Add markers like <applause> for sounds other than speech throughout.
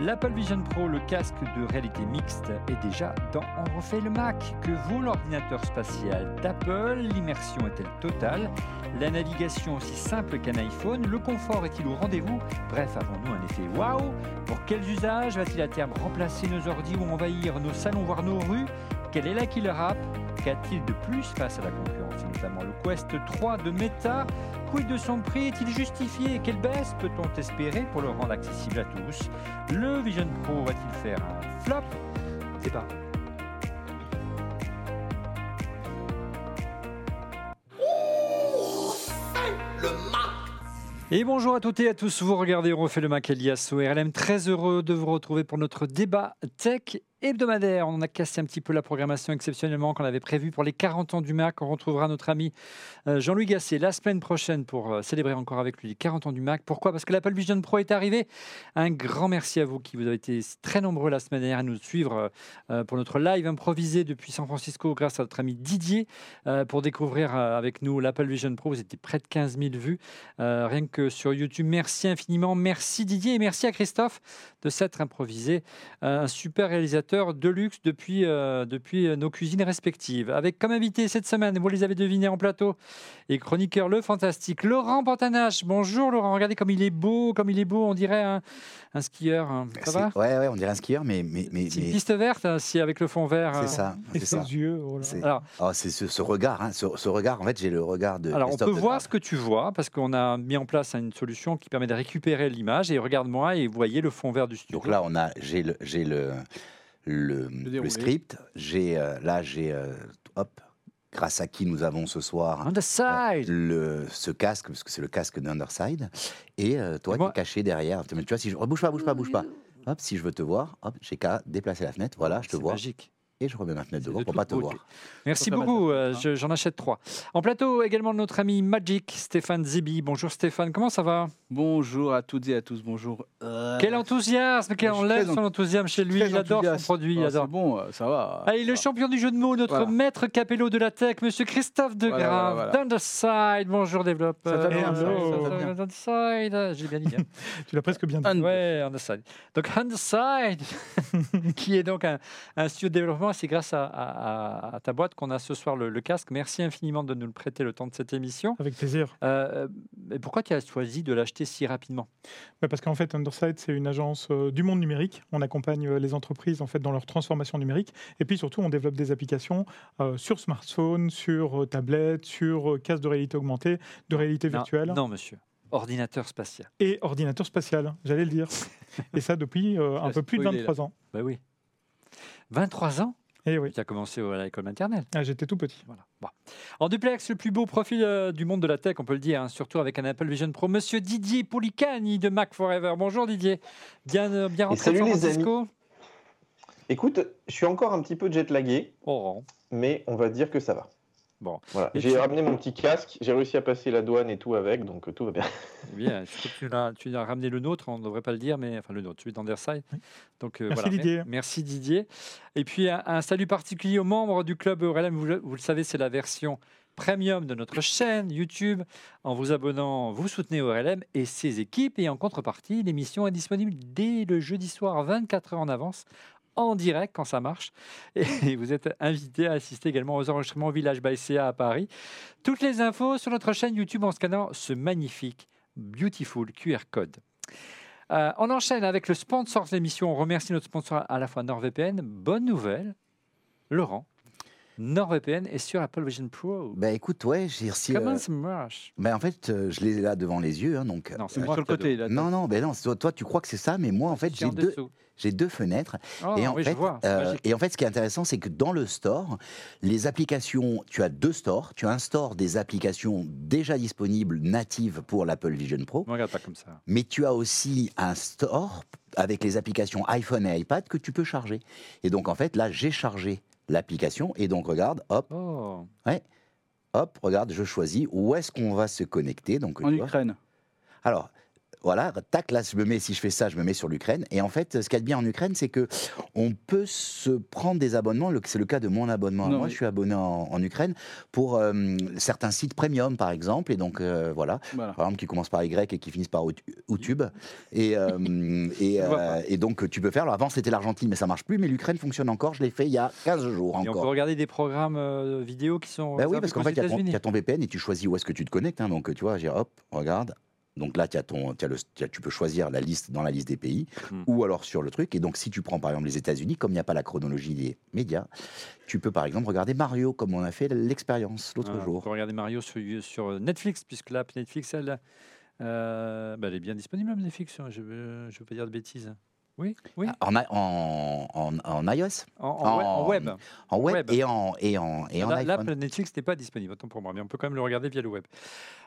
L'Apple Vision Pro, le casque de réalité mixte, est déjà dans On refait le Mac. Que vaut l'ordinateur spatial d'Apple? L'immersion est-elle totale? La navigation aussi simple qu'un iPhone? Le confort est-il au rendez-vous? Bref, avons-nous un effet waouh? Pour quels usages va-t-il à terme remplacer nos ordi ou envahir nos salons, voire nos rues? Quelle est la killer app? Qu'a-t-il de plus face à la concurrence, notamment le Quest 3 de Meta? Quid de son prix Est-il justifié Quelle baisse peut-on espérer pour le rendre accessible à tous? Le Vision Pro va-t-il faire un flop? Débat. Et bonjour à toutes et à tous, vous regardez On refait le Mac Elias au RLM, très heureux de vous retrouver pour notre débat tech hebdomadaire. On a cassé un petit peu la programmation exceptionnellement qu'on avait prévue pour les 40 ans du Mac. On retrouvera notre ami euh, Jean-Louis Gasset la semaine prochaine pour euh, célébrer encore avec lui les 40 ans du Mac. Pourquoi? Parce que l'Apple Vision Pro est arrivé. Un grand merci à vous qui vous avez été très nombreux la semaine dernière à nous suivre euh, pour notre live improvisé depuis San Francisco grâce à notre ami Didier pour découvrir avec nous l'Apple Vision Pro. Vous étiez près de 15 000 vues rien que sur YouTube. Merci infiniment. Merci Didier et merci à Christophe de s'être improvisé. un super réalisateur de luxe depuis, euh, depuis euh, nos cuisines respectives. Avec comme invité cette semaine, vous les avez devinés en plateau, et chroniqueur le fantastique Laurent Pantanache. Bonjour Laurent, regardez comme il est beau, comme il est beau, on dirait un, un skieur. Hein. Ça va? ouais, ouais, on dirait un skieur, mais. mais, mais c'est une piste verte, hein, si avec le fond vert. C'est ça. <laughs> Et ses yeux. Oh c'est oh, c'est ce, regard. Hein, ce, regard, en fait, j'ai le regard de. Alors, on peut voir ce que tu vois, parce qu'on a mis en place une solution qui permet de récupérer l'image. Et regarde-moi, et vous voyez le fond vert du studio. Donc là, on a, j'ai le, j'ai le, le, script. J'ai euh, là, j'ai euh, hop, grâce à qui nous avons ce soir Underside. Euh, le, ce casque, parce que c'est le casque d'Underside. Et toi, tu es caché derrière. Tu vois, si je bouge pas, bouge pas, bouge pas. Hop, si je veux te voir, hop, j'ai qu'à déplacer la fenêtre. Voilà, je te vois. Magique et je remets ma fenêtre devant pour pas te voir. Merci beaucoup, euh, j'en achète trois. En plateau également notre ami Magic, Stéphane Zibi. Bonjour Stéphane, comment ça va? Bonjour à toutes et à tous, bonjour. Euh, quel enthousiasme, quel enlève son enthousiasme chez lui, il adore son produit. Ah, c'est bon, euh, ça va. Allez, le champion du jeu de mots, notre maître capello de la tech, monsieur Christophe Degrave, voilà, d'Underside. Bonjour développeur. Ça bien. Underside, j'ai bien dit. Hein. <laughs> tu l'as presque bien dit. Ouais, Underside. Donc Underside, <laughs> qui est donc un, un studio de développement c'est grâce à, ta boîte qu'on a ce soir le, casque. Merci infiniment de nous le prêter le temps de cette émission. Avec plaisir. Euh, mais pourquoi tu as choisi de l'acheter si rapidement? Bah, Parce qu'en fait, Underside, c'est une agence euh, du monde numérique. On accompagne euh, les entreprises en fait, dans leur transformation numérique. Et puis surtout, on développe des applications sur smartphone, sur tablette, sur casque de réalité augmentée, de réalité virtuelle. Non, monsieur. Ordinateur spatial. Et ordinateur spatial, j'allais le dire. <laughs> Et ça depuis un peu plus de 23 ans. Bah oui. 23 ans et eh oui. Tu as commencé à l'école maternelle. Ah, J'étais tout petit. Voilà. En duplex, le plus beau profil euh, du monde de la tech, on peut le dire, hein, surtout avec un Apple Vision Pro. Monsieur Didier Poulicani de Mac Forever. Bonjour Didier. Bien, euh, bien rentré salut les amis. Écoute, je suis encore un petit peu jet lagué, oh. mais on va dire que ça va. Bon. Voilà. J'ai ramené mon petit casque, j'ai réussi à passer la douane et tout avec, donc euh, tout va bien. <laughs> Bien, tu as, tu as ramené le nôtre, on ne devrait pas le dire, mais enfin le nôtre, celui d'Anderside. Donc, euh, Merci Didier. Merci Didier. Et puis un, salut particulier aux membres du club RLM. Vous, vous le savez, c'est la version premium de notre chaîne YouTube. En vous abonnant, vous soutenez ORLM et ses équipes. Et en contrepartie, l'émission est disponible dès le jeudi soir, 24 heures en avance, en direct quand ça marche. <laughs> Et vous êtes invité à assister également aux enregistrements Village by CA à Paris. Toutes les infos sur notre chaîne YouTube en scannant ce magnifique, beautiful QR code. Euh, on enchaîne avec le sponsor de l'émission. On remercie notre sponsor à la fois NordVPN. Bonne nouvelle, Laurent. NordVPN est sur Apple Vision Pro. Ben écoute, ouais, j'ai reçu. Comment euh, ça marche? ben, En fait, euh, je l'ai là devant les yeux. Hein, donc, non, c'est moi sur le côté. Là, non, non, ben non, toi, tu crois que c'est ça, mais moi, en fait, j'ai deux, j'ai deux fenêtres. Oh, et, en fait, euh, et en fait, ce qui est intéressant, c'est que dans le store, les applications, tu as deux stores. Tu as un store des applications déjà disponibles natives pour l'Apple Vision Pro. Regarde pas comme ça. Mais tu as aussi un store avec les applications iPhone et iPad que tu peux charger. Et donc, en fait, là, j'ai chargé l'application et donc, regarde, hop. Oh. Ouais. Hop, regarde, je choisis où est-ce qu'on va se connecter. Donc, en Ukraine. Alors, voilà, tac, là, je me mets, si je fais ça, je me mets sur l'Ukraine. Et en fait, ce qu'il y a de bien en Ukraine, c'est que on peut se prendre des abonnements. C'est le cas de mon abonnement. Moi, je suis abonné en, Ukraine pour euh, certains sites premium, par exemple. Et donc, euh, voilà. Par exemple, qui commencent par Y et qui finissent par YouTube. Et, <laughs> et, et, donc, tu peux faire. Alors, avant, c'était l'Argentine, mais ça marche plus. Mais l'Ukraine fonctionne encore. Je l'ai fait il y a 15 jours encore. Et on peut regarder des programmes vidéo qui sont. Bah oui, parce qu'en fait, il y, a ton VPN et tu choisis où est-ce que tu te connectes. Hein. donc, tu vois, j'ai hop, regarde. Donc là, as ton, as le, tu peux choisir la liste dans la liste des pays hmm. ou alors sur le truc. Et donc, si tu prends par exemple les États-Unis, comme il n'y a pas la chronologie des médias, tu peux par exemple regarder Mario, comme on a fait l'expérience l'autre ah, jour. Tu peux regarder Mario sur, sur Netflix, puisque l'app Netflix, elle, euh, bah, elle est bien disponible, Netflix. Hein, je ne veux pas dire de bêtises. Oui, oui. En, en, en, en iOS en, web. En web, et en, et en, et en L'app Netflix n'est pas disponible, autant pour moi, mais on peut quand même le regarder via le web.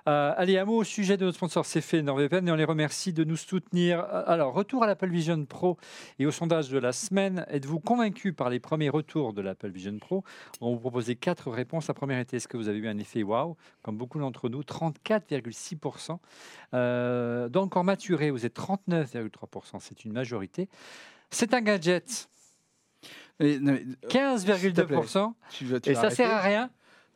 Euh, allez, un mot au sujet de notre sponsor, c'est fait NordVPN, et on les remercie de nous soutenir. Euh, alors, retour à l'Apple Vision Pro et au sondage de la semaine. Êtes-vous convaincu par les premiers retours de l'Apple Vision Pro? On vous proposait quatre réponses. La première était est-ce que vous avez eu un effet wow? Comme beaucoup d'entre nous, 34,6%. Euh, donc, encore maturé, vous êtes 39,3%. C'est une majorité. C'est un gadget. 15,2%. Et ça sert à rien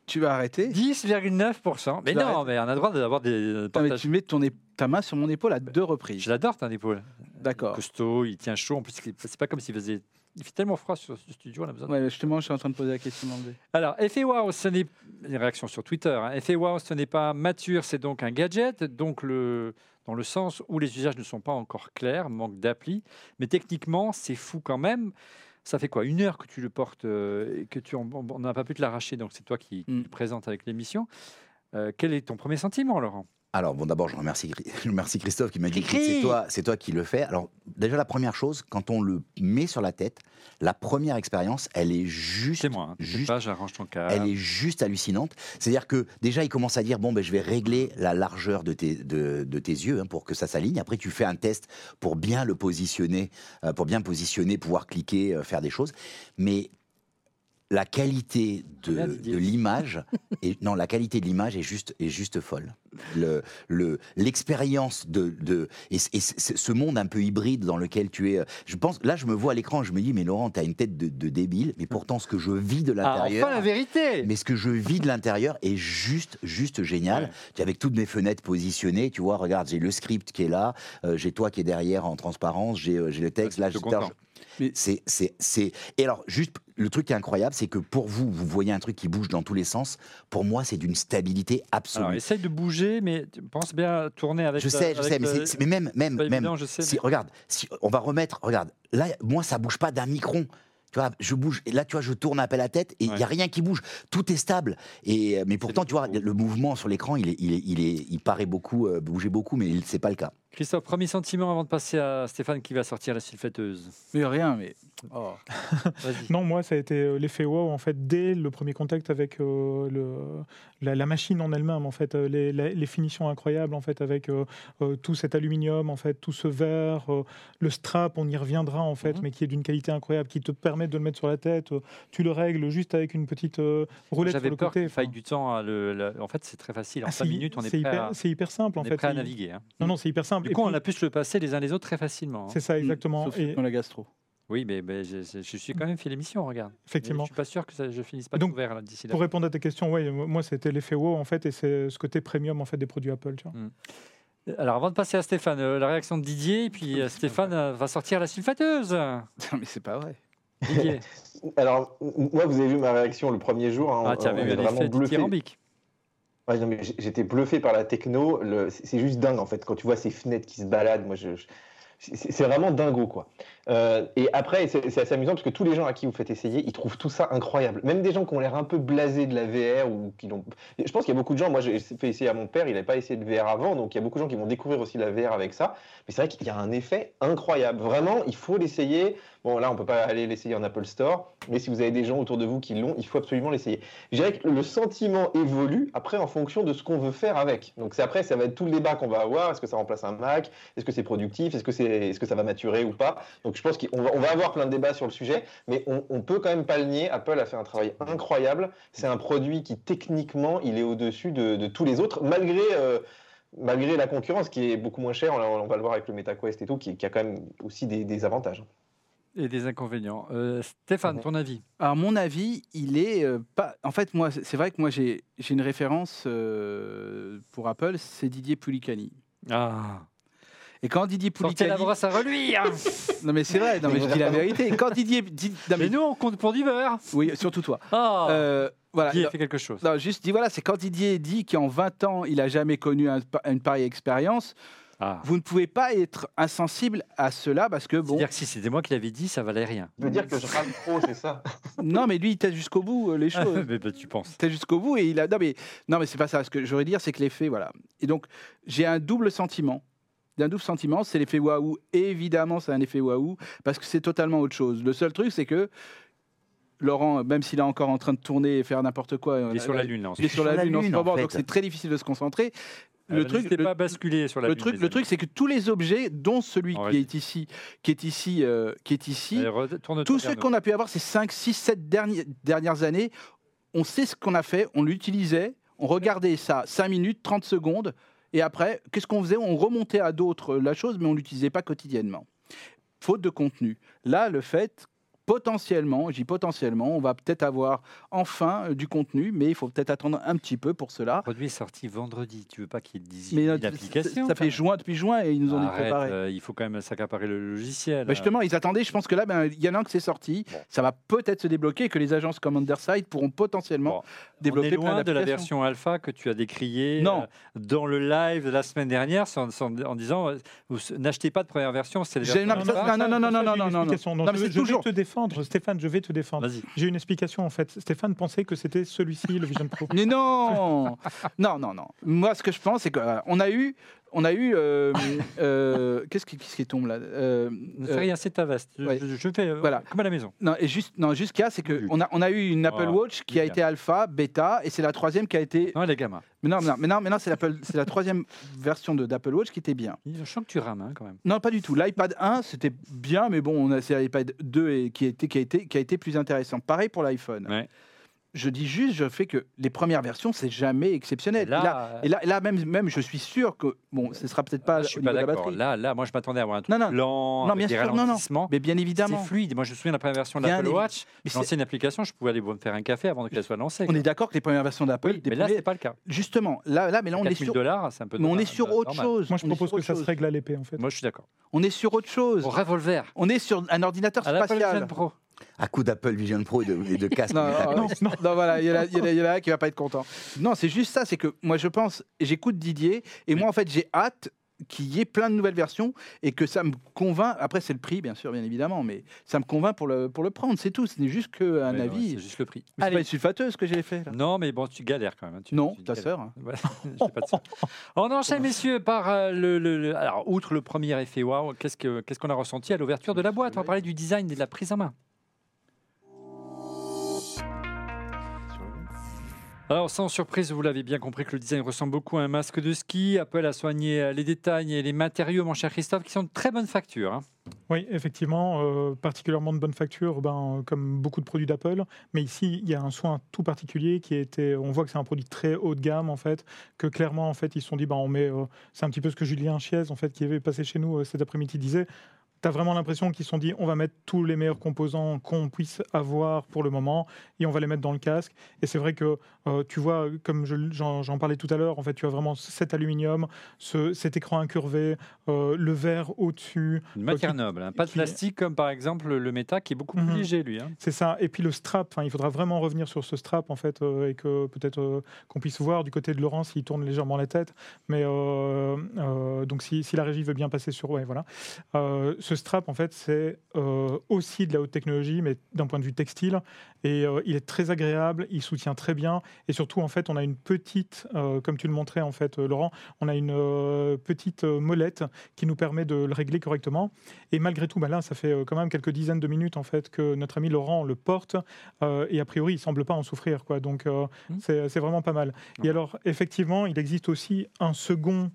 tu vas arrêter 10,9%. Mais non, mais on a le droit d'avoir des. mais tu mets ton ta main sur mon épaule à deux reprises. Je l'adore, ton épaule. D'accord. Costaud, il tient chaud. En plus, c'est pas comme s'il faisait. Il fait tellement froid sur ce studio, on a besoin. Ouais, justement, je suis en train de poser la question. Alors, effet wow, ce n'est. Une réaction sur Twitter. Hein. Effet wow, ce n'est pas mature, c'est donc un gadget. Donc, le dans le sens où les usages ne sont pas encore clairs, manque d'appli. Mais techniquement, c'est fou quand même ça fait quoi Une heure que tu le portes euh, et que tu on n'a pas pu te l'arracher, donc c'est toi qui, mm. le présente avec l'émission. Euh, quel est ton premier sentiment, Laurent? Alors, bon, d'abord, je remercie, <laughs> je remercie Christophe qui m'a dit que c'est toi, c'est toi qui le fais. Alors, déjà, la première chose, quand on le met sur la tête, la première expérience, elle est juste. C'est moi, hein. juste, pas, j'arrange ton câble. Elle est juste hallucinante. C'est-à-dire que déjà, il commence à dire bon, ben, je vais régler la largeur de tes, de, de tes yeux hein, pour que ça s'aligne. Après, tu fais un test pour bien le positionner, euh, pour bien positionner, pouvoir cliquer, euh, faire des choses. Mais la qualité de, l'image <laughs> et non la qualité de l'image est juste est juste folle. Le l'expérience de, de et, ce monde un peu hybride dans lequel tu es je pense là je me vois à l'écran je me dis mais Laurent tu as une tête de, débile mais pourtant ce que je vis de ah, l'intérieur ah, la vérité. mais ce que je vis de l'intérieur est juste juste génial. Avec toutes mes fenêtres positionnées tu vois regarde j'ai le script qui est là euh, j'ai toi qui est derrière en transparence j'ai euh, le texte. Là je, c'est, c'est, c'est. Et alors, juste, le truc qui est incroyable, c'est que pour vous, vous voyez un truc qui bouge dans tous les sens. Pour moi, c'est d'une stabilité absolue. Alors, essaye de bouger, mais pense bien tourner avec. Je sais, je sais, mais, mais, même, même, même. je sais, si, Regarde, si on va remettre, regarde, là, moi, ça bouge pas d'un micron. Tu vois, je bouge. Et là, tu vois, je tourne un peu la tête et il n'y a rien qui bouge. Tout est stable. Et, mais pourtant, tu vois, le mouvement sur l'écran, il, est, il, est, il, est, il paraît beaucoup, euh, bouger beaucoup, mais ce n'est pas le cas. Christophe, premier sentiment avant de passer à Stéphane qui va sortir la sulfateuse. Mais rien, mais. Oh. <laughs> non, moi, ça a été euh, l'effet wow, en fait, dès le premier contact avec euh, le, la, machine en elle-même, en fait, euh, les, les, finitions incroyables, en fait, avec tout cet aluminium, en fait, tout ce verre, le strap, on y reviendra, en fait, mhm. mais qui est d'une qualité incroyable, qui te permet de le mettre sur la tête. tu le règles juste avec une petite roulette sur le peur côté. faille du temps. En fait, c'est très facile. En 5 ah, minutes, on est, prêt C'est hyper simple, en fait. prêt à naviguer. Hein. Non, non, c'est hyper simple. Du coup, on a pu se le passer les uns les autres très facilement. Hein. C'est ça, exactement. Sauf et... dans la gastro. Oui, mais, je, suis quand même fait l'émission, regarde. Effectivement. je suis pas sûr que ça, je finisse pas Donc, ouvert d'ici là. Pour répondre à ta question, ouais, moi c'était l'effet wow en fait, et c'est ce côté premium en fait des produits Apple. Tu vois. Hmm. Alors avant de passer à Stéphane, euh, la réaction de Didier, et puis euh, <laughs> Stéphane euh, va sortir la sulfateuse. Non mais c'est pas vrai. Didier. <laughs> Alors moi vous avez vu ma réaction le premier jour. Hein, ah tu avais eu l'effet J'étais bluffé par la techno. C'est juste dingue en fait. Quand tu vois ces fenêtres qui se baladent, moi je, c'est vraiment dingo quoi. Euh, et après, c'est assez amusant parce que tous les gens à qui vous faites essayer, ils trouvent tout ça incroyable. Même des gens qui ont l'air un peu blasés de la VR ou qui n'ont. Je pense qu'il y a beaucoup de gens. Moi, j'ai fait essayer à mon père, il n'avait pas essayé de VR avant, donc il y a beaucoup de gens qui vont découvrir aussi la VR avec ça. Mais c'est vrai qu'il y a un effet incroyable. Vraiment, il faut l'essayer. Bon, là, on peut pas aller l'essayer en Apple Store, mais si vous avez des gens autour de vous qui l'ont, il faut absolument l'essayer. Je dirais que le sentiment évolue après en fonction de ce qu'on veut faire avec. Donc c'est après, ça va être tout le débat qu'on va avoir. Est-ce que ça remplace un Mac? Est-ce que c'est productif? Est-ce que c'est, est-ce que ça va maturer ou pas? Donc je pense qu'on va, on va avoir plein de débats sur le sujet, mais on, on peut quand même pas le nier. Apple a fait un travail incroyable. C'est un produit qui techniquement, il est au-dessus de, tous les autres, malgré euh, malgré la concurrence qui est beaucoup moins chère, on, on va le voir avec le MetaQuest et tout, qui, qui a quand même aussi des, des avantages. Et des inconvénients. Euh, Stéphane, Mhm. ton avis? Alors, mon avis, il est euh, pas. En fait, moi, c'est vrai que moi, j'ai j'ai une référence euh, pour Apple, c'est Didier Poulicani. Ah Et quand Didier Sortez la brosse à reluire <laughs> Non, mais c'est vrai, non, mais je dis la vérité. Quand Didier. non, mais- Mais nous, on compte pour du beurre Oui, surtout toi. Ah Euh, voilà. Qui a non, fait quelque chose non, juste dit, voilà, c'est quand Didier dit qu'en 20 ans, il a jamais connu un- une pareille expérience, Ah. vous ne pouvez pas être insensible à cela parce que, bon. C'est-à-dire que si c'était moi qui l'avais dit, ça valait rien. Je veux dire que je râle trop, c'est ça. <laughs> Non, mais lui, il teste jusqu'au bout euh, les <laughs> choses. mais bah, tu penses. T'es jusqu'au bout et il a. Non, mais, non, mais c'est pas ça. Ce que je voudrais dire, c'est que l'effet, voilà. Et donc, j'ai un double sentiment. Un double sentiment, c'est l'effet waouh. Évidemment, c'est un effet waouh parce que c'est totalement autre chose. Le seul truc, c'est que Laurent, même s'il est encore en train de tourner et faire n'importe quoi, Il est sur la Lune, là. en ce il est moment. sur la lune en ce moment, fait. donc c'est très difficile de se concentrer. Le Euh, truc, le- pas à basculer sur la le Lune, truc, le truc, c'est que tous les objets, dont celui qui est ici, qui est ici, euh, qui est ici, tous ceux qu'on a pu avoir ces 5, 6, 7 dernières, dernières années, on sait ce qu'on a fait, on l'utilisait, on regardait ça 5 minutes, 30 secondes, et après, qu'est-ce qu'on faisait? On remontait à d'autres euh, la chose, mais on l'utilisait pas quotidiennement. Faute de contenu. Là, le fait, potentiellement, j'y potentiellement, on va peut-être avoir enfin euh, du contenu, mais il faut peut-être attendre un petit peu pour cela. Le produit est sorti vendredi. Tu veux pas qu'il Mais une euh, application ça fait juin depuis juin et ils nous ont dit Arrête, euh, il faut quand même s'accaparer le logiciel. Bah, justement, ils attendaient. Je pense que là, ben, il y en a un qui s'est sorti. Bon. Ça va peut-être se débloquer et que les agences comme Underside pourront potentiellement Bon, développer On est plein loin de la version alpha que tu as décriée Non. euh, dans le live de la semaine dernière sans- sans- en disant euh, n'achetez pas de première version, c'est la J'ai version une alpha. non, non, non, non, non, non, non, non. Non, Non, c'est te défendre, Stéphane, je vais te défendre. J'ai une explication en fait. Stéphane pensait que c'était celui-ci, le Vision Pro. <laughs> Mais non Non, non, non. Moi, ce que je pense, c'est qu'on a eu. On a eu. euh, euh, Qu'est-ce qui, tombe là Euh, Ne euh, fais rien, c'est ta veste. Je, ouais. je- je fais euh, Voilà. comme à la maison. Non, et juste, non, jusqu'à, c'est Nul. qu'on a, on a eu une Apple Ah, Watch qui a été alpha, bêta, et c'est la troisième qui a été. Non, les gamins. Mais non, mais non, mais non, mais non, c'est c'est la troisième version de- d'Apple Watch qui était bien. Je sens que tu rames hein, quand même. Non, pas du tout. L'iPad 1, c'était bien, mais bon, on a c'est l'iPad 2 et, qui, a été, qui, a été, qui a été plus intéressant. Pareil pour l'iPhone. Ouais. Je dis juste, je fais que les premières versions, c'est jamais exceptionnel. Et là, et là, et là, même, même, je suis sûr que, bon, ce sera peut-être pas je suis pas d'accord. Là, là, moi, je m'attendais à avoir un truc Non, non. lent, Non, avec bien des sûr, non, non. ralentissements. Mais bien C'est évidemment, fluide. Moi, je me souviens de la première version de l'Apple évi- Watch. c'est- L'ancienne application, je pouvais aller me faire un café avant qu'elle soit lancée. on quoi. est d'accord que les premières versions d'Apple, Oui, mais là, premiers- c'est pas le cas. justement, là, là, mais là, on est 4000 sur, dollars, c'est un peu. mais on est sur autre chose. Moi, je propose que ça se règle à l'épée en fait. Moi, je suis d'accord. On est sur autre chose. Au revolver. On est sur un ordinateur spatial. Pro. À coup d'Apple Vision Pro et de, et de <laughs> casque. Non, non, non, non, voilà, il y, en a- a- il y en a un qui va pas être content. Non, c'est juste ça, c'est que moi je pense, et j'écoute Didier, et moi en fait j'ai hâte qu'il y ait plein de nouvelles versions et que ça me convainc. Après c'est le prix bien sûr, bien évidemment, mais ça me convainc pour le, pour le prendre, c'est tout. Ce n'est juste qu'un Ouais, ouais, avis. C'est juste le prix. Mais c'est pas une sulfateuse que j'ai fait. là. Non, mais bon, tu galères quand même. hein. Tu- Non, tu ta sœur. hein. <laughs> J'ai pas de sœur. On enchaîne, messieurs, par euh, le, le- le- Alors, outre le premier effet waouh, qu'est-ce que- qu'est-ce qu'on a ressenti à l'ouverture de la boîte? On va parler du design et de la prise en main. Alors, sans surprise, vous l'avez bien compris que le design ressemble beaucoup à un masque de ski. Apple a soigné euh, les détails et les matériaux, mon cher Christophe, qui sont de très bonne facture. hein. Oui, effectivement, euh, particulièrement de bonne facture, ben, comme beaucoup de produits d'Apple. Mais ici, il y a un soin tout particulier qui été. On voit que c'est un produit très haut de gamme en fait, que clairement en fait ils se sont dit, ben, on met. euh, c'est un petit peu ce que Julien Chiez en fait qui avait passé chez nous euh, cet après-midi disait. Tu as vraiment l'impression qu'ils se sont dit, on va mettre tous les meilleurs composants qu'on puisse avoir pour le moment et on va les mettre dans le casque. Et c'est vrai que euh, tu vois, comme je- j'en parlais tout à l'heure, en fait, tu as vraiment cet aluminium, ce- cet écran incurvé, euh, le verre au-dessus. Une matière qui- noble, hein. pas de qui- plastique comme par exemple le Meta, qui est beaucoup plus Mhm. léger, lui. hein. C'est ça. Et puis le strap, enfin, il faudra vraiment revenir sur ce strap en fait euh, et que peut-être qu'on puisse voir du côté de Laurent s'il tourne légèrement la tête. Mais donc si, si la régie veut bien passer sur, ouais, voilà. Ce strap en fait c'est euh, aussi de la haute technologie, mais d'un point de vue textile. Et euh, il est très agréable, il soutient très bien. Et surtout en fait, on a une petite, euh, comme tu le montrais en fait, Laurent, on a une petite molette qui nous permet de le régler correctement. Et malgré tout, bah là, ça fait quand même quelques dizaines de minutes en fait que notre ami Laurent le porte et a priori, il semble pas en souffrir, quoi. Donc, c'est c'est vraiment pas mal. Et alors, effectivement, il existe aussi un second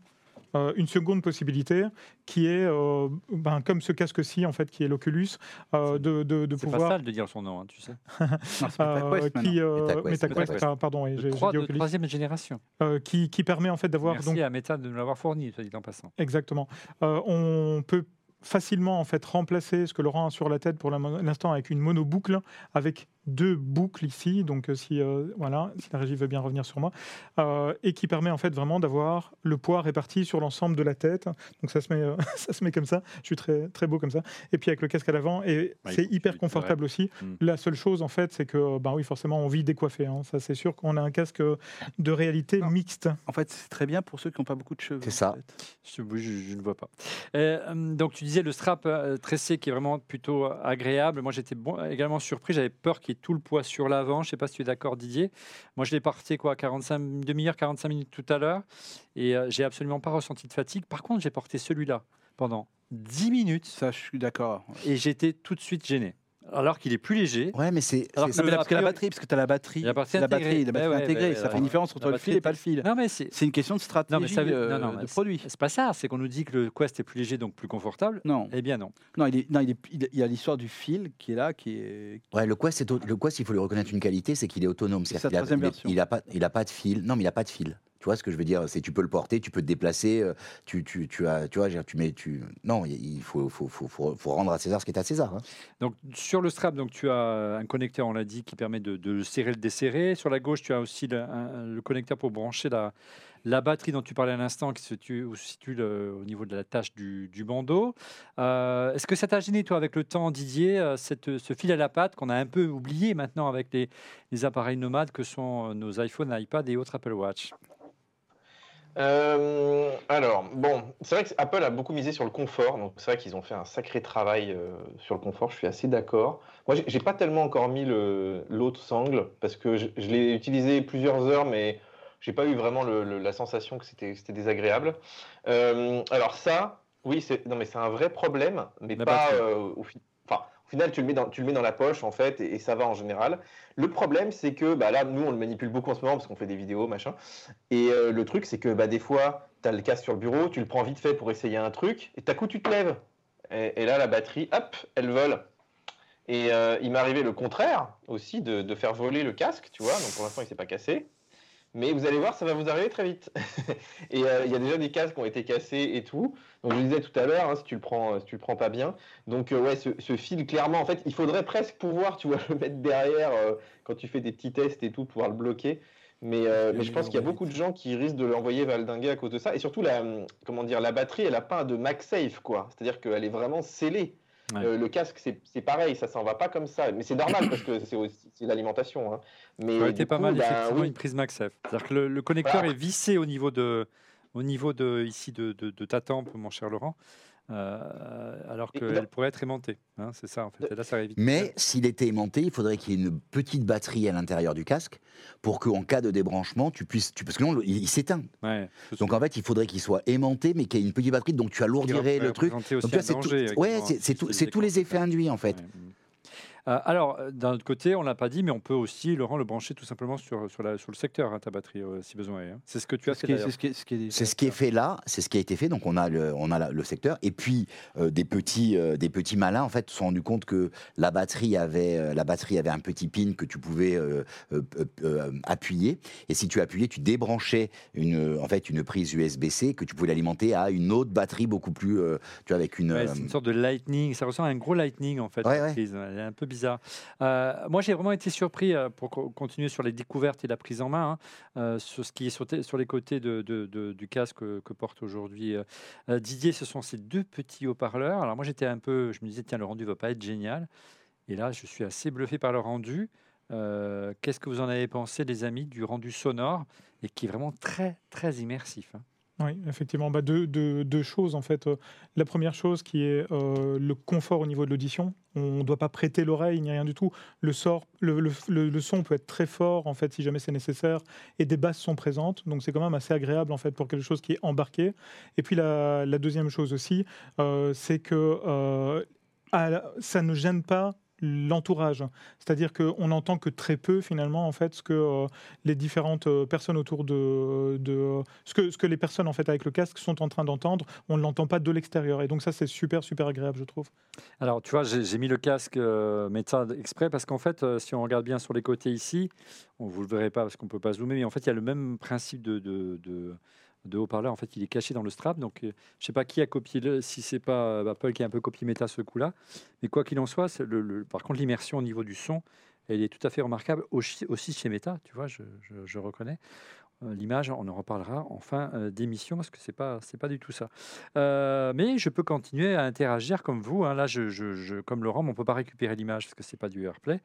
euh, une seconde possibilité qui est, euh, ben, comme ce casque-ci, en fait, qui est l'Oculus, euh, de, de, de C'est pas pouvoir. sale de dire son nom, hein, tu sais. <laughs> MetaQuest qui, euh, MetaQuest, MetaQuest, MetaQuest. pardon, oui, j'ai- dit Oculus. troisième génération. Euh, qui, qui permet en fait d'avoir Merci donc à Meta de nous l'avoir fourni, soit dit en passant. Exactement. Euh, on peut facilement en fait remplacer ce que Laurent a sur la tête pour l'instant avec une monoboucle avec deux boucles ici donc euh, si euh, voilà si la régie veut bien revenir sur moi euh, et qui permet en fait vraiment d'avoir le poids réparti sur l'ensemble de la tête donc ça se met euh, <laughs> ça se met comme ça je suis très très beau comme ça et puis avec le casque à l'avant et Ouais, c'est hyper confortable aussi Mm. la seule chose en fait c'est que ben oui forcément on vit décoiffé hein. ça c'est sûr qu'on a un casque de réalité Non. mixte En fait, c'est très bien pour ceux qui n'ont pas beaucoup de cheveux. C'est en ça. fait. Je, oui, je- je ne vois pas. Donc tu disais le strap tressé qui est vraiment plutôt agréable. Moi j'étais bon, également surpris. J'avais peur qu'il tout le poids sur l'avant. Je ne sais pas si tu es d'accord Didier. Moi je l'ai porté quoi 45 une demi-heure, 45 minutes tout à l'heure et euh, j'ai absolument pas ressenti de fatigue. Par contre j'ai porté celui-là pendant 10 minutes Ça, je suis d'accord. et j'étais tout de suite gêné. Alors qu'il est plus léger. Ouais, mais c'est. Alors c'est- que parce que la batterie, parce que tu as la batterie. La batterie la intégrée. batterie, la batterie Ouais, ouais, intégrée, ouais, ça fait une différence entre le fil et pas le fil. Non mais c'est C'est une question de non mais stratégie ça veut- euh, non, non, de produit. C'est pas ça. C'est qu'on nous dit que le Quest est plus léger donc plus confortable. Non, Eh bien non. non, il, est, non il, est- il- il y a l'histoire du fil qui est là, qui est. Ouais, le Quest, le Quest, il faut lui reconnaître une qualité, c'est qu'il est autonome. C'est C'est-à-dire. Il a pas, il a pas de fil. Non, mais il a pas de fil. Tu vois ce que je veux dire? C'est tu peux le porter, tu peux te déplacer, euh, tu, tu, tu as, tu vois, tu mets, tu. Non, il faut, rendre à César ce qui est à César. hein. Donc sur le strap, donc tu as un connecteur, on l'a dit, qui permet de, de serrer, le desserrer. Sur la gauche, tu as aussi le, connecteur pour brancher la, batterie dont tu parlais à l'instant, qui se situe, au niveau de la tâche du, bandeau. Euh, Est-ce que ça t'a gêné, toi, avec le temps, Didier, euh, cette, ce fil à la patte qu'on a un peu oublié maintenant avec les, les appareils nomades que sont nos iPhones, iPad et autres Apple Watch? Euh, alors, bon, c'est vrai que Apple a beaucoup misé sur le confort, donc c'est vrai qu'ils ont fait un sacré travail euh, sur le confort, je suis assez d'accord. Moi, j'ai- pas tellement encore mis l'autre sangle, parce que je, je l'ai utilisé plusieurs heures, mais j'ai pas eu vraiment le- le- la sensation que c'était désagréable. Euh, alors ça, oui, c'est non mais c'est un vrai problème, mais pas au, fi- enfin, au final, tu le mets dans, tu le mets dans la poche en fait, et, ça va en général. Le problème, c'est que bah, là, nous, on le manipule beaucoup en ce moment parce qu'on fait des vidéos, machin. Et euh, le truc, c'est que bah, des fois, tu as le casque sur le bureau, tu le prends vite fait pour essayer un truc, et d'un coup, tu te lèves. Et, et là, la batterie, hop, elle vole. Et euh, il m'est arrivé le contraire aussi, de, de faire voler le casque, tu vois. Donc pour l'instant, il s'est pas cassé. Mais vous allez voir, ça va vous arriver très vite. <laughs> et euh, il y a déjà des casques qui ont été cassés et tout. Donc je le disais tout à l'heure, hein, si tu le prends, si tu le prends pas bien. Donc euh, ouais, ce, ce fil, clairement, en fait, il faudrait presque pouvoir, tu vois, <laughs> le mettre derrière euh, quand tu fais des petits tests et tout, pouvoir le bloquer. Mais, mais je pense qu'il y a beaucoup de gens qui risquent de l'envoyer valdinguer à cause de ça. Et surtout, la, comment dire, la batterie, elle a pas de MagSafe, quoi. C'est-à-dire qu'elle est vraiment scellée. Ouais. Euh, le casque, c'est pareil, ça s'en va pas comme ça. Mais c'est normal parce que c'est l'alimentation. hein. Mais Ça été pas coup, mal, bah, effectivement, oui. une prise MagSafe. C'est-à-dire que le, le connecteur Voilà. est vissé au niveau de, au niveau de, ici de, de- de ta tempe, mon cher Laurent, euh, alors qu'elle pourrait être aimantée. hein, c'est ça, en fait. Et là, ça évite. Mais s'il était aimanté, il faudrait qu'il y ait une petite batterie à l'intérieur du casque pour qu'en cas de débranchement, tu puisses. Tu, parce que non, il, il s'éteint. Ouais. Donc en fait, il faudrait qu'il soit aimanté, mais qu'il y ait une petite batterie, donc tu alourdirais le truc. c'est ouais, tous les effets induits en fait. Ouais, mm. Euh, alors, euh, d'un autre côté, on l'a pas dit, mais on peut aussi, Laurent, le brancher tout simplement sur, sur, la, sur le secteur, hein, ta batterie, euh, si besoin est. hein. C'est ce que tu as fait qui est- d'ailleurs. c'est ce qui est- ce qui est- C'est ce qui est fait là, c'est ce qui a été fait. Donc on a le, on a la- le secteur et puis euh, des petits, euh, des petits malins en fait se sont rendus compte que la batterie avait, euh, la batterie avait un petit pin que tu pouvais euh, euh, euh, euh, appuyer. Et si tu appuyais, tu débranchais une, en fait une prise USB-C que tu pouvais l'alimenter à une autre batterie beaucoup plus, euh, tu vois, avec une. Ouais, euh, c'est une sorte de lightning, ça ressemble à un gros lightning en fait. Ouais, la ouais. prise. Elle est un peu Euh, moi, j'ai vraiment été surpris euh, pour co- continuer sur les découvertes et la prise en main, hein, euh, sur ce qui est sur, les côtés du casque que, porte aujourd'hui Didier. Ce sont ces deux petits haut-parleurs. Alors moi, j'étais un peu, je me disais tiens, le rendu va pas être génial. Et là, je suis assez bluffé par le rendu. Qu'est-ce que vous en avez pensé, les amis, du rendu sonore et qui est vraiment très très immersif. hein? Oui, effectivement, bah, deux, choses en fait. Euh, La première chose qui est euh, le confort au niveau de l'audition. On ne doit pas prêter l'oreille ni rien du tout. Le, son peut être très fort en fait si jamais c'est nécessaire et des basses sont présentes. Donc c'est quand même assez agréable en fait pour quelque chose qui est embarqué. Et puis la, deuxième chose aussi, euh, c'est que ça ne gêne pas l'entourage. C'est-à-dire qu'on n'entend que très peu finalement en fait ce que euh, les différentes euh, personnes autour de, de ce, que, ce que les personnes en fait avec le casque sont en train d'entendre. On ne l'entend pas de l'extérieur et donc ça c'est super super agréable je trouve. Alors tu vois j'ai mis le casque euh, méta exprès parce qu'en fait euh, si on regarde bien sur les côtés ici, on vous le verrez pas parce qu'on peut pas zoomer mais en fait il y a le même principe de- de haut-parleur. En fait il est caché dans le strap donc euh, je sais pas qui a copié le si c'est pas euh, Apple qui a un peu copié méta ce coup-là. Mais quoi qu'il en soit, par contre l'immersion au niveau du son elle est tout à fait remarquable aussi, chez Meta, tu vois, je, reconnais. Euh, L'image, on en reparlera en fin euh, d'émission parce que c'est pas pas du tout ça. Mais je peux continuer à interagir comme vous. hein. Là, comme Laurent, on peut pas récupérer l'image parce que c'est pas du AirPlay.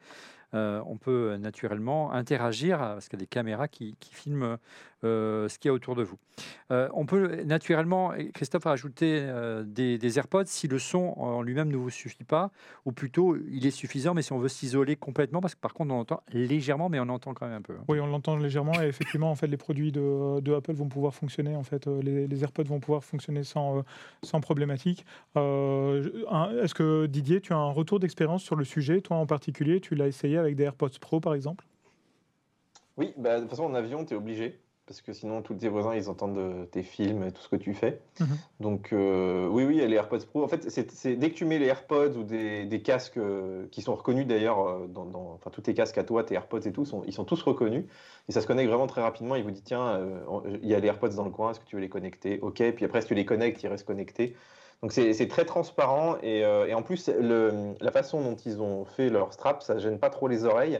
Euh, on peut euh, naturellement interagir euh, parce qu'il y a des caméras qui, qui filment ce qu'il y a autour de vous. On peut naturellement, Christophe a ajouté des, AirPods si le son en lui-même ne vous suffit pas, ou plutôt il est suffisant, mais si on veut s'isoler complètement, parce que par contre on entend légèrement, mais on entend quand même un peu. hein. Oui, on l'entend légèrement et effectivement, en fait, les produits de, Apple vont pouvoir fonctionner. En fait, les, les AirPods vont pouvoir fonctionner sans, sans problématique. Est-ce que Didier, tu as un retour d'expérience sur le sujet Toi en particulier, tu l'as essayé avec des AirPods Pro, par exemple? Oui, bah, de toute façon, en avion, tu es obligé. Parce que sinon, tous tes voisins, ils entendent euh, tes films et tout ce que tu fais. Mhm. Donc, euh, oui, oui, les AirPods Pro. En fait, c'est dès que tu mets les AirPods ou des, des casques euh, qui sont reconnus d'ailleurs, euh, dans, dans- enfin, tous tes casques à toi, tes AirPods et tout, sont, ils sont tous reconnus. Et ça se connecte vraiment très rapidement. Il vous dit, tiens, euh, il y a les AirPods dans le coin, est-ce que tu veux les connecter? Ok. Puis après, si tu les connectes, ils restent connectés. Donc, c'est très transparent. Et, euh, et en plus, le- la façon dont ils ont fait leur strap, ça gêne pas trop les oreilles.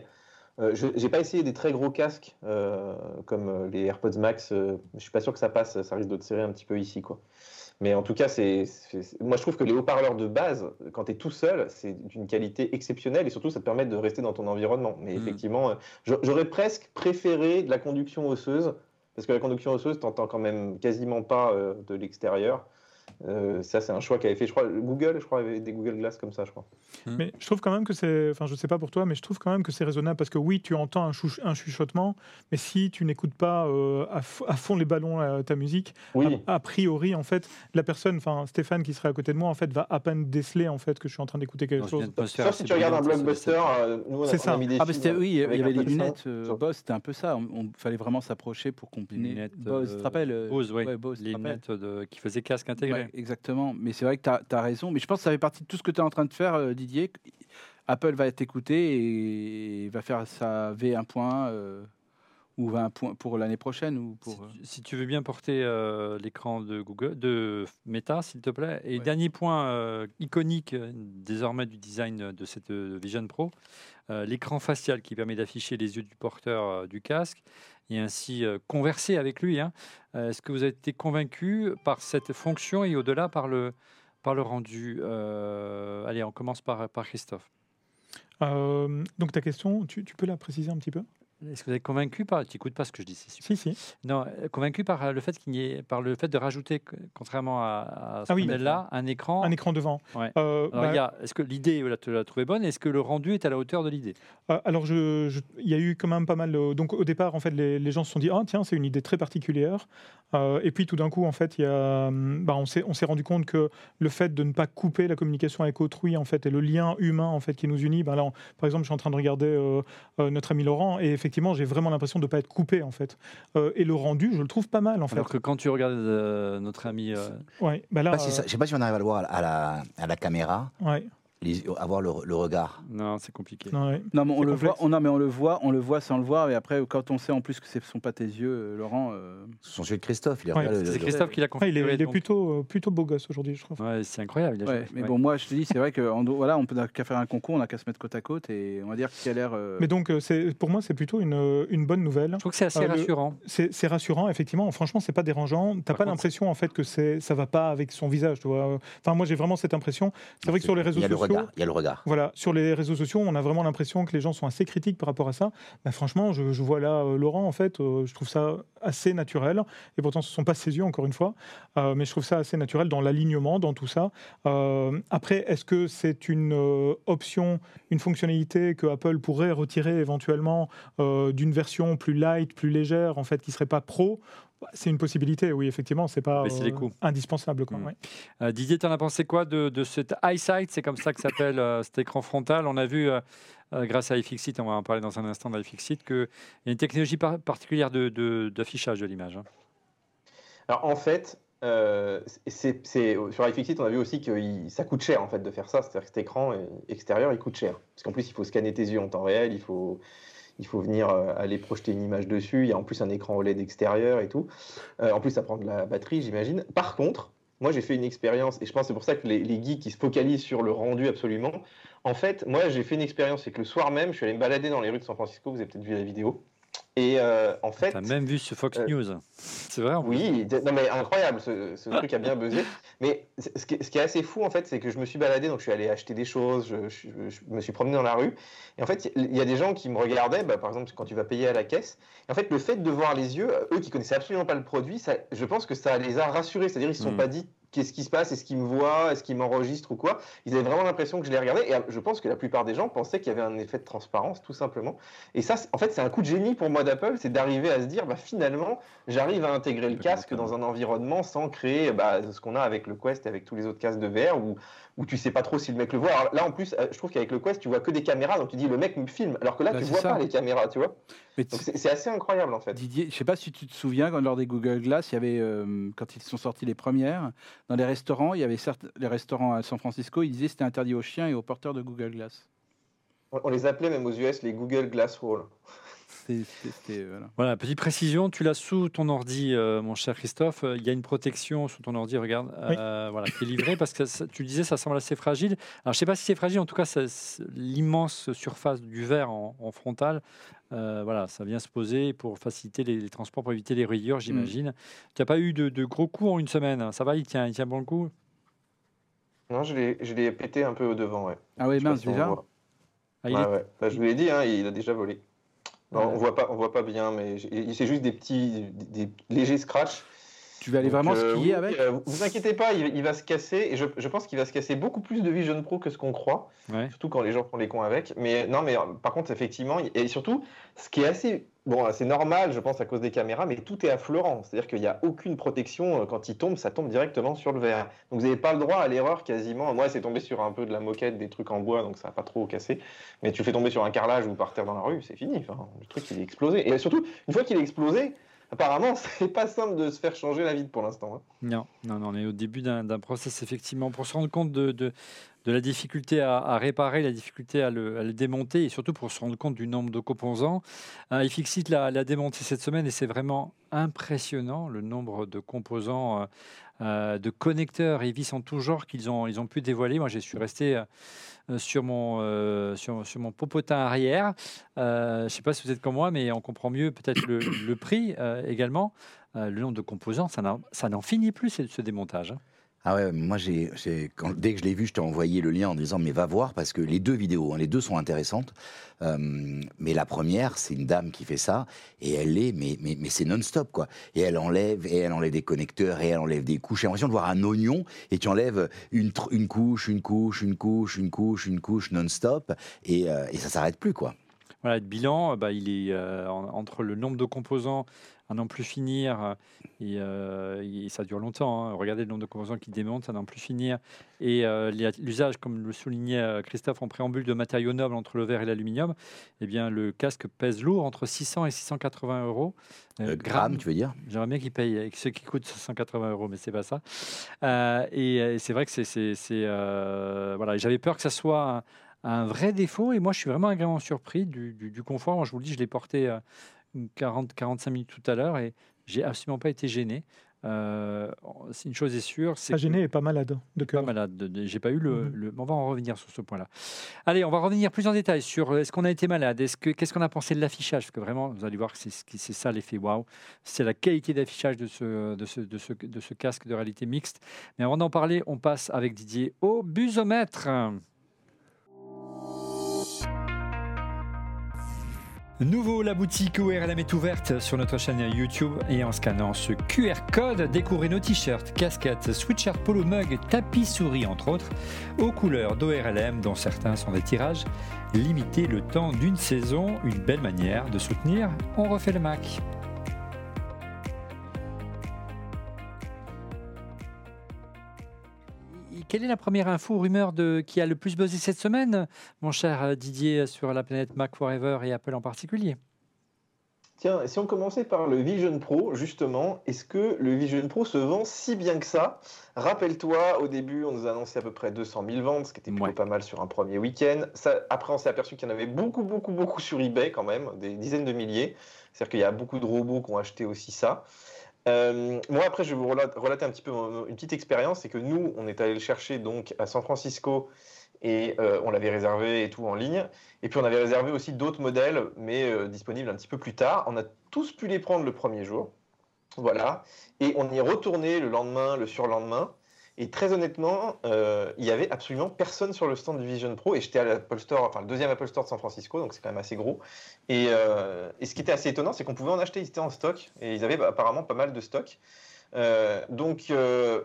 Euh, je n'ai pas essayé des très gros casques euh, comme euh, les AirPods Max. euh, je suis pas sûr que ça passe. Ça risque de te serrer un petit peu ici, quoi. Mais en tout cas, c'est, moi je trouve que les haut-parleurs de base, quand tu es tout seul, c'est d'une qualité exceptionnelle et surtout ça te permet de rester dans ton environnement. Mais Mm. effectivement, j'a- j'aurais presque préféré de la conduction osseuse parce que la conduction osseuse, t'entends quand même quasiment pas de l'extérieur. Euh, ça, c'est un choix qu'avait fait, je crois, Google, je crois, avait des Google Glass comme ça, je crois. Mais je trouve quand même que c'est, enfin je sais pas pour toi, mais je trouve quand même que c'est raisonnable parce que oui, tu entends un, chouch- un chuchotement, mais si tu n'écoutes pas euh, à, f- à fond les ballons euh, ta musique, Oui, a, a priori en fait, la personne, enfin Stéphane qui serait à côté de moi en fait va à peine déceler en fait que je suis en train d'écouter quelque une chose. sauf si tu regardes un blockbuster, c'est- euh, nous on a, C'est on a ça. mis des Ah, c'était, oui, il y avait les lunettes euh, Bose, c'était un peu ça. On, on- fallait vraiment s'approcher pour combiner. lunettes, Bose, tu te rappelles Bose, oui. ouais, Bose, les lunettes de- qui faisaient casque intégré. Exactement. Mais c'est vrai que tu as, raison. Mais je pense que ça fait partie de tout ce que tu es en train de faire, euh, Didier. Apple va t'écouter et va faire sa V1.1 euh, ou 20 points pour l'année prochaine. Ou pour, Si, euh, tu- si tu veux bien porter euh, l'écran de Google, de Meta, s'il te plaît. Et Ouais. dernier point euh, iconique désormais du design de cette Vision Pro, euh, l'écran facial qui permet d'afficher les yeux du porteur euh, du casque et ainsi euh, converser avec lui. hein. Euh, Est-ce que vous avez été convaincu par cette fonction et au-delà par le, par le rendu Euh, Allez, on commence par, par Christophe. Euh, donc ta question, tu, tu peux la préciser un petit peu? Est-ce que vous êtes convaincu par. Tu n'écoutes pas ce que je dis, c'est super. Si, si. Non, euh, convaincu par euh, le fait qu'il y ait, par le fait de rajouter, contrairement à, à ce Ah oui. modèle-là, un écran. Un écran devant. Ouais. Euh, bah, est-ce que l'idée, vous la- tu l'as trouvée bonne Est-ce que le rendu est à la hauteur de l'idée? Euh, alors, il y a eu quand même pas mal. de- donc, au départ, en fait, les, les gens se sont dit, ah tiens, c'est une idée très particulière. Euh, et puis, tout d'un coup, en fait, il y a, hum, bah, on s'est, on s'est rendu compte que le fait de ne pas couper la communication avec autrui, en fait, et le lien humain, en fait, qui nous unit. bah, là, on- par exemple, je suis en train de regarder notre ami Laurent, et effectivement, j'ai vraiment l'impression de ne pas être coupé, en fait. Euh, et le rendu, je le trouve pas mal, en fait. Alors que quand tu regardes euh, notre ami. euh, Ouais, bah là, Je ne sais pas si on arrive à le voir à la, à la caméra, ouais, les- avoir le, le regard. non, c'est compliqué. non, mais on le complexe. voit. On, non, mais on le voit. On le voit sans le voir. Et après, quand on sait en plus que ce ne sont pas tes yeux, euh, Laurent. euh, Ce sont ceux de Christophe. Ouais, C'est Christophe qui l'a Ouais, il est, il est donc- plutôt, euh, plutôt beau gosse aujourd'hui, je trouve. Ouais, c'est incroyable. il a ouais, joué. mais Ouais. bon, moi, je te dis, c'est vrai qu'on voilà, on peut n'a qu'à faire un concours, on n'a qu'à se mettre côte à côte et on va dire qu'il a l'air. euh, Mais donc, c'est, pour moi, c'est plutôt une, une bonne nouvelle. Je trouve que c'est assez Euh, rassurant. C'est rassurant, effectivement. Franchement, c'est pas dérangeant. T'as pas contre, l'impression en fait que c'est ça va pas avec son visage. Tu vois. Enfin, moi, j'ai vraiment cette impression. C'est vrai que sur les réseaux sociaux, regard. Il y a le regard. voilà, sur les réseaux sociaux, on a vraiment l'impression que les gens sont assez critiques par rapport à ça. Bah, franchement, je, je vois là euh, Laurent, en fait, euh, je trouve ça assez naturel. Et pourtant, ce ne sont pas ses yeux, encore une fois. Euh, mais je trouve ça assez naturel dans l'alignement, dans tout ça. Après, est-ce que c'est une option, une fonctionnalité que Apple pourrait retirer éventuellement d'une version plus light, plus légère, en fait, qui serait pas pro c'est une possibilité, oui, effectivement, c'est pas les euh, coûts. indispensable. Quoi, Mm. ouais. Euh, Didier, tu en as pensé quoi de, de cet eyesight? C'est comme ça que s'appelle euh, cet écran frontal. On a vu, euh, euh, grâce à iFixit, on va en parler dans un instant d'iFixit, qu'il y a une technologie par- particulière de- de- d'affichage de, l'image. hein. Alors en fait, euh, sur iFixit, on a vu aussi que il- ça coûte cher en fait de faire ça. C'est-à-dire que cet écran extérieur, il coûte cher. Parce qu'en plus, il faut scanner tes yeux en temps réel, il faut, il faut venir euh, aller projeter une image dessus. Il y a en plus un écran OLED extérieur et tout. Euh, en plus, ça prend de la batterie, j'imagine. Par contre, moi, j'ai fait une expérience, et je pense que c'est pour ça que les, les geeks qui se focalisent sur le rendu absolument. En fait, moi, j'ai fait une expérience, c'est que le soir même, je suis allé me balader dans les rues de San Francisco. Vous avez peut-être vu la vidéo. Et euh, en fait, Tu as même vu ce Fox euh, News. C'est vrai oui, non mais incroyable, ce, ce <laughs> truc a bien buzzé. Mais ce qui, est, ce qui est assez fou en fait, c'est que je me suis baladé, donc je suis allé acheter des choses, je, je- je me suis promené dans la rue, et en fait il y a des gens qui me regardaient, bah, par exemple quand tu vas payer à la caisse, et en fait le fait de voir les yeux, eux qui connaissaient absolument pas le produit, ça, je pense que ça les a rassurés, c'est-à-dire ils se sont Mm. pas dit qu'est-ce qui se passe, est-ce qu'ils me voient, est-ce qu'ils m'enregistrent ou quoi. Ils avaient vraiment l'impression que je les regardais, et euh, je pense que la plupart des gens pensaient qu'il y avait un effet de transparence tout simplement. Et ça, en fait, c'est un coup de génie pour moi d'Apple, c'est d'arriver à se dire, bah, finalement, j'arrive à intégrer le casque dans un environnement sans créer bah, ce qu'on a avec le Quest et avec tous les autres casques de VR où, où tu sais pas trop si le mec le voit. Alors là, en plus, euh, je trouve qu'avec le Quest, tu vois que des caméras, donc tu dis, le mec me filme, alors que là, Bah, tu vois ça. pas les caméras, tu vois. Mais tu- Donc c'est assez incroyable en fait. Didier, je sais pas si tu te souviens, quand, lors des Google Glass, il y avait, euh, quand ils sont sortis les premières, dans les restaurants, il y avait certes, les restaurants à San Francisco, ils disaient que c'était interdit aux chiens et aux porteurs de Google Glass. On, on les appelait même aux US les Google Glass Wall. Voilà. Voilà, petite précision, tu l'as sous ton ordi, euh, mon cher Christophe. Il y a une protection sous ton ordi, regarde, euh, voilà, qui est livrée parce que ça- tu le disais, ça semble assez fragile. Alors, je sais pas si c'est fragile, en tout cas, l'immense surface du verre en, en frontal, euh, voilà, ça vient se poser pour faciliter les, les transports, pour éviter les rayures, j'imagine. Tu n'as pas eu de, de gros coups en une semaine, hein. ça va, il tient, il tient bon le coup? Non, je l'ai je l'ai pété un peu au devant, ouais. Ah oui, mince, si on déjà. Ah, il Ouais, est- ouais. Bah, je vous l'ai dit, hein, il a déjà volé. Ouais. on voit pas, on voit pas bien, mais c'est juste des petits, des, des légers scratchs. Tu vas aller Donc, vraiment euh, skier oui, avec euh, Vous inquiétez pas, il, il va se casser. Et je, je pense qu'il va se casser beaucoup plus de Vision Pro que ce qu'on croit, Ouais. surtout quand les gens font les cons avec. Mais non, mais euh, par contre, effectivement, et surtout, ce qui est assez bon, c'est normal, je pense à cause des caméras, mais tout est affleurant. C'est-à-dire qu'il n'y a aucune protection quand il tombe, ça tombe directement sur le verre. Donc vous n'avez pas le droit à l'erreur quasiment. Moi, c'est tombé sur un peu de la moquette, des trucs en bois, donc ça n'a pas trop cassé. Mais tu le fais tomber sur un carrelage ou par terre dans la rue, c'est fini. Enfin, le truc, il est explosé. Et surtout, une fois qu'il est explosé, apparemment, <laughs> c'est pas simple de se faire changer la vie pour l'instant. hein. Non, non, non, on est au début d'un process, effectivement, pour se rendre compte de, de, la difficulté à, réparer, la difficulté à le, démonter, et surtout pour se rendre compte du nombre de composants. Euh, iFixit l'a l'a démonté cette semaine, et c'est vraiment impressionnant, le nombre de composants, euh, euh, de connecteurs et vis en tout genre qu'ils ont, ils ont pu dévoiler. Moi, je suis resté euh, sur, mon, euh, sur, mon popotin arrière. Euh, je ne sais pas si vous êtes comme moi, mais on comprend mieux peut-être le, le prix euh, également. Euh, le nombre de composants, ça n'en- finit plus, ce démontage. hein. Ah ouais, moi j'ai, dès que je l'ai vu, je t'ai envoyé le lien en disant mais va voir parce que les deux vidéos, hein, les deux sont intéressantes. Euh, mais la première, c'est une dame qui fait ça et elle est, mais mais, mais c'est non-stop quoi. Et elle enlève et elle enlève des connecteurs et elle enlève des couches. J'ai l'impression de voir un oignon et tu enlèves une une couche, une couche, une couche, une couche, une couche non-stop et, euh, et ça s'arrête plus quoi. Voilà, le bilan, euh, bah, il est euh, en- entre le nombre de composants à n'en plus finir, euh, et, euh, et ça dure longtemps. hein. Regardez le nombre de composants qui démontent à n'en plus finir, et euh, l'usage, comme le soulignait euh, Christophe en préambule, de matériaux nobles entre le verre et l'aluminium. Eh bien, le casque pèse lourd, entre 600 et 680 euros. Euh, grammes, tu veux dire? J'aimerais bien qu'ils payent ceux qui coûtent 180 euros, mais c'est pas ça. Euh, et euh, c'est vrai que c'est, euh, voilà. J'avais peur que ça soit un, un vrai défaut, et moi je suis vraiment agréablement surpris du, du- du confort. Moi, je vous le dis, je l'ai porté euh, 40-45 minutes tout à l'heure, et j'ai absolument pas été gêné. Euh, une chose est sûre, c'est Pas que- gêné et pas malade de pas cœur. malade. de- de- J'ai pas eu le, Mhm. le- On va en revenir sur ce point-là. Allez, on va revenir plus en détail sur euh, est-ce qu'on a été malade, est-ce que qu'est-ce qu'on a pensé de l'affichage, parce que vraiment, vous allez voir que c'est ça l'effet waouh. C'est la qualité d'affichage de ce, de, ce, de, ce, de ce casque de réalité mixte. Mais avant d'en parler, on passe avec Didier au busomètre. Nouveau, la boutique ORLM est ouverte sur notre chaîne YouTube et en scannant ce QR code, découvrez nos t-shirts, casquettes, sweatshirts, polo mug, tapis souris entre autres, aux couleurs d'ORLM dont certains sont des tirages limités le temps d'une saison, une belle manière de soutenir. On refait le Mac. Quelle est la première info ou rumeur de, qui a le plus buzzé cette semaine, mon cher Didier, sur la planète Mac Forever et Apple en particulier? Tiens, si on commençait par le Vision Pro, justement, est-ce que le Vision Pro se vend si bien que ça? Rappelle-toi, au début, on nous a annoncé à peu près 200 000 ventes, ce qui était plutôt Ouais. pas mal sur un premier week-end. Ça, après, on s'est aperçu qu'il y en avait beaucoup, beaucoup, beaucoup sur eBay quand même, des dizaines de milliers. C'est-à-dire qu'il y a beaucoup de robots qui ont acheté aussi ça. Euh, moi, après, je vais vous relate- relater un petit peu une petite expérience. C'est que nous, on est allé le chercher donc à San Francisco et euh, on l'avait réservé et tout en ligne. Et puis, on avait réservé aussi d'autres modèles, mais euh, disponibles un petit peu plus tard. On a tous pu les prendre le premier jour. Voilà. Et on y est retourné le lendemain, le surlendemain. Et très honnêtement, euh, il y avait absolument personne sur le stand du Vision Pro. Et j'étais à l'Apple Store, enfin le deuxième Apple Store de San Francisco, donc c'est quand même assez gros. Et, euh, ce qui était assez étonnant, c'est qu'on pouvait en acheter, ils étaient en stock. Et ils avaient apparemment pas mal de stock. Euh, donc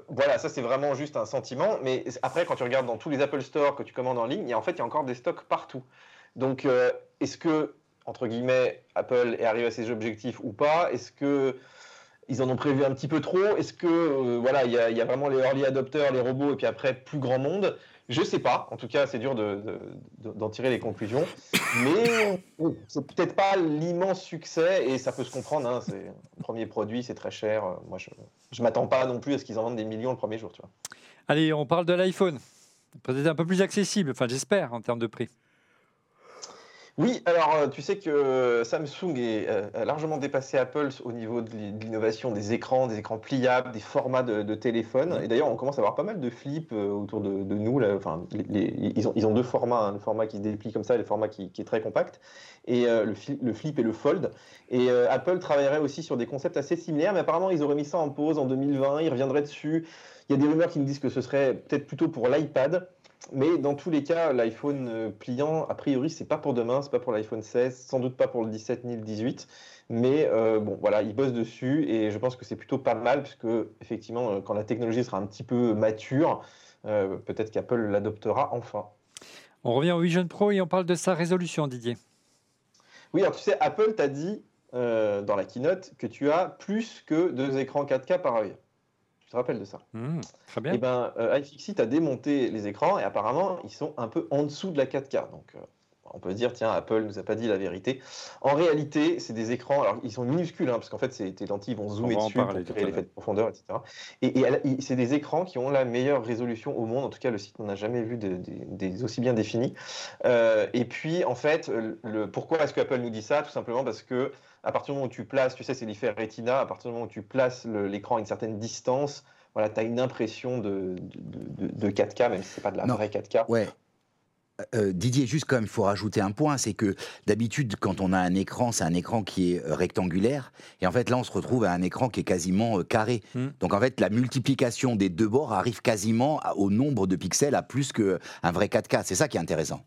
voilà, ça c'est vraiment juste un sentiment. Mais après, quand tu regardes dans tous les Apple Store que tu commandes en ligne, en fait, il y a encore des stocks partout. Donc est-ce que, entre guillemets, Apple est arrivé à ses objectifs ou pas? Est-ce que ils en ont prévu un petit peu trop Est-ce que euh, voilà, il y, a- vraiment les early adopters, les robots, et puis après plus grand monde? Je sais pas. En tout cas, c'est dur de- de- de- d'en tirer les conclusions. Mais bon, c'est peut-être pas l'immense succès, et ça peut se comprendre. hein, c'est premier produit, c'est très cher. Euh, Moi, je je m'attends pas non plus à ce qu'ils en vendent des millions le premier jour. Tu vois. Allez, on parle de l'iPhone. Peut-être un peu plus accessible, enfin j'espère, en termes de prix. Oui, alors euh, tu sais que Samsung est, euh, a largement dépassé Apple au niveau de l'i- de l'innovation des écrans, des écrans pliables, des formats de, de téléphone. Et d'ailleurs, on commence à avoir pas mal de flips euh, autour de, de nous. Là. Enfin, les- les- ils, ont, ils ont deux formats, hein, le format qui se déplie comme ça et le format qui, qui est très compact, et euh, le, fli- le flip et le fold. Et euh, Apple travaillerait aussi sur des concepts assez similaires, mais apparemment, ils auraient mis ça en pause en 2020, ils reviendraient dessus. Il y a des rumeurs qui nous disent que ce serait peut-être plutôt pour l'iPad. Mais dans tous les cas, l'iPhone euh, pliant, a priori, c'est pas pour demain, c'est pas pour l'iPhone 16, sans doute pas pour le 17 ni le 18. Mais euh, bon, voilà, ils bossent dessus et je pense que c'est plutôt pas mal, puisque effectivement, euh, quand la technologie sera un petit peu mature, euh, peut-être qu'Apple l'adoptera enfin. On revient au Vision Pro et on parle de sa résolution, Didier. Oui, alors tu sais, Apple t'a dit euh, dans la keynote que tu as plus que deux écrans 4K par œil. Te rappelles de ça très bien. Eh ben, euh, iFixit a démonté les écrans et apparemment, ils sont un peu en dessous de la 4K. Donc, euh, on peut se dire, tiens, Apple nous a pas dit la vérité. En réalité, c'est des écrans, alors ils sont minuscules, hein, parce qu'en fait, c'est- tes lentilles vont zoomer dessus pour créer l'effet de profondeur, etc. Et, c'est des écrans qui ont la meilleure résolution au monde. En tout cas, le site n'en a jamais vu des, des- des aussi bien définis. Euh, et puis, en fait, le, pourquoi est-ce que Apple nous dit ça? Tout simplement parce que à partir du moment où tu places, tu sais, c'est l'effet Retina, à partir du moment où tu places l'écran à une certaine distance, voilà, tu as une impression de, de, de- de 4K, même si c'est pas de la Non. vraie 4K. Ouais. Euh, Didier, juste quand même, il faut rajouter un point, c'est que d'habitude, quand on a un écran, c'est un écran qui est euh, rectangulaire, et en fait là, on se retrouve à un écran qui est quasiment euh, carré. Hmm. Donc en fait, la multiplication des deux bords arrive quasiment à- au nombre de pixels à plus qu'un vrai 4K. C'est ça qui est intéressant.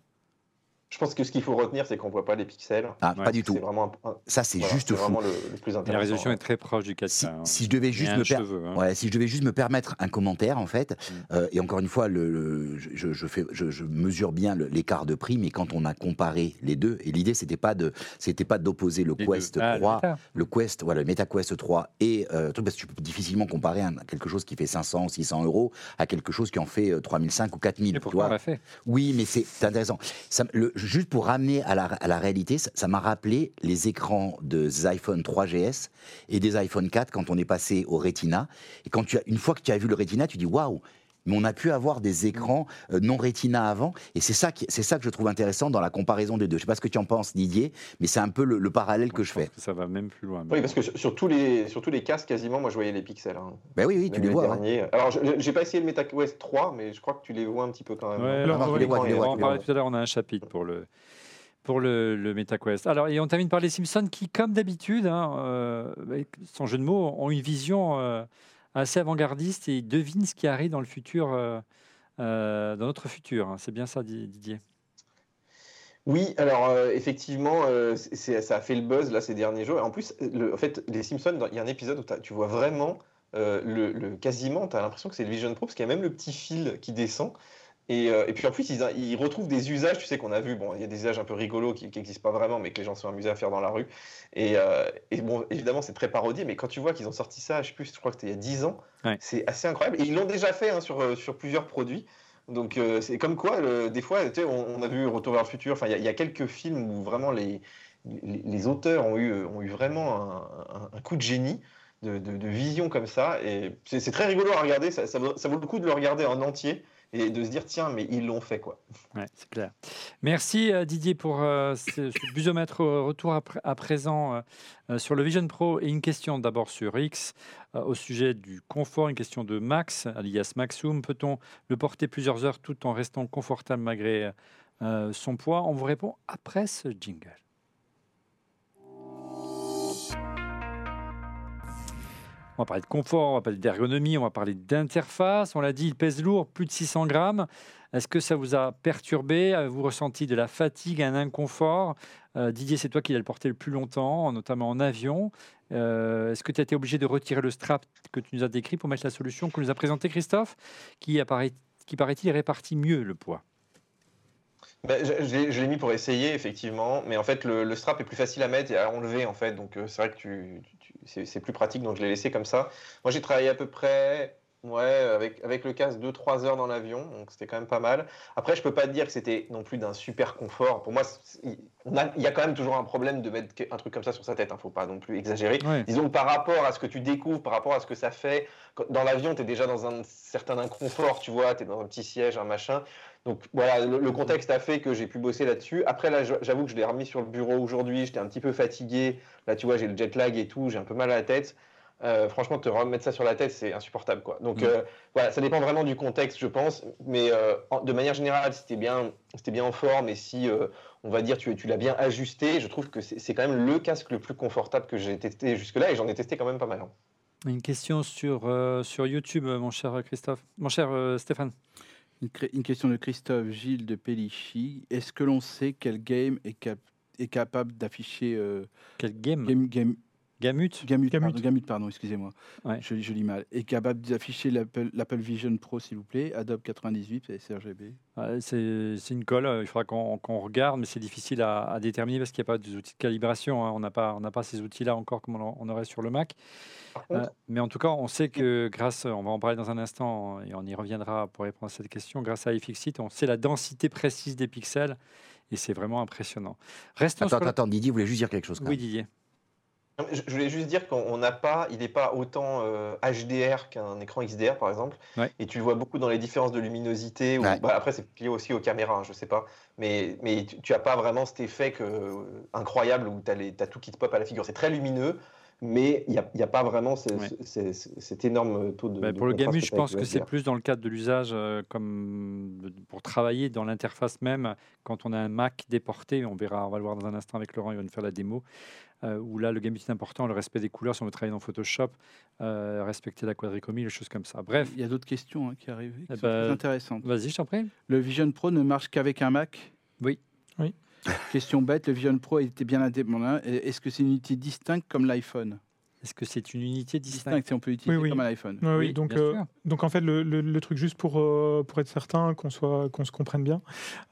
Je pense que ce qu'il faut retenir, c'est qu'on voit pas les pixels. Ah, Ouais, pas du tout. vraiment, un- Ça, c'est voilà, juste fou. vraiment le, le plus Et intéressant. la résolution est très proche du 4K. Si, hein. si je devais juste me cheveu, hein. Ouais, si je devais juste me permettre un commentaire, en fait, Mm. euh, et encore une fois, le, le- je, je fais, je, je mesure bien l'écart de prix, mais quand on a comparé les deux, et l'idée c'était pas de, c'était pas d'opposer le Les. Quest Ah, le 3, Meta. le Quest, voilà, le MetaQuest 3 et euh, parce que tu peux difficilement comparer un- quelque chose qui fait 500 ou 600 euros à quelque chose qui en fait euh, 3005 ou 4000. Et tu pourquoi on l'a fait? Oui, mais c'est c'est intéressant. Ça, le- juste pour ramener à la, réalité, ça ça m'a rappelé les écrans des iPhone 3GS et des iPhone 4 quand on est passé au Retina. Et quand tu as, une fois que tu as vu le Retina, tu dis waouh. Mais on a pu avoir des écrans euh, non Retina avant, et c'est ça, qui- c'est ça que je trouve intéressant dans la comparaison des deux. Je sais pas ce que tu en penses, Didier, mais c'est un peu le, le parallèle que je fais. que ça va même plus loin. Oui, parce que sur, sur tous les, sur tous les casques, quasiment, moi je voyais les pixels. hein. Ben oui, oui, tu les vois. hein. derniers. Alors, je- j'ai pas essayé le MetaQuest 3, mais je crois que tu les vois un petit peu quand même. Ouais, Alors, alors, on en vois. tout à l'heure, on a un chapitre pour le, pour le, le MetaQuest. Alors, et on termine par les Simpsons qui, comme d'habitude, hein, euh, avec son jeu de mots, ont une vision euh, assez avant-gardiste et ils devinent ce qui arrive dans le futur, euh, euh, dans notre futur. hein. C'est bien ça, Di- Didier? Oui, alors euh, effectivement, ça a fait le buzz là ces derniers jours. Et en plus, en fait, les Simpsons, il y a un épisode où tu vois vraiment le, le- quasiment, tu as l'impression que c'est le Vision Pro parce qu'il y a même le petit fil qui descend. Et, euh, et puis en plus, ils, ils retrouvent des usages, tu sais, qu'on a vu. Bon, il y a des usages un peu rigolos qui n'existent pas vraiment, mais que les gens sont amusés à faire dans la rue. Et, euh, et bon, évidemment, c'est très parodié, mais quand tu vois qu'ils ont sorti ça, je sais plus, je crois que c'était il y a 10 ans, Ouais. c'est assez incroyable. Et ils l'ont déjà fait hein, sur, euh, sur plusieurs produits. Donc euh, c'est comme quoi, le- des fois, tu sais, on, on a vu Retour vers le futur, enfin, il y, a- il y a quelques films où vraiment les, les, les auteurs ont eu, ont eu vraiment un, un- un coup de génie. De, de- de vision comme ça et c'est c'est très rigolo à regarder ça, ça vaut, ça vaut le coup de le regarder en entier et de se dire tiens mais ils l'ont fait quoi Ouais, c'est clair. Merci euh, Didier pour euh, ce, ce busomètre retour à, pr- à présent euh, euh, sur le Vision Pro et une question d'abord sur X au sujet du confort, une question de Max, alias Maxoum. Peut-on le porter plusieurs heures tout en restant confortable malgré son poids? On vous répond après ce jingle. On va parler de confort, on va parler d'ergonomie, on va parler d'interface. On l'a dit, il pèse lourd, plus de 600 grammes. Est-ce que ça vous a perturbé? Avez-vous ressenti de la fatigue, un inconfort? Euh, Didier, c'est toi qui l'as porté le plus longtemps, notamment en avion. Euh, Est-ce que tu as été obligé de retirer le strap que tu nous as décrit pour mettre la solution que nous a présentée Christophe, qui, paraît-il répartit mieux le poids? Ben, je l'ai mis pour essayer, effectivement, mais en fait, le, strap est plus facile à mettre et à enlever, en fait, donc euh, c'est vrai que tu- c'est plus pratique, donc je l'ai laissé comme ça. Moi, j'ai travaillé à peu près, ouais, avec, avec le casque 2-3 heures dans l'avion, donc c'était quand même pas mal. Après, je peux pas te dire que c'était non plus d'un super confort. Pour moi, il y a quand même toujours un problème de mettre un truc comme ça sur sa tête, hein, faut pas non plus exagérer. Disons par rapport à ce que tu découvres, par rapport à ce que ça fait, dans l'avion, tu es déjà dans un certain inconfort, tu vois, tu es dans un petit siège, un machin. Donc voilà, le, le contexte a fait que j'ai pu bosser là-dessus. Après, là, j'avoue que je l'ai remis sur le bureau aujourd'hui, j'étais un petit peu fatigué. Là, tu vois, j'ai le jet lag et tout, j'ai un peu mal à la tête. Euh, franchement, te remettre ça sur la tête, c'est insupportable. Quoi. Donc Mm. euh, voilà, ça dépend vraiment du contexte, je pense. Mais euh, en- de manière générale, si t'es bien, si t'es bien en forme et si, euh, on va dire, tu, tu l'as bien ajusté, je trouve que c'est quand même le casque le plus confortable que j'ai testé jusque-là et j'en ai testé quand même pas mal. hein. Une question sur, euh, sur YouTube, mon cher Christophe, mon cher euh, Stéphane. Une, question de Christophe Gilles de Pellichy. Est-ce que l'on sait quel game est, cap- est capable d'afficher euh, Quel game? game, game, Gamut Gamut, Gamut. pardon, Gamut, pardon, excusez-moi. Ouais. Je, je lis mal. Est capable d'afficher l'Apple Vision Pro, s'il vous plaît, Adobe 98 et sRGB. Ouais, C'est une colle, euh, il faudra qu'on regarde, mais c'est difficile à, à déterminer parce qu'il n'y a pas d'outils de calibration. hein. On n'a pas, on n'a pas ces outils-là encore comme on, on aurait sur le Mac. Euh, mais en tout cas, on sait que grâce, on va en parler dans un instant et on y reviendra pour répondre à cette question, grâce à iFixit, on sait la densité précise des pixels et c'est vraiment impressionnant. Restons Attends, sur la- attends, attends, Didier voulait juste dire quelque chose. quand Oui, même. Didier. Je voulais juste dire qu'on n'a pas, il n'est pas autant euh, HDR qu'un écran XDR par exemple, Ouais. et tu le vois beaucoup dans les différences de luminosité. Ou, Ouais. bah, après, c'est lié aussi aux caméras, hein, je sais pas, mais, mais tu, tu as pas vraiment cet effet que, euh, incroyable où tu as, tout qui te pop à la figure. C'est très lumineux, mais il n'y a, il y a pas vraiment ce- Ouais. ce- ce- cet énorme taux de. Ben, de pour le Gamu, je pense que c'est plus dans le cadre de l'usage euh, comme pour travailler dans l'interface même. Quand on a un Mac déporté, on verra, on va le voir dans un instant avec Laurent, il va nous faire la démo. euh, où là, le Gamu est important, le respect des couleurs, si on veut travailler dans Photoshop, euh, respecter la quadricomie, les choses comme ça. Bref, Il y a d'autres questions hein, qui arrivent, qui Eh sont ben, très intéressantes. vas-y, je t'en prie. Le Vision Pro ne marche qu'avec un Mac? Oui. Oui. <laughs> Question bête, le Vision Pro était bien indépendant. Est-ce que c'est une unité distincte comme l'iPhone? Est-ce que c'est une unité distincte? Si on peut l'utiliser Oui, oui. comme un iPhone. Oui, oui, Oui, donc, bien euh, sûr. donc en fait, le, le- le truc, juste pour, euh, pour être certain qu'on soit qu'on se comprenne bien,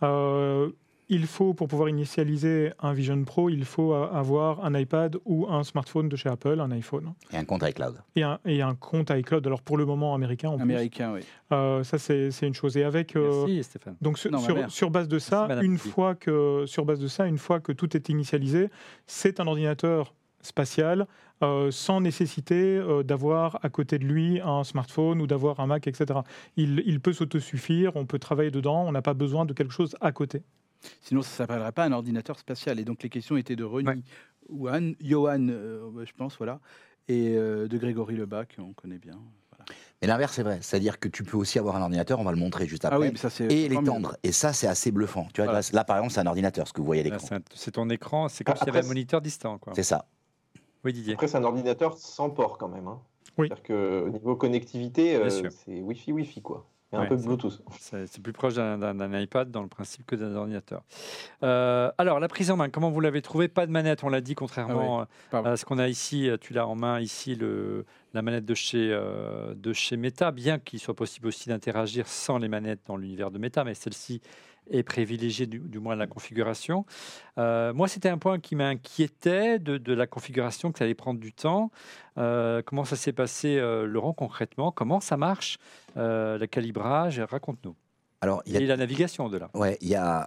euh, il faut, pour pouvoir initialiser un Vision Pro, il faut a- avoir un iPad ou un smartphone de chez Apple, un iPhone, Et un compte iCloud. et un, et un compte iCloud, alors pour le moment américain en plus. Américain, oui. Euh, ça, c'est une chose. Et avec... euh, Merci, Stéphane. Donc sur, Non, ma sur- mère. sur base de ça, Merci, une fois que sur base de ça, une fois que tout est initialisé, c'est un ordinateur spatial euh, sans nécessité euh, d'avoir à côté de lui un smartphone ou d'avoir un Mac, etc. Il, il peut s'autosuffire, on peut travailler dedans, on n'a pas besoin de quelque chose à côté. Sinon, ça ne s'appellerait pas un ordinateur spatial. Et donc, les questions étaient de Ronnie Ouais. Johan, Johan euh, je pense, voilà, et euh, de Grégory Lebas, qu'on connaît bien. Voilà. Mais l'inverse, c'est vrai. C'est-à-dire que tu peux aussi avoir un ordinateur, on va le montrer juste après. Ah oui, mais ça, c'est. et l'étendre. Et ça, c'est assez bluffant. Tu vois, Voilà. là, par exemple, c'est un ordinateur, ce que vous voyez à l'écran. C'est ton écran, c'est comme Ah, s'il y avait un moniteur distant. C'est ça. Oui, Didier. Après, c'est un ordinateur sans port quand même. Hein. Oui. C'est-à-dire qu'au niveau connectivité, euh, c'est Wi-Fi, Wi-Fi quoi. Et un Ouais, peu de Bluetooth. C'est plus proche d'un- iPad dans le principe que d'un ordinateur. Euh, alors, la prise en main, comment vous l'avez trouvé Pas de manette, on l'a dit, contrairement euh, Pardon. à ce qu'on a ici. euh, Tu l'as en main ici, le, la manette de chez, euh, de chez Meta, bien qu'il soit possible aussi d'interagir sans les manettes dans l'univers de Meta, mais celle-ci est privilégiée, du, du moins la configuration. Euh, moi, c'était un point qui m'inquiétait de, de la configuration, que ça allait prendre du temps. Euh, comment ça s'est passé, euh, Laurent, concrètement? Comment ça marche Le calibrage? Raconte-nous. Alors, il y a Et la navigation de là. Ouais, il y a,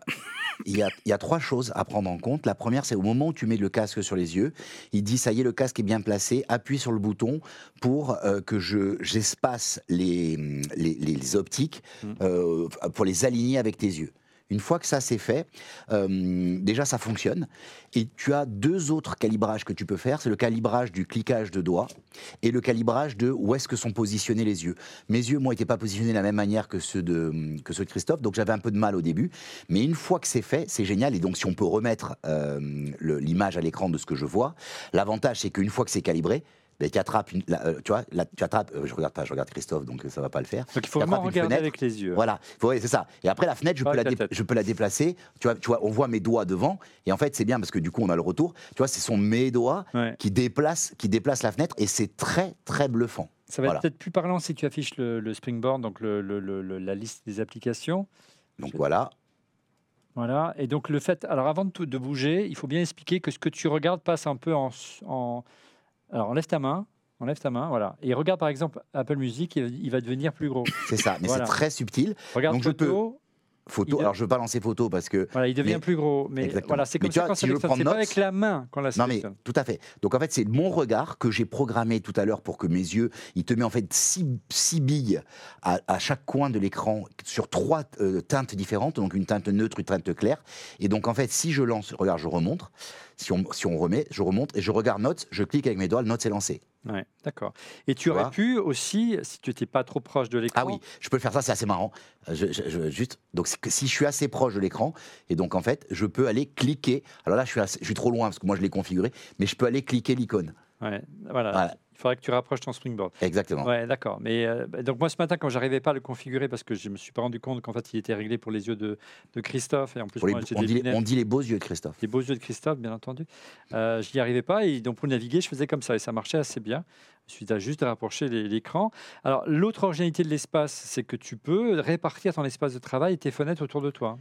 il y, a, il y a trois choses à prendre en compte. La première, c'est au moment où tu mets le casque sur les yeux, il dit ça y est, le casque est bien placé, appuie sur le bouton pour euh, que je j'espace les, les, les optiques Mm. euh, pour les aligner avec tes yeux. Une fois que ça c'est fait, euh, déjà ça fonctionne. Et tu as deux autres calibrages que tu peux faire. C'est le calibrage du cliquage de doigts et le calibrage de où est-ce que sont positionnés les yeux. Mes yeux, moi, n'étaient pas positionnés de la même manière que ceux de, que ceux de Christophe, donc j'avais un peu de mal au début. Mais une fois que c'est fait, c'est génial. Et donc, si on peut remettre euh, l'image à l'écran de ce que je vois, l'avantage, c'est qu'une fois que c'est calibré, tu attrapes, une, la- euh, tu vois, tu attrapes, euh, je regarde pas, je regarde Christophe, donc euh, ça va pas le faire. Donc il faut vraiment regarder fenêtre. avec les yeux. Voilà, ouais, c'est ça. Et après la fenêtre, je peux, la avec la dé- tête. je peux la déplacer. Tu vois, tu vois, on voit mes doigts devant. Et en fait, c'est bien parce que du coup, on a le retour. Tu vois, ce sont mes doigts Ouais. qui déplacent, qui déplacent la fenêtre. Et c'est très, très bluffant. Ça va Voilà. être peut-être plus parlant si tu affiches le, le Springboard, donc le- le- la liste des applications. Donc Je- voilà. Voilà. Et donc le fait, alors avant de, bouger, il faut bien expliquer que ce que tu regardes passe un peu en, en- alors enlève ta main, enlève ta main, voilà. Et regarde par exemple Apple Music, il, il va devenir plus gros. C'est ça. Mais Voilà. c'est très subtil. Regarde Donc, je peux- photo, Alors, je veux pas lancer photo parce que voilà, il devient Mais- plus gros. Mais Exactement. voilà, c'est Mais comme tu ça vois, qu'on si sélectionne. C'est pas avec la main qu'on la Non mais sélectionne. tout à fait. Donc en fait c'est mon regard que j'ai programmé tout à l'heure pour que mes yeux, il te met en fait six, six billes à, à chaque coin de l'écran sur trois euh, teintes différentes, donc une teinte neutre, une teinte claire. Et donc en fait si je lance, regarde je remonte, si on, si on remet, je remonte et je regarde notes, je clique avec mes doigts, le note s'est lancé. Ouais, d'accord. Et tu aurais pu aussi, si tu n'étais pas trop proche de l'écran, Ah oui, je peux faire ça, c'est assez marrant. Je, je- je- juste, donc si je suis assez proche de l'écran, et donc en fait, je peux aller cliquer. Alors là, je suis, assez- je suis trop loin parce que moi je l'ai configuré, mais je peux aller cliquer l'icône. ouais, voilà. Voilà. Il faudrait que tu rapproches ton Springboard. Exactement. Ouais, d'accord. Mais euh, bah, donc moi ce matin, quand j'arrivais pas à le configurer parce que je me suis pas rendu compte qu'en fait il était réglé pour les yeux de, de Christophe et en plus les- moi, on, dit, les- on dit les beaux yeux de Christophe. les beaux yeux de Christophe, bien entendu. Euh, je n'y arrivais pas et donc pour naviguer, je faisais comme ça et ça marchait assez bien. Suffit de juste de rapprocher l'écran. Alors l'autre originalité de l'espace, c'est que tu peux répartir ton espace de travail et tes fenêtres autour de toi.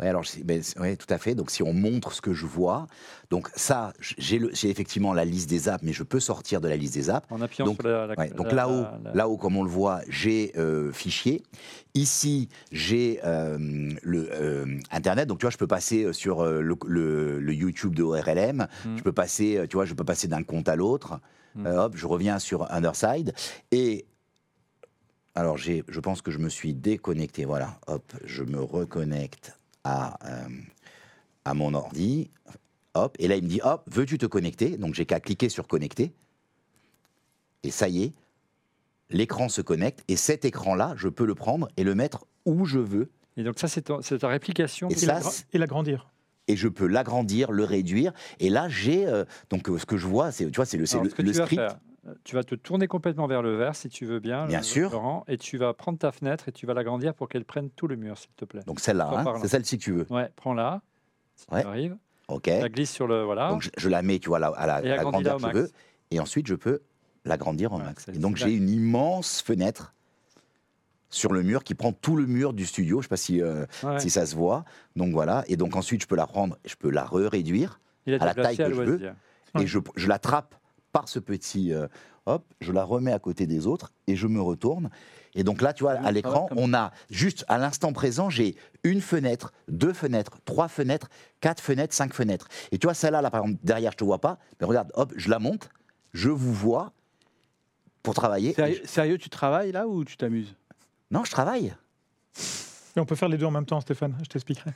Oui, alors, ben, ouais, tout à fait. Donc, si on montre ce que je vois, donc ça, j'ai effectivement la liste des apps, mais je peux sortir de la liste des apps. En appuyant Donc, sur la, la- Ouais, donc là-haut, la- là-haut, comme on le voit, j'ai euh, fichier. Ici, j'ai euh, le euh, Internet. Donc, tu vois, je peux passer euh, sur le, le- le YouTube de ORLM. Mm. Je peux passer, tu vois, je peux passer d'un compte à l'autre. Mm. Euh, hop, je reviens sur Underside. Et alors, je pense que je me suis déconnecté. Voilà, hop, je me reconnecte à, euh, à mon ordi. Hop, et là, il me dit, hop, veux-tu te connecter? Donc, j'ai qu'à cliquer sur connecter. Et ça y est, l'écran se connecte. Et cet écran-là, je peux le prendre et le mettre où je veux. Et donc ça, c'est c'est ta réplication. Et l'agrandir. et je peux l'agrandir, le réduire. Et là, j'ai euh, donc euh, ce que je vois, c'est tu vois, c'est le, le, script. faire, tu vas te tourner complètement vers le vert, si tu veux bien, Bien sûr. Laurent, et tu vas prendre ta fenêtre et tu vas l'agrandir pour qu'elle prenne tout le mur, s'il te plaît. Donc celle-là, hein, c'est celle-ci que tu veux. Ouais, prends-la, si Ouais. tu arrives. Ok. La glisse sur le voilà. Donc je, je la mets, tu vois, à la, à la grandeur que je veux. Et ensuite, je peux l'agrandir au Ouais, max. Et donc j'ai une immense fenêtre sur le mur qui prend tout le mur du studio. Je sais pas si, euh, Ouais. si ça se voit. Donc voilà. Et donc ensuite, je peux la prendre, je peux la a à la taille que je veux. et je, je l'attrape par ce petit euh, hop, je la remets à côté des autres et je me retourne. Et donc là, tu vois, à l'écran, on a juste à l'instant présent, j'ai une fenêtre, deux fenêtres, trois fenêtres, quatre fenêtres, cinq fenêtres. Et tu vois, celle-là, là, par exemple, derrière, je te vois pas, mais regarde, hop, je la monte, je vous vois pour travailler. Sérieux, sérieux, tu travailles là ou tu t'amuses? Non, je travaille. Et on peut faire les deux en même temps, Stéphane, je t'expliquerai.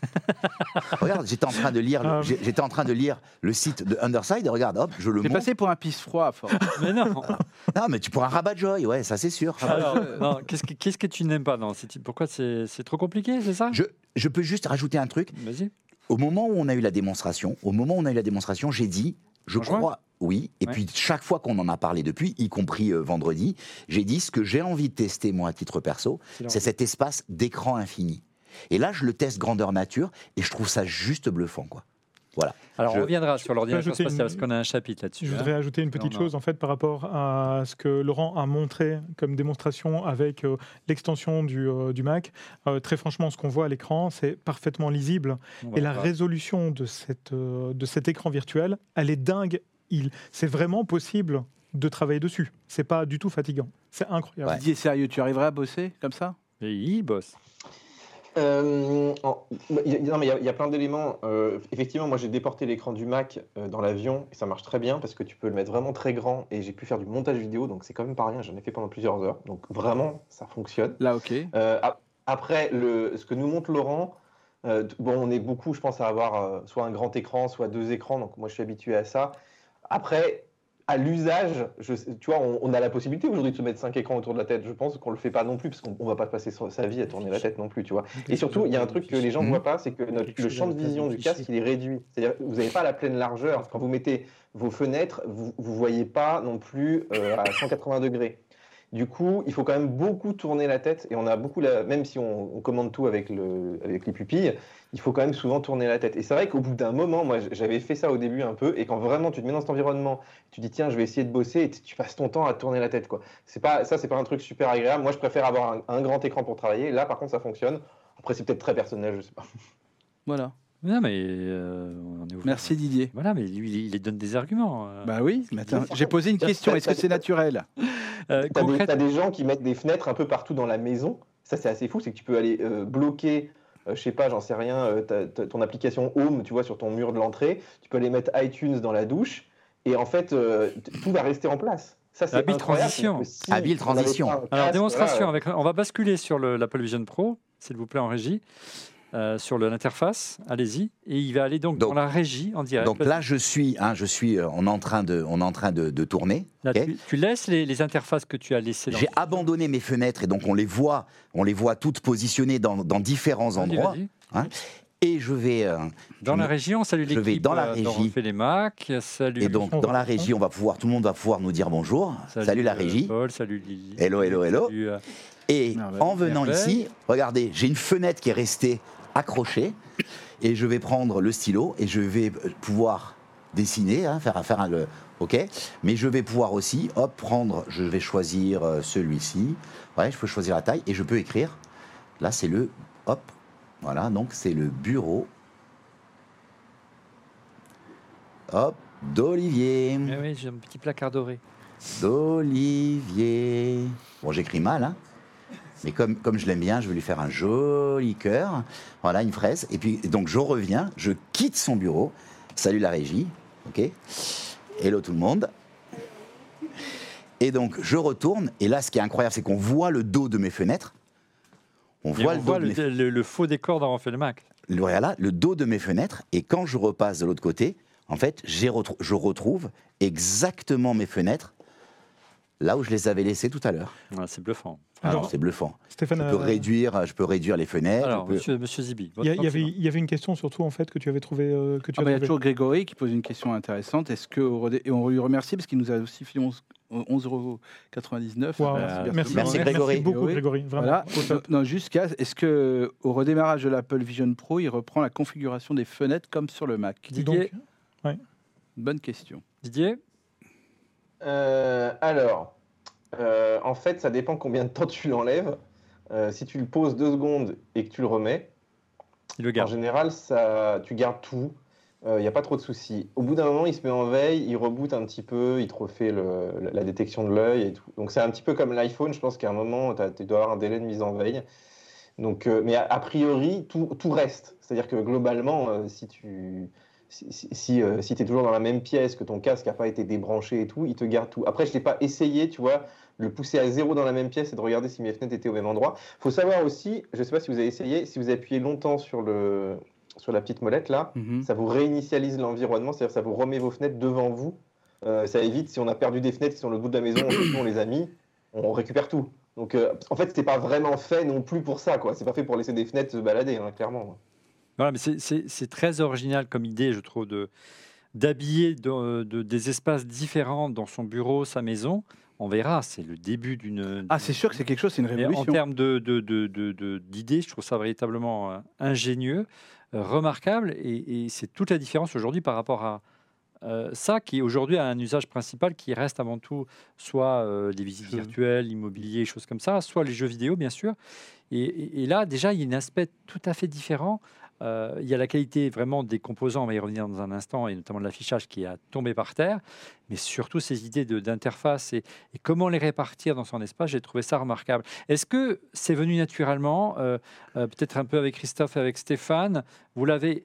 <laughs> Regarde, j'étais en train de lire, le- Ah. j'étais en train de lire le site de Underside. Et regarde, hop, je le T'es monte. passé pour un pisse froid, fort. <laughs> Mais non. Non, mais tu pourras un rabat joy, ouais, ça c'est sûr. Alors, non, qu'est-ce que, qu'est-ce que tu n'aimes pas dans ce type Pourquoi c'est, c'est trop compliqué, c'est ça? Je, je peux juste rajouter un truc. Vas-y. Au moment où on a eu la démonstration, au moment où on a eu la démonstration, j'ai dit, je En juin? crois, oui. Et Ouais. puis chaque fois qu'on en a parlé depuis, y compris euh, vendredi, j'ai dit ce que j'ai envie de tester moi à titre perso, C'est cet espace d'écran infini. Et là, je le teste grandeur nature et je trouve ça juste bluffant, quoi. Voilà. Alors, Je- on reviendra sur l'ordinateur ajouter spatial une- parce qu'on a un chapitre là-dessus. Je hein. voudrais ajouter une petite Non, non. chose en fait par rapport à ce que Laurent a montré comme démonstration avec euh, l'extension du, euh, du Mac. Euh, très franchement, ce qu'on voit à l'écran, c'est parfaitement lisible. Et la voir. résolution de, cette, euh, de cet écran virtuel, elle est dingue. Il, c'est vraiment possible de travailler dessus. C'est pas du tout fatigant. C'est incroyable. Ouais. Didier, sérieux, tu arriverais à bosser comme ça? Et il bosse. Euh, en- il y a- non, mais il y a- il y, a plein d'éléments. Euh, effectivement, moi j'ai déporté l'écran du Mac euh, dans l'avion et ça marche très bien parce que tu peux le mettre vraiment très grand et j'ai pu faire du montage vidéo donc c'est quand même pas rien. J'en ai fait pendant plusieurs heures donc vraiment ça fonctionne. Là, ok. Euh, ap- après, le, ce que nous montre Laurent, euh, bon, on est beaucoup, je pense, à avoir euh, soit un grand écran, soit deux écrans, donc moi je suis habitué à ça. Après, à l'usage, tu vois, on, on a la possibilité aujourd'hui de se mettre cinq écrans autour de la tête. Je pense qu'on le fait pas non plus parce qu'on on va pas passer sa vie à tourner la tête non plus, tu vois. Et surtout, il y a un truc que les gens ne voient pas, c'est que notre- le champ de vision du casque, il est réduit. C'est-à-dire que vous n'avez pas la pleine largeur. Quand vous mettez vos fenêtres, vous ne voyez pas non plus euh, à 180 degrés. Du coup, il faut quand même beaucoup tourner la tête, et on a beaucoup, la... même si on, on commande tout avec, le... avec les pupilles, il faut quand même souvent tourner la tête. Et c'est vrai qu'au bout d'un moment, moi j'avais fait ça au début un peu, et quand vraiment tu te mets dans cet environnement, tu dis tiens, je vais essayer de bosser, et tu- passes ton temps à tourner la tête. Quoi. C'est pas, ça, c'est pas un truc super agréable. Moi, je préfère avoir un, un grand écran pour travailler. Là, par contre, ça fonctionne. Après, c'est peut-être très personnel, je sais pas. Voilà. Non, mais euh, on est ouvert. Merci Didier. Voilà, mais lui, il, il donne des arguments. euh. Bah oui, j'ai posé une question. Est-ce que c'est naturel? Euh, T'as des, concrète- t'as des gens qui mettent des fenêtres un peu partout dans la maison. Ça, c'est assez fou. C'est que tu peux aller euh, bloquer, euh, je sais pas, j'en sais rien, euh, ton application Home, tu vois, sur ton mur de l'entrée. Tu peux aller mettre iTunes dans la douche. Et en fait, euh, tout va rester en place. Ça, c'est Habile transition. Si Habile transition. Alors, démonstration, voilà, avec, on va basculer sur le- l'Apple Vision Pro, s'il vous plaît, en régie, euh, sur l'interface. Allez-y. Et il va aller donc, Donc- dans la régie en direct. Donc là, je suis, hein, je suis, euh, on est en train de, on est en train de, de tourner. Là, tu, tu laisses les, les interfaces que tu as laissées J'ai abandonné mes fenêtres et donc on les voit, on les voit toutes positionnées dans, dans différents endroits. vas-y. Et je vais, euh, Dans Je la me- régie, on salue je l'équipe. vais dans la régie. Fait les Mac. Salut. et donc dans la régie, on va pouvoir, tout le monde va pouvoir nous dire bonjour. Salut, la régie. Paul, salut Lily. Hello, hello, hello. Salut, Et en venant ici, regardez, j'ai une fenêtre qui est restée accrochée et je vais prendre le stylo et je vais pouvoir dessiner, hein, faire, faire un, le, ok. Mais je vais pouvoir aussi, hop, prendre, je vais choisir euh, celui-ci. Ouais, je peux choisir la taille et je peux écrire. Là, c'est le, hop, voilà, donc c'est le bureau, hop, d'Olivier. eh oui, j'ai un petit placard doré. d'Olivier. Bon, j'écris mal, hein. Mais comme, comme je l'aime bien, je vais lui faire un joli cœur. Voilà, une fraise. Et puis, donc, je reviens, je quitte son bureau. Salut la régie. OK? Hello tout le monde. Et donc, je retourne. Et là, ce qui est incroyable, c'est qu'on voit le dos de mes fenêtres. On Et voit on le dos voit de le, mes le- le faux décor dans On fait le Mac. le- voilà, le dos de mes fenêtres. Et quand je repasse de l'autre côté, en fait, retrou- je retrouve exactement mes fenêtres là où je les avais laissées tout à l'heure. Voilà, c'est bluffant. Alors, Alors, c'est bluffant. Stéphane, Je peux, euh, réduire, je peux réduire les fenêtres. Alors, peux- monsieur, monsieur Zibi. il y, a- avait, y une question surtout en fait que tu avais trouvé euh, que tu Ah bah, Il y a toujours Grégory qui pose une question intéressante. Est-ce que et on lui remercie parce qu'il nous a aussi filé 11 11,99 euros. Wow, Euh, merci, merci, merci Grégory. beaucoup Grégory. Vraiment. Voilà. Non, jusqu'à est-ce que au redémarrage de l'Apple Vision Pro, il reprend la configuration des fenêtres comme sur le Mac? Didier, Donc, Bonne question. Didier Euh, alors, euh, en fait, ça dépend combien de temps tu l'enlèves. Euh, si tu le poses deux secondes et que tu le remets, il le en garde. général, ça, tu gardes tout. Il n'y a pas trop de soucis. Au bout d'un moment, il se met en veille, il reboot un petit peu, il te refait le- la- détection de l'œil et tout. Donc c'est un petit peu comme l'iPhone. Je pense qu'à un moment, tu dois avoir un délai de mise en veille. Donc, euh, mais a, a priori, tout, tout reste. C'est-à-dire que globalement, euh, si tu si, si, si, euh, t'es toujours dans la même pièce, que ton casque n'a pas été débranché et tout, il te garde tout. Après, je l'ai pas essayé, tu vois, de le pousser à zéro dans la même pièce et de regarder si mes fenêtres étaient au même endroit. faut savoir aussi, je ne sais pas si vous avez essayé, si vous appuyez longtemps sur, le, sur la petite molette là, Mhm. ça vous réinitialise l'environnement, c'est-à-dire ça vous remet vos fenêtres devant vous. Euh, ça évite, si on a perdu des fenêtres qui sont au bout de la maison, on, on les a mis, on récupère tout. Donc euh, en fait, c'était pas vraiment fait non plus pour ça, quoi. C'est pas fait pour laisser des fenêtres se balader, hein, clairement. Voilà, mais c'est- très original comme idée, je trouve, de, d'habiller de- de- des espaces différents dans son bureau, sa maison, on verra. C'est le début d'une. Ah, c'est sûr que c'est quelque chose, c'est une Mais en révolution. termes de, de- de- de- de- d'idées, je trouve ça véritablement euh, ingénieux, euh, remarquable, et, et c'est toute la différence aujourd'hui par rapport à euh, ça, qui aujourd'hui a un usage principal qui reste avant tout soit les visites Jeux. virtuelles, l'immobilier, choses comme ça, soit les jeux vidéo, bien sûr. Et, et- et là, déjà, il y a un aspect tout à fait différent. Euh, il y a la qualité vraiment des composants, on va y revenir dans un instant, et notamment de l'affichage qui a tombé par terre, mais surtout ces idées d'interface et, et comment les répartir dans son espace, j'ai trouvé ça remarquable. Est-ce que c'est venu naturellement, euh, euh, peut-être un peu avec Christophe et avec Stéphane? Vous l'avez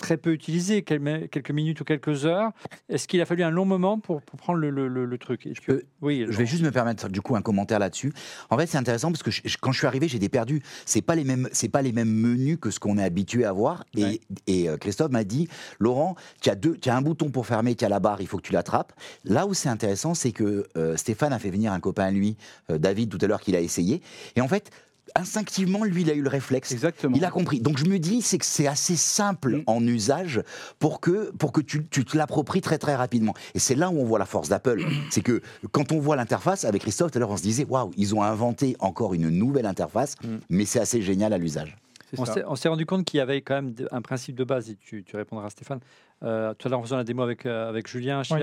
très peu utilisé, quel- quelques minutes ou quelques heures. Est-ce qu'il a fallu un long moment pour, pour prendre le, le- le- le truc? Et peux- Oui, Je vais juste me permettre du coup un commentaire là-dessus. En fait, c'est intéressant parce que je- je- quand je suis arrivé, j'étais perdu. C'est pas les mêmes, c'est pas les mêmes menus que ce qu'on est habitué à voir. Et, Ouais. et, euh, Christophe m'a dit, Laurent, tu as deux, tu as un bouton pour fermer, tu as la barre, il faut que tu l'attrapes. Là où c'est intéressant, c'est que euh, Stéphane a fait venir un copain à lui, euh, David, tout à l'heure, qu'il a essayé. Et en fait, instinctivement, lui, il a eu le réflexe. Exactement. Il a compris. Donc je me dis, c'est que c'est assez simple Mm. en usage pour que, pour que tu, tu te l'appropries très très rapidement. Et c'est là où on voit la force d'Apple. <clears throat> c'est que quand on voit l'interface, avec Christophe, tout à l'heure, on se disait, waouh, ils ont inventé encore une nouvelle interface, Mm. mais c'est assez génial à l'usage. On s'est- rendu compte qu'il y avait quand même un principe de base, et tu, tu répondras Stéphane. Euh, tout à l'heure, en faisant la démo avec, euh, avec Julien Chiez,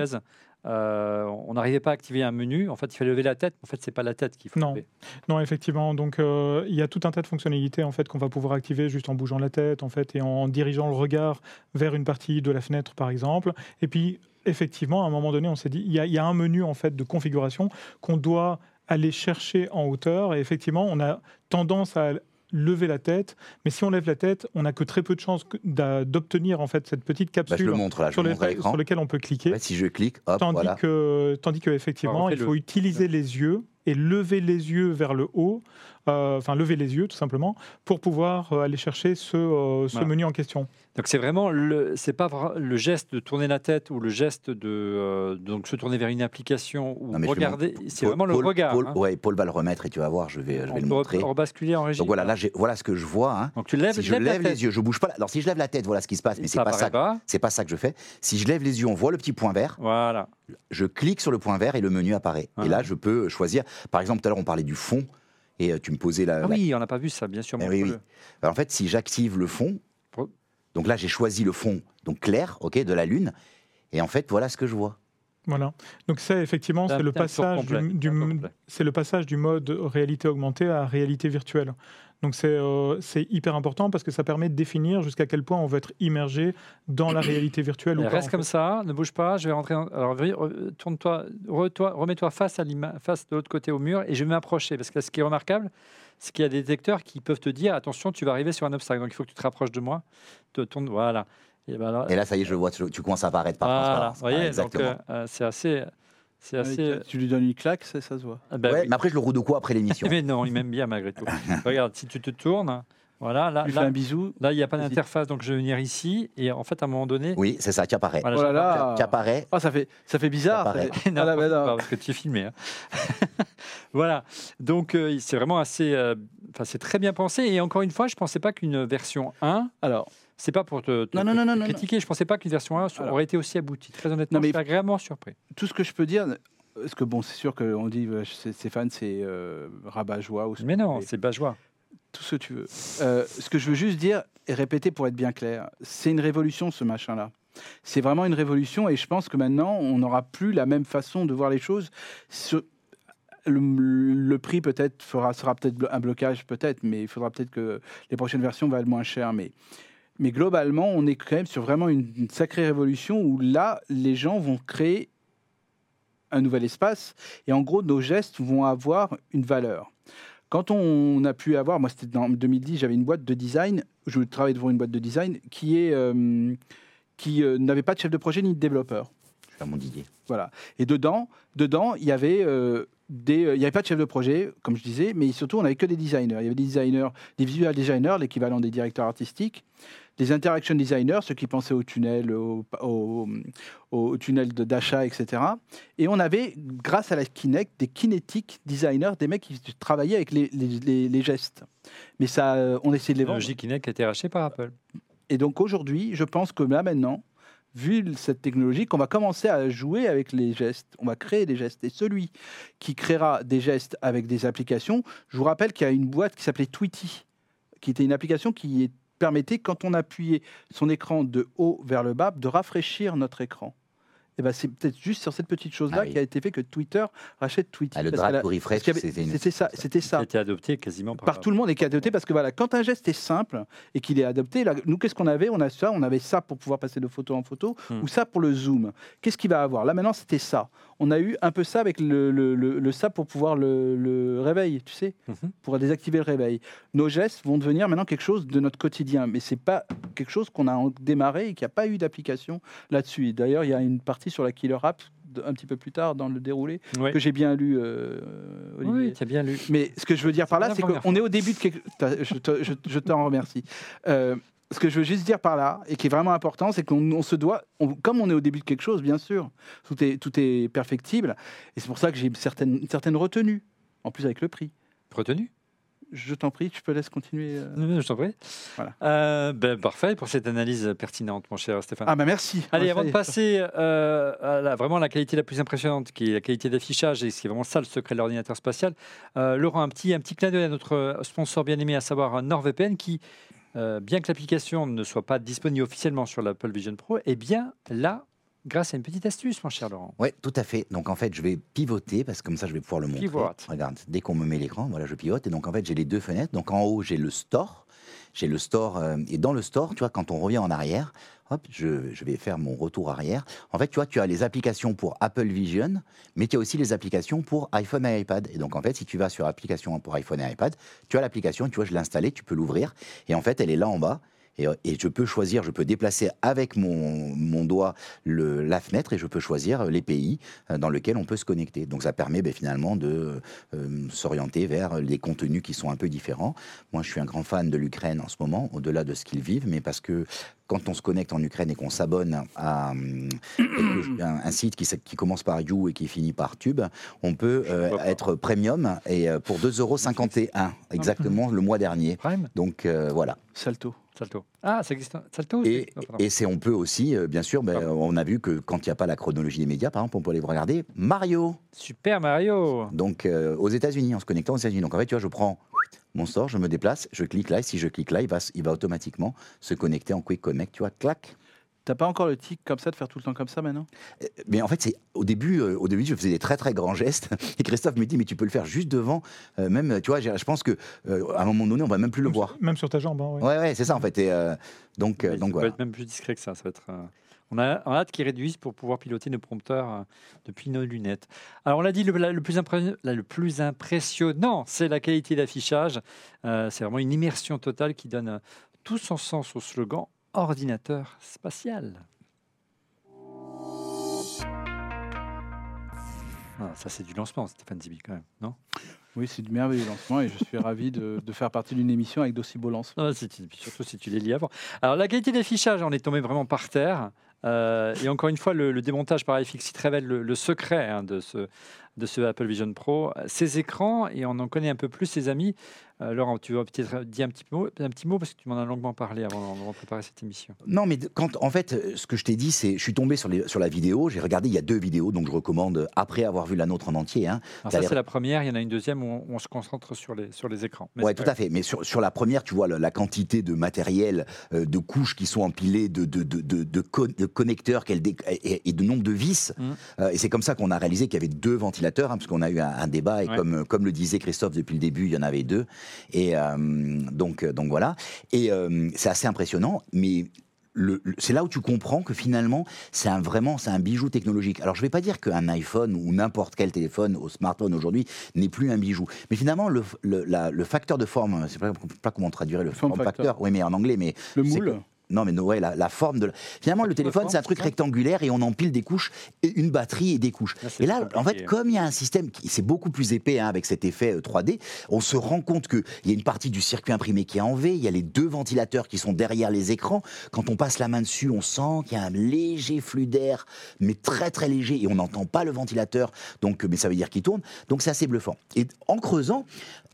euh, on n'arrivait pas à activer un menu. En fait, il fallait lever la tête. En fait, c'est pas la tête qu'il faut Non. lever. Non, effectivement. Donc, euh, il y a tout un tas de fonctionnalités en fait qu'on va pouvoir activer juste en bougeant la tête, en fait, et en dirigeant le regard vers une partie de la fenêtre, par exemple. Et puis, effectivement, à un moment donné, on s'est dit, il y, a- il y a un menu en fait de configuration qu'on doit aller chercher en hauteur. Et effectivement, on a tendance à lever la tête, mais si on lève la tête, on n'a que très peu de chances d'obtenir en fait cette petite Bah, je capsule le montre là, je sur, le les- sur lequel on peut cliquer. Ouais, si je clique, hop, Tandis voilà. que, tandis que effectivement, il faut utiliser les yeux et lever les yeux vers le haut, euh, enfin lever les yeux tout simplement, pour pouvoir euh, aller chercher ce, euh, ce Voilà. menu en question. Donc c'est vraiment le, c'est pas le geste de tourner la tête ou le geste de euh, donc se tourner vers une application ou regarder. C'est Paul- vraiment le regard. Paul, hein. ouais, Paul va le remettre et tu vas voir, je vais, je On vais le montrer. re- rebasculer en régie. Donc voilà, là, j'ai- voilà ce que je vois. hein. Donc tu lèves, Si je lèves lève les yeux, je bouge pas. là. Alors si je lève la tête, voilà ce qui se passe, mais c'est pas ça. C'est pas ça que je fais. Si je lève les yeux, on voit le petit point vert. Voilà. je clique sur le point vert et le menu apparaît. Voilà. Et là, je peux choisir. Par exemple, tout à l'heure, on parlait du fond et euh, tu me posais la. Ah la- oui, on n'a pas vu ça, bien sûr. Eh oui, oui. Alors, en fait, si j'active le fond, donc là, j'ai choisi le fond donc clair, ok, de la lune. Et en fait, voilà ce que je vois. Voilà. Donc ça, effectivement, c'est le passage du, c'est le passage du mode réalité augmentée à réalité virtuelle. Donc c'est euh, c'est hyper important parce que ça permet de définir jusqu'à quel point on veut être immergé dans la réalité virtuelle ou pas. reste comme fait. ça, ne bouge pas. Je vais rentrer. en- Alors, tourne-toi, remets-toi face à face de l'autre côté au mur, et je vais m'approcher parce que ce qui est remarquable, c'est qu'il y a des détecteurs qui peuvent te dire attention, tu vas arriver sur un obstacle, donc il faut que tu te rapproches de moi. Te tourne, voilà. Et ben Et là, ça y est, je le vois. Tu tu commences à apparaître par voilà, transparence. vous voyez, Ah, exactement. euh, euh, c'est assez, c'est assez. euh, Tu lui donnes une claque, ça, ça se voit. ah ben Ouais, oui. Mais après, je le roule de quoi après l'émission <laughs> Mais non, il m'aime bien malgré tout. <laughs> Regarde, si tu te tournes, voilà, là, là, un bisou. là, il n'y a pas d'interface, donc je vais venir ici, et en fait, à un moment donné, Oui, c'est ça, qui apparaît. voilà, Oh là j'apparais- là. Qui apparaît. Ah, ça fait, ça fait bizarre. Ça ça paraît. fait- Non, <laughs> Ah, là, bah, non. pas, parce que tu es filmé. hein. voilà. Donc, euh, c'est vraiment assez. euh, Enfin, c'est très bien pensé. Et encore une fois, je ne pensais pas qu'une version 1, Alors, c'est pas pour te, te- Non, non, te- non, te non, critiquer, je pensais pas qu'une version 1 Alors. aurait été aussi aboutie. Très honnêtement, mais je suis agréablement surpris. tout ce que je peux dire, parce que bon, c'est sûr qu'on dit Stéphane, c'est euh, rabat-joie Mais non, c'est pas joie. tout ce que tu veux. Euh, ce que je veux juste dire et répéter pour être bien clair, c'est une révolution ce machin-là. C'est vraiment une révolution et je pense que maintenant on n'aura plus la même façon de voir les choses. Le, le prix peut-être fera sera peut-être un blocage peut-être, mais il faudra peut-être que les prochaines versions valent moins cher. Mais mais globalement, on est quand même sur vraiment une, une sacrée révolution où là, les gens vont créer un nouvel espace et en gros, nos gestes vont avoir une valeur. Quand on a pu avoir, moi c'était en 2010, j'avais une boîte de design, je travaillais devant une boîte de design qui est euh, qui euh, n'avait pas de chef de projet ni de développeur. Je mon Didier. Voilà. Et dedans, dedans, il y avait euh, des, il y avait pas de chef de projet, comme je disais, mais surtout on avait que des designers. Il y avait des designers, des visual designers, l'équivalent des directeurs artistiques, des interaction designers, ceux qui pensaient au tunnel, au, au, au tunnel d'achat, etc. Et on avait, grâce à la Kinect, des kinetic designers, des mecs qui travaillaient avec les, les- les- les gestes. Mais ça, euh, on essayait de les vendre. Logic Kinect a été racheté par Apple. Et donc aujourd'hui, je pense que là maintenant, vu cette technologie, qu'on va commencer à jouer avec les gestes. On va créer des gestes. Et celui qui créera des gestes avec des applications, je vous rappelle qu'il y a une boîte qui s'appelait Tweety, qui était une application qui est- permettait, quand on appuyait son écran de haut vers le bas, de rafraîchir notre écran. Et ben, c'est peut-être juste sur cette petite chose-là Ah oui. qui a été fait que Twitter rachète Tweety. Ah, le a- to refresh, qu'il c'était une- C'était ça. C'était Ça été adopté quasiment par, par tout le monde et qui est adopté parce que voilà, quand un geste est simple et qu'il est adopté, là, nous qu'est-ce qu'on avait? On a ça, on avait ça pour pouvoir passer de photo en photo Hmm. ou ça pour le zoom. Qu'est-ce qu'il va avoir? Là maintenant c'était ça. On a eu un peu ça avec le, le, le- le ça pour pouvoir le, le réveil, tu sais, Mhm. pour désactiver le réveil. Nos gestes vont devenir maintenant quelque chose de notre quotidien, mais c'est pas quelque chose qu'on a démarré et qui a pas eu d'application là-dessus. D'ailleurs, il y a une partie sur la Killer App un petit peu plus tard dans le déroulé Ouais. que j'ai bien lu, euh, Olivier. Oui, tu as bien lu. Mais ce que je veux dire par là, c'est qu'on est au début de quelque... T'as- Je te- je- je t'en remercie. Euh, ce que je veux juste dire par là, et qui est vraiment important, c'est qu'on on se doit, on- comme on est au début de quelque chose, bien sûr, tout est, tout est perfectible, et c'est pour ça que j'ai certaines, certaines retenues, en plus avec le prix. Retenu Je t'en prie, tu peux laisser continuer. euh. Je t'en prie. Voilà. Euh, ben, parfait pour cette analyse pertinente, mon cher Stéphane. Ah bah merci. Allez, avant de passer euh, à la, vraiment la qualité la plus impressionnante, qui est la qualité d'affichage, et c'est vraiment ça le secret de l'ordinateur spatial, euh, Laurent, un petit, un petit clin d'œil à notre sponsor bien aimé, à savoir NordVPN, qui, bien que l'application ne soit pas disponible officiellement sur l'Apple Vision Pro, est bien là grâce à une petite astuce, mon cher Laurent. Ouais, tout à fait. Donc en fait, je vais pivoter parce que comme ça, je vais pouvoir le montrer. Pivote. Regarde, dès qu'on me met l'écran, voilà, je pivote. Et donc en fait, j'ai les deux fenêtres. Donc en haut, j'ai le store. J'ai le store. euh, et dans le store, tu vois, quand on revient en arrière, hop, je, je vais faire mon retour arrière. En fait, tu vois, tu as les applications pour Apple Vision, mais tu as aussi les applications pour iPhone et iPad. Et donc en fait, si tu vas sur application pour iPhone et iPad, tu as l'application, tu vois, je l'ai installée, tu peux l'ouvrir. Et en fait, elle est là en bas. Et, euh, et je peux choisir, je peux déplacer avec mon, mon doigt le, la fenêtre et je peux choisir les pays euh, dans lesquels on peut se connecter. Donc ça permet ben, finalement de euh, s'orienter vers les contenus qui sont un peu différents. Moi, je suis un grand fan de l'Ukraine en ce moment, au-delà de ce qu'ils vivent, mais parce que quand on se connecte en Ukraine et qu'on s'abonne à un, site qui, commence par You et qui finit par Tube, on peut euh, être premium et euh, pour 2,51 euros exactement le mois dernier. Prime? Donc euh, voilà. Salto. Salto. Ah, ça existe. Salto Et, c'est- oh, et c'est on peut aussi, euh, bien sûr, ben, on a vu que quand il n'y a pas la chronologie des médias, par exemple, on peut aller regarder Mario. Super Mario. Donc euh, aux États-Unis, en se connectant aux États-Unis. Donc en fait, tu vois, je prends mon store, je me déplace, je clique là, et si je clique là, il va, il va automatiquement se connecter en Quick Connect, tu vois, clac. T'as pas encore le tic comme ça de faire tout le temps comme ça maintenant? Euh, Mais en fait, c'est au début, euh, au début, je faisais des très très grands gestes. <laughs> Et Christophe me dit, mais tu peux le faire juste devant. euh, même, tu vois, je pense que euh, à un moment donné, on va même plus le Même voir. sur- Même sur ta jambe. hein, ouais. Ouais, ouais, c'est ça en fait. Et, euh, donc, euh, Ouais, donc ça voilà. peut être même plus discret que ça. ça va être, euh, On a on a hâte qu'ils réduisent pour pouvoir piloter nos prompteurs depuis nos lunettes. Alors, on l'a dit, le, la- le plus, la- le plus impressionnant, c'est la qualité d'affichage. Euh, c'est vraiment une immersion totale qui donne tout son sens au slogan ordinateur spatial. Ah, ça, c'est du lancement, Stéphane Zibi, quand même, non? Oui, c'est du merveilleux lancement et je suis ravi de, de faire partie d'une émission avec d'aussi beaux lancements. Ah, surtout si tu les lis avant. Alors, la qualité d'affichage, on est tombé vraiment par terre. Euh, et encore une fois, le, le démontage par iFixit révèle le, le secret hein, de, ce, de ce Apple Vision Pro. Ces écrans, et on en connaît un peu plus, ses amis. Euh, Laurent, tu vas peut-être dire un petit, mot, un petit mot parce que tu m'en as longuement parlé avant, de préparer cette émission. Non, mais quand, en fait, euh, ce que je t'ai dit, c'est, je suis tombé sur, les, sur la vidéo, j'ai regardé, il y a deux vidéos, donc je recommande, euh, après avoir vu la nôtre en entier, hein, Alors, ça, c'est la première. Il y en a une deuxième où on, se concentre sur les, sur les écrans. C'est tout à fait. Mais sur, sur la première, tu vois la, la quantité de matériel, euh, de couches qui sont empilées, de, de, de, de, de co- de connecteurs et, et de nombre de vis. Euh, et c'est comme ça qu'on a réalisé qu'il y avait deux ventilateurs, hein, parce qu'on a eu un, un débat, et Ouais. comme, comme le disait Christophe depuis le début, il y en avait deux. Et euh, donc, euh, donc voilà. Et euh, c'est assez impressionnant, mais. c'est là où tu comprends que finalement, c'est un, vraiment c'est un bijou technologique. Alors, je ne vais pas dire qu'un iPhone ou n'importe quel téléphone ou smartphone aujourd'hui n'est plus un bijou. Mais finalement, le, le, la- le facteur de forme, je ne sais pas, pas comment on traduirait le Form form factor. factor. Oui, mais en anglais, mais Le moule non, mais ouais, la, la forme de. Finalement, le téléphone, c'est un truc rectangulaire et on empile des couches, et une batterie et des couches. Là, Et là, en fait, comme il y a un système qui c'est beaucoup plus épais hein, avec cet effet euh, 3D, on se rend compte qu'il y a une partie du circuit imprimé qui est en V, il y a les deux ventilateurs qui sont derrière les écrans. Quand on passe la main dessus, on sent qu'il y a un léger flux d'air, mais très très léger, et on n'entend pas le ventilateur, donc, mais ça veut dire qu'il tourne. Donc c'est assez bluffant. Et en creusant,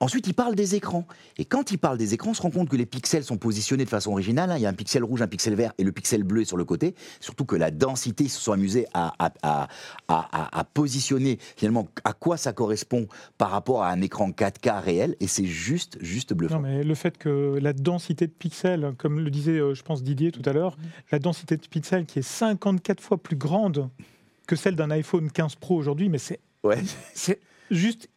ensuite il parle des écrans. Et quand il parle des écrans, on se rend compte que les pixels sont positionnés de façon originale. hein. Il y a un pixel rouge, un pixel vert et le pixel bleu sur le côté. Surtout que la densité, ils se sont amusés à, à, à, à- à positionner finalement à quoi ça correspond par rapport à un écran 4K réel. Et c'est juste, juste bluffant. Non, mais le fait que la densité de pixels, comme le disait, euh, je pense, Didier tout à l'heure, la densité de pixels qui est 54 fois plus grande que celle d'un iPhone 15 Pro aujourd'hui, mais c'est Ouais. c'est juste.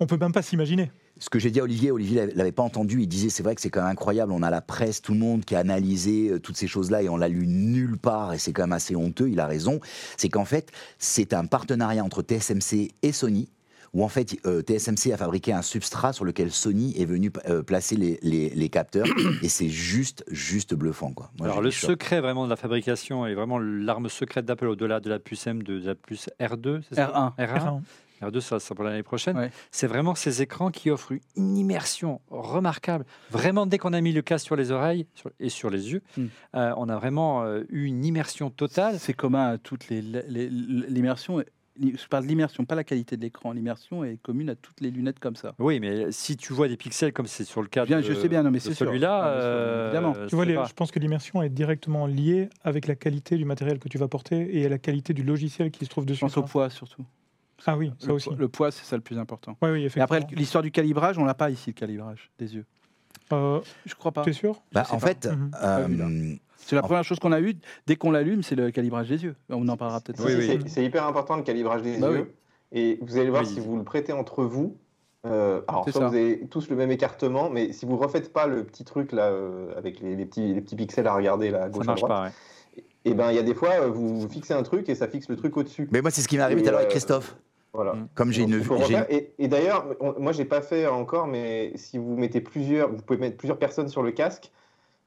On peut même pas s'imaginer. Ce que j'ai dit à Olivier, Olivier l'avait- l'avait pas entendu, il disait c'est vrai que c'est quand même incroyable, on a la presse, tout le monde qui a analysé euh, toutes ces choses-là et on l'a lu nulle part et c'est quand même assez honteux, il a raison. C'est qu'en fait, c'est un partenariat entre TSMC et Sony où en fait euh, TSMC a fabriqué un substrat sur lequel Sony est venu euh, placer les, les- les capteurs <coughs> et c'est juste, juste bluffant. Quoi. Moi, Alors le secret vraiment de la fabrication et vraiment l'arme secrète d'Apple au-delà de la puce M2, de la puce R2, c'est ça? R1. R1, R1. R2 ça sera pour l'année prochaine. Ouais. C'est vraiment ces écrans qui offrent une immersion remarquable. Vraiment, dès qu'on a mis le casque sur les oreilles sur- et sur les yeux, Mm. euh, on a vraiment euh, eu une immersion totale. C'est commun à toutes les l'immersion. Je parle de l'immersion, pas la qualité de l'écran. L'immersion est commune à toutes les lunettes comme ça. Oui, mais si tu vois des pixels comme c'est sur le cas Bien, de, je sais bien, non, mais c'est celui-là, Ah, bien euh, évidemment. Tu vois, les- je pense que l'immersion est directement liée avec la qualité du matériel que tu vas porter et à la qualité du logiciel qui se trouve Je dessus. pense au poids surtout. Ah oui, ça le, aussi. poids- le poids, c'est ça le plus important. Oui, oui, Et effectivement. après, l'histoire du calibrage, on l'a pas ici, le calibrage des yeux. Euh, Je crois pas. T'es sûr? Bah, en pas. fait, Mhm. euh, C'est la première chose qu'on a eue. Dès qu'on l'allume, c'est le calibrage des yeux. On en parlera peut-être. Oui, oui. c'est- hyper important le calibrage des Bah yeux. Et vous allez voir Oui. si vous le prêtez entre vous. euh, alors, soit ça. vous avez tous le même écartement, mais si vous refaites pas le petit truc là euh, avec les, les petits, les petits pixels à regarder là, à ça gauche à marche droite, pas. ouais. et ben il y a des fois vous fixez un truc et ça fixe le truc au-dessus. mais moi c'est ce qui m'est arrivé tout à l'heure avec euh, Christophe. Voilà. Mm. Comme j'ai une. Et, et d'ailleurs, moi j'ai pas fait encore, mais si vous mettez plusieurs, vous pouvez mettre plusieurs personnes sur le casque.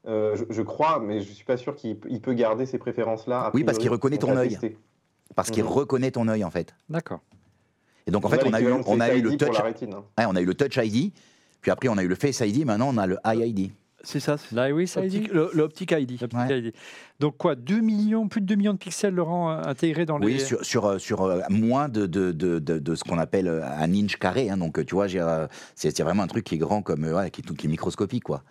euh, je, je crois, mais je suis pas sûr qu'il peut- garder ces préférences-là. Oui, parce qu'il reconnaît On ton œil. parce qu'il Mhm. reconnaît ton œil en fait. D'accord. Et donc en fait on a eu on a eu le touch rétine, hein. Ouais, on a eu le Touch ID, puis après on a eu le Face ID, maintenant on a le Eye ID. C'est ça. oui, ça L'optique- dit. le- L'optique ID. Ouais. Donc quoi, 2 millions, plus de 2 millions de pixels, Laurent, euh, intégrés dans les... Oui, sur, sur, euh, sur euh, moins de, de, de, de, de ce qu'on appelle un inch carré. hein. donc tu vois, euh, c'est c'est vraiment un truc qui est grand, comme, euh, ouais, qui, est tout- qui est microscopique. Quoi.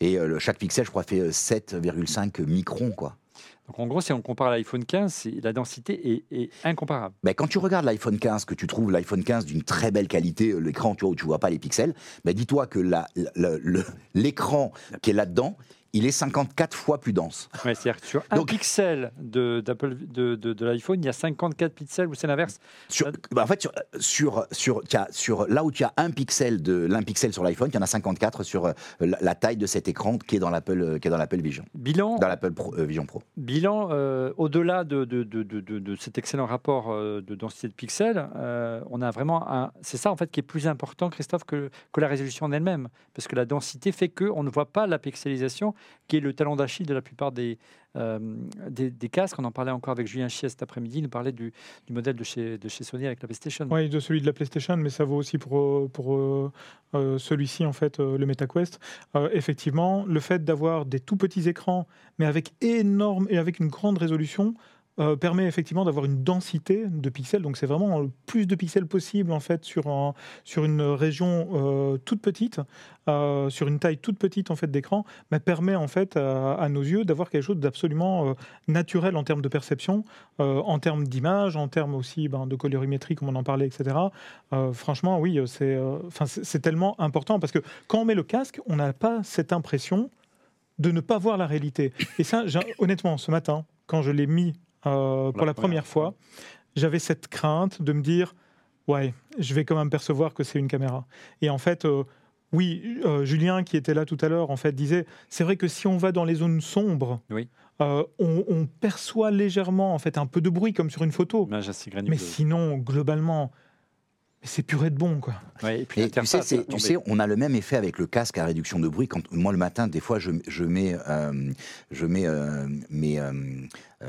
Et euh, le- chaque pixel, je crois, fait euh, 7,5 microns. Quoi. Donc en gros, si on compare l'iPhone 15, c'est- la densité est, incomparable. Ben, quand tu regardes l'iPhone 15, que tu trouves l'iPhone 15 d'une très belle qualité, euh, l'écran, tu où tu vois pas les pixels, ben, dis-toi que l'écran qui est là-dedans, il est 54 fois plus dense. Ouais, C'est-à-dire sur un Donc- pixel de, d'Apple, de, de, de l'iPhone, il y a 54 pixels, ou c'est l'inverse Sur, Ah. bah, en fait, sur, sur, sur, as- sur- là où tu as un pixel, de, l'un pixel sur l'iPhone, il y en a 54 sur euh, la, la taille de cet écran qui est dans l'Apple, euh, qui est dans l'Apple Vision, Bilan, dans l'Apple Pro- euh, Vision Pro. bilan euh, au-delà de, de, cet excellent rapport euh, de densité de pixels, euh, on a vraiment un... C'est ça, en fait, qui est plus important, Christophe, que, que la résolution en elle-même. Parce que la densité fait qu'on ne voit pas la pixelisation, qui est le talon d'Achille de la plupart des, euh, des, des casques. On en parlait encore avec Julien Chies cet après-midi. Il nous parlait du, du modèle de chez, de chez Sony avec la PlayStation. Oui, de celui de la PlayStation, mais ça vaut aussi pour, euh, pour euh, celui-ci, en fait, le MetaQuest. Effectivement, le fait d'avoir des tout petits écrans, mais avec énorme et avec une grande résolution, euh, permet effectivement d'avoir une densité de pixels. Donc c'est vraiment le plus de pixels possible en fait sur, sur une région euh, toute petite, euh, sur une taille toute petite en fait d'écran, mais permet en fait à, nos yeux d'avoir quelque chose d'absolument naturel en termes de perception, en termes d'image, en termes aussi ben, de colorimétrie comme on en parlait, etc. Franchement, oui, c'est c'est tellement important parce que quand on met le casque, on n'a pas cette impression de ne pas voir la réalité. Et ça, honnêtement, ce matin, quand je l'ai mis euh, pour la première fois, j'avais cette crainte de me dire, ouais, je vais quand même percevoir que c'est une caméra. Et en fait, euh, oui, euh, Julien qui était là tout à l'heure, en fait, disait, c'est vrai que si on va dans les zones sombres, Oui. euh, on, on perçoit légèrement en fait un peu de bruit comme sur une photo. Mais sinon, globalement, c'est purée de bon, quoi. Ouais, et puis Et tu sais, tu sais, on a le même effet avec le casque à réduction de bruit. Quand moi le matin, des fois, je, je mets, euh, je mets euh, mes,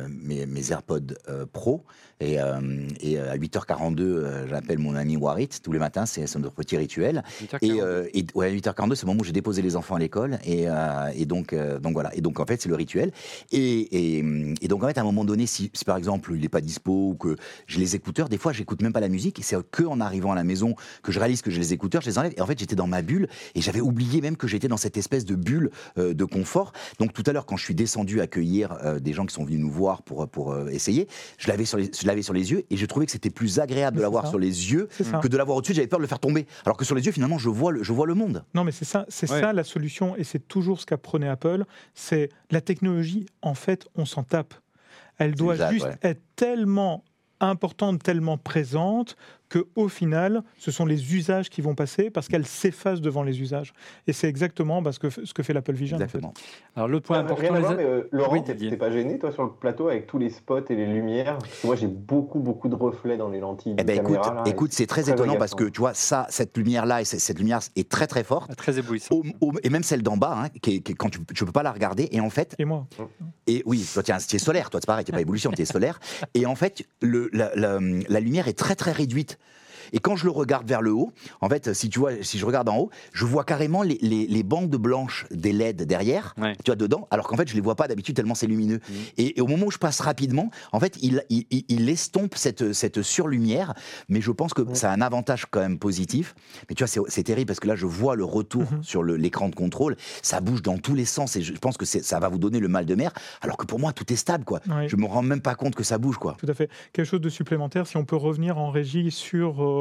mes, mes AirPods euh, Pro. Et, euh, et, euh, à 8h42, euh, j'appelle mon ami Warit tous les matins, c'est notre petit rituel. 8h42. Et, euh, et ouais, à 8h42, c'est le moment où j'ai déposé les enfants à l'école. Et, euh, et donc, euh, donc voilà. Et donc, en fait, c'est le rituel. Et, et donc, en fait, à un moment donné, si, si par exemple, il n'est pas dispo ou que j'ai les écouteurs, des fois, j'écoute même pas la musique. Et c'est que en arrivant à la maison que je réalise que j'ai les écouteurs, je les enlève. Et en fait, j'étais dans ma bulle. Et j'avais oublié même que j'étais dans cette espèce de bulle euh, de confort. Donc, tout à l'heure, quand je suis descendu accueillir euh, des gens qui sont venus nous voir pour, pour euh, essayer, je l'avais sur, les- je l'avais sur les yeux. Et je trouvais que c'était plus agréable de l'avoir sur les yeux que de l'avoir au-dessus. J'avais peur de le faire tomber. Alors que sur les yeux, finalement, je vois le, je vois le monde. Non, mais c'est ça, c'est Ouais. ça la solution, et c'est toujours ce qu'apprenait Apple. C'est la technologie. En fait, on s'en tape. Elle doit juste ouais. être tellement importante, tellement présente que au final, ce sont les usages qui vont passer parce qu'elle s'efface devant les usages. Et c'est exactement bah, ce, que, ce que fait l'Apple Vision. en fait. Exactement. Alors, le point Ah, important, les mais, euh, Laurent, Oui, t'es t'es pas gêné, toi, sur le plateau, avec tous les spots et les lumières? Parce que moi, j'ai beaucoup, beaucoup de reflets dans les lentilles Eh ben écoute, caméra. là, et écoute, c'est très très étonnant parce que tu vois ça, cette lumière là et cette lumière est très très forte. Ah, très éblouissant. Au- au- et même celle d'en bas, hein, qui est- qui est- quand tu, tu peux pas la regarder. Et en fait, Et moi et oui, toi tiens, tu es solaire, toi c'est pareil, tu pas <laughs> ébullition, tu es solaire. Et en fait, le, la, la- la lumière est très très réduite. Et quand je le regarde vers le haut, en fait, si tu vois, si je regarde en haut, je vois carrément les, les- les bandes blanches des LED derrière, Ouais. tu vois, dedans, alors qu'en fait, je les vois pas d'habitude tellement c'est lumineux. Mhm. Et, et au moment où je passe rapidement, en fait, il, il, il- il estompe cette, cette surlumière, mais je pense que Ouais. ça a un avantage quand même positif. Mais tu vois, c'est- terrible parce que là, je vois le retour Mhm. sur l'écran de contrôle, ça bouge dans tous les sens et je pense que ça va vous donner le mal de mer, alors que pour moi, tout est stable, quoi. Oui. Je me rends même pas compte que ça bouge, quoi. Tout à fait. Quelque chose de supplémentaire, si on peut revenir en régie sur euh,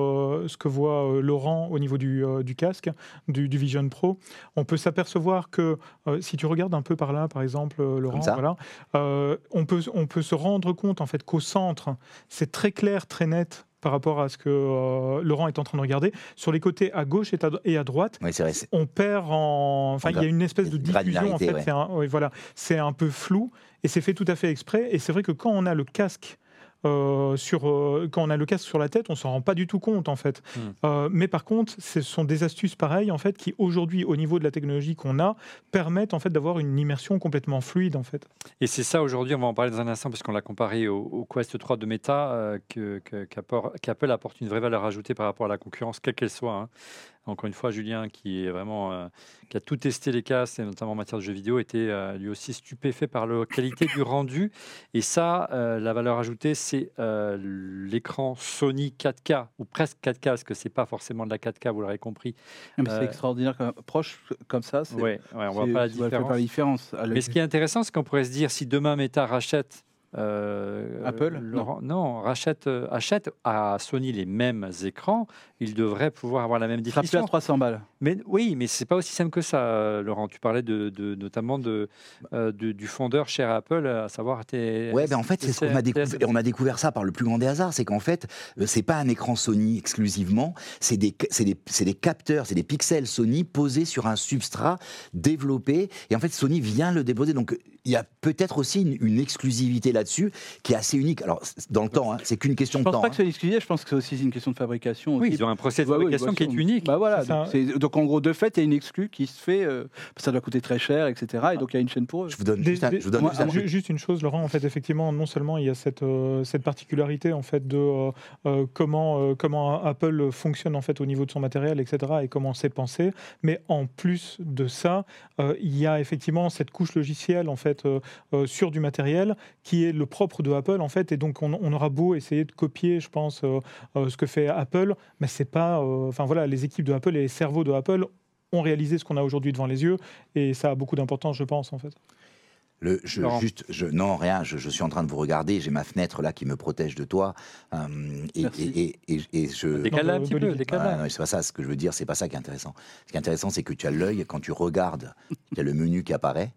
ce que voit euh, Laurent au niveau du, euh, du casque, du, du Vision Pro, on peut s'apercevoir que euh, si tu regardes un peu par là, par exemple, euh, Laurent, voilà, euh, on, peut, on peut se rendre compte en fait qu'au centre, c'est très clair, très net par rapport à ce que euh, Laurent est en train de regarder. Sur les côtés à gauche et à, et à droite, Oui, vrai. on perd en. Enfin, En il y a une espèce de diffusion, en granularité, fait. ouais. C'est un, oui, voilà. c'est un peu flou et c'est fait tout à fait exprès. Et c'est vrai que quand on a le casque. Euh, sur, euh, quand on a le casque sur la tête, on s'en rend pas du tout compte en fait. Hmm. Euh, mais par contre, ce sont des astuces pareilles en fait qui aujourd'hui, au niveau de la technologie qu'on a, permettent en fait d'avoir une immersion complètement fluide en fait. Et c'est ça aujourd'hui, on va en parler dans un instant, puisqu'on l'a comparé au, au Quest 3 de Meta, qu'Apple apporte une vraie valeur ajoutée par rapport à la concurrence, quelle qu'elle soit. hein. Encore une fois, Julien, qui est vraiment euh, qui a tout testé les casques, et notamment en matière de jeux vidéo, était euh, lui aussi stupéfait par la qualité du rendu. Et ça, euh, la valeur ajoutée, c'est l'écran Sony 4K, ou presque 4K, parce que c'est pas forcément de la 4K, vous l'aurez compris. C'est extraordinaire, quand proche comme ça. c'est- Ouais, on voit pas la pas différence. la. Mais ce qui est intéressant, c'est qu'on pourrait se dire si demain Meta rachète. Euh, Apple Laurent- non. rachète, achète à Sony les mêmes écrans, il devrait pouvoir avoir la même sera plus à définition. 300 balles. Mais oui, mais c'est pas aussi simple que ça, euh, Laurent. Tu parlais de, de- notamment de, euh, de- du fondeur chez Apple, à savoir tes. Ouais, ben en fait, c'est ce qu'on a découvert. On a découvert ça par le plus grand des hasards, c'est qu'en fait, c'est pas un écran Sony exclusivement, c'est des, c'est des, c'est des capteurs, c'est des pixels Sony posés sur un substrat développé. Et en fait, Sony vient le déposer. Donc, il y a peut-être aussi une, une exclusivité là-dessus qui est assez unique. Alors, dans le temps, hein, c'est qu'une question Je de pense temps. pas hein. que c'est une exclusivité, je pense que c'est aussi une question de fabrication. Oui, aussi. ils ont un procès de Ouais, ouais, fabrication qui est unique. Bah voilà, donc, en gros, de fait, il y a une exclue qui se fait, euh, ça doit coûter très cher, etc. Et donc il y a une chaîne pour eux. Je vous donne Des- juste un, des- je vous donne moi, juste un ju- truc. juste une chose, Laurent. En fait, effectivement, non seulement il y a cette, euh, cette particularité en fait de euh, euh, comment euh, comment Apple fonctionne en fait au niveau de son matériel, etc. Et comment c'est pensé, mais en plus de ça, euh, il y a effectivement cette couche logicielle en fait euh, euh, sur du matériel qui est le propre de Apple en fait. Et donc on, on aura beau essayer de copier, je pense, euh, euh, ce que fait Apple, mais c'est pas. euh, Enfin voilà, les équipes de Apple et les cerveaux de Apple ont réalisé ce qu'on a aujourd'hui devant les yeux et ça a beaucoup d'importance, je pense en fait. Le, je, Laurent. juste, je, non, rien, je, je suis en train de vous regarder, j'ai ma fenêtre là qui me protège de toi. euh, et, et, et, et, et je. Décale-la un petit peu. Ah, c'est pas ça, ce que je veux dire, c'est pas ça qui est intéressant. Ce qui est intéressant, c'est que tu as l'œil, quand tu regardes, il y a le menu qui apparaît,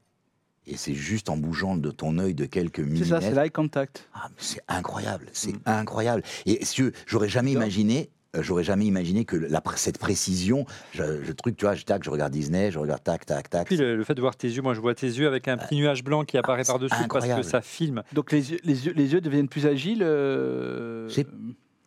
et c'est juste en bougeant de ton œil de quelques C'est ça, c'est l'eye contact. Ah, c'est incroyable, c'est Mm. incroyable. Et si j'aurais jamais imaginé. euh, J'aurais jamais imaginé que la, cette précision, je, je truc, tu vois, je, tac, je regarde Disney, je regarde tac, tac, tac. Puis le, le fait de voir tes yeux, moi je vois tes yeux avec un petit nuage blanc qui apparaît c'est par-dessus parce que ça filme. Donc les yeux, les yeux, les yeux deviennent plus agiles. euh,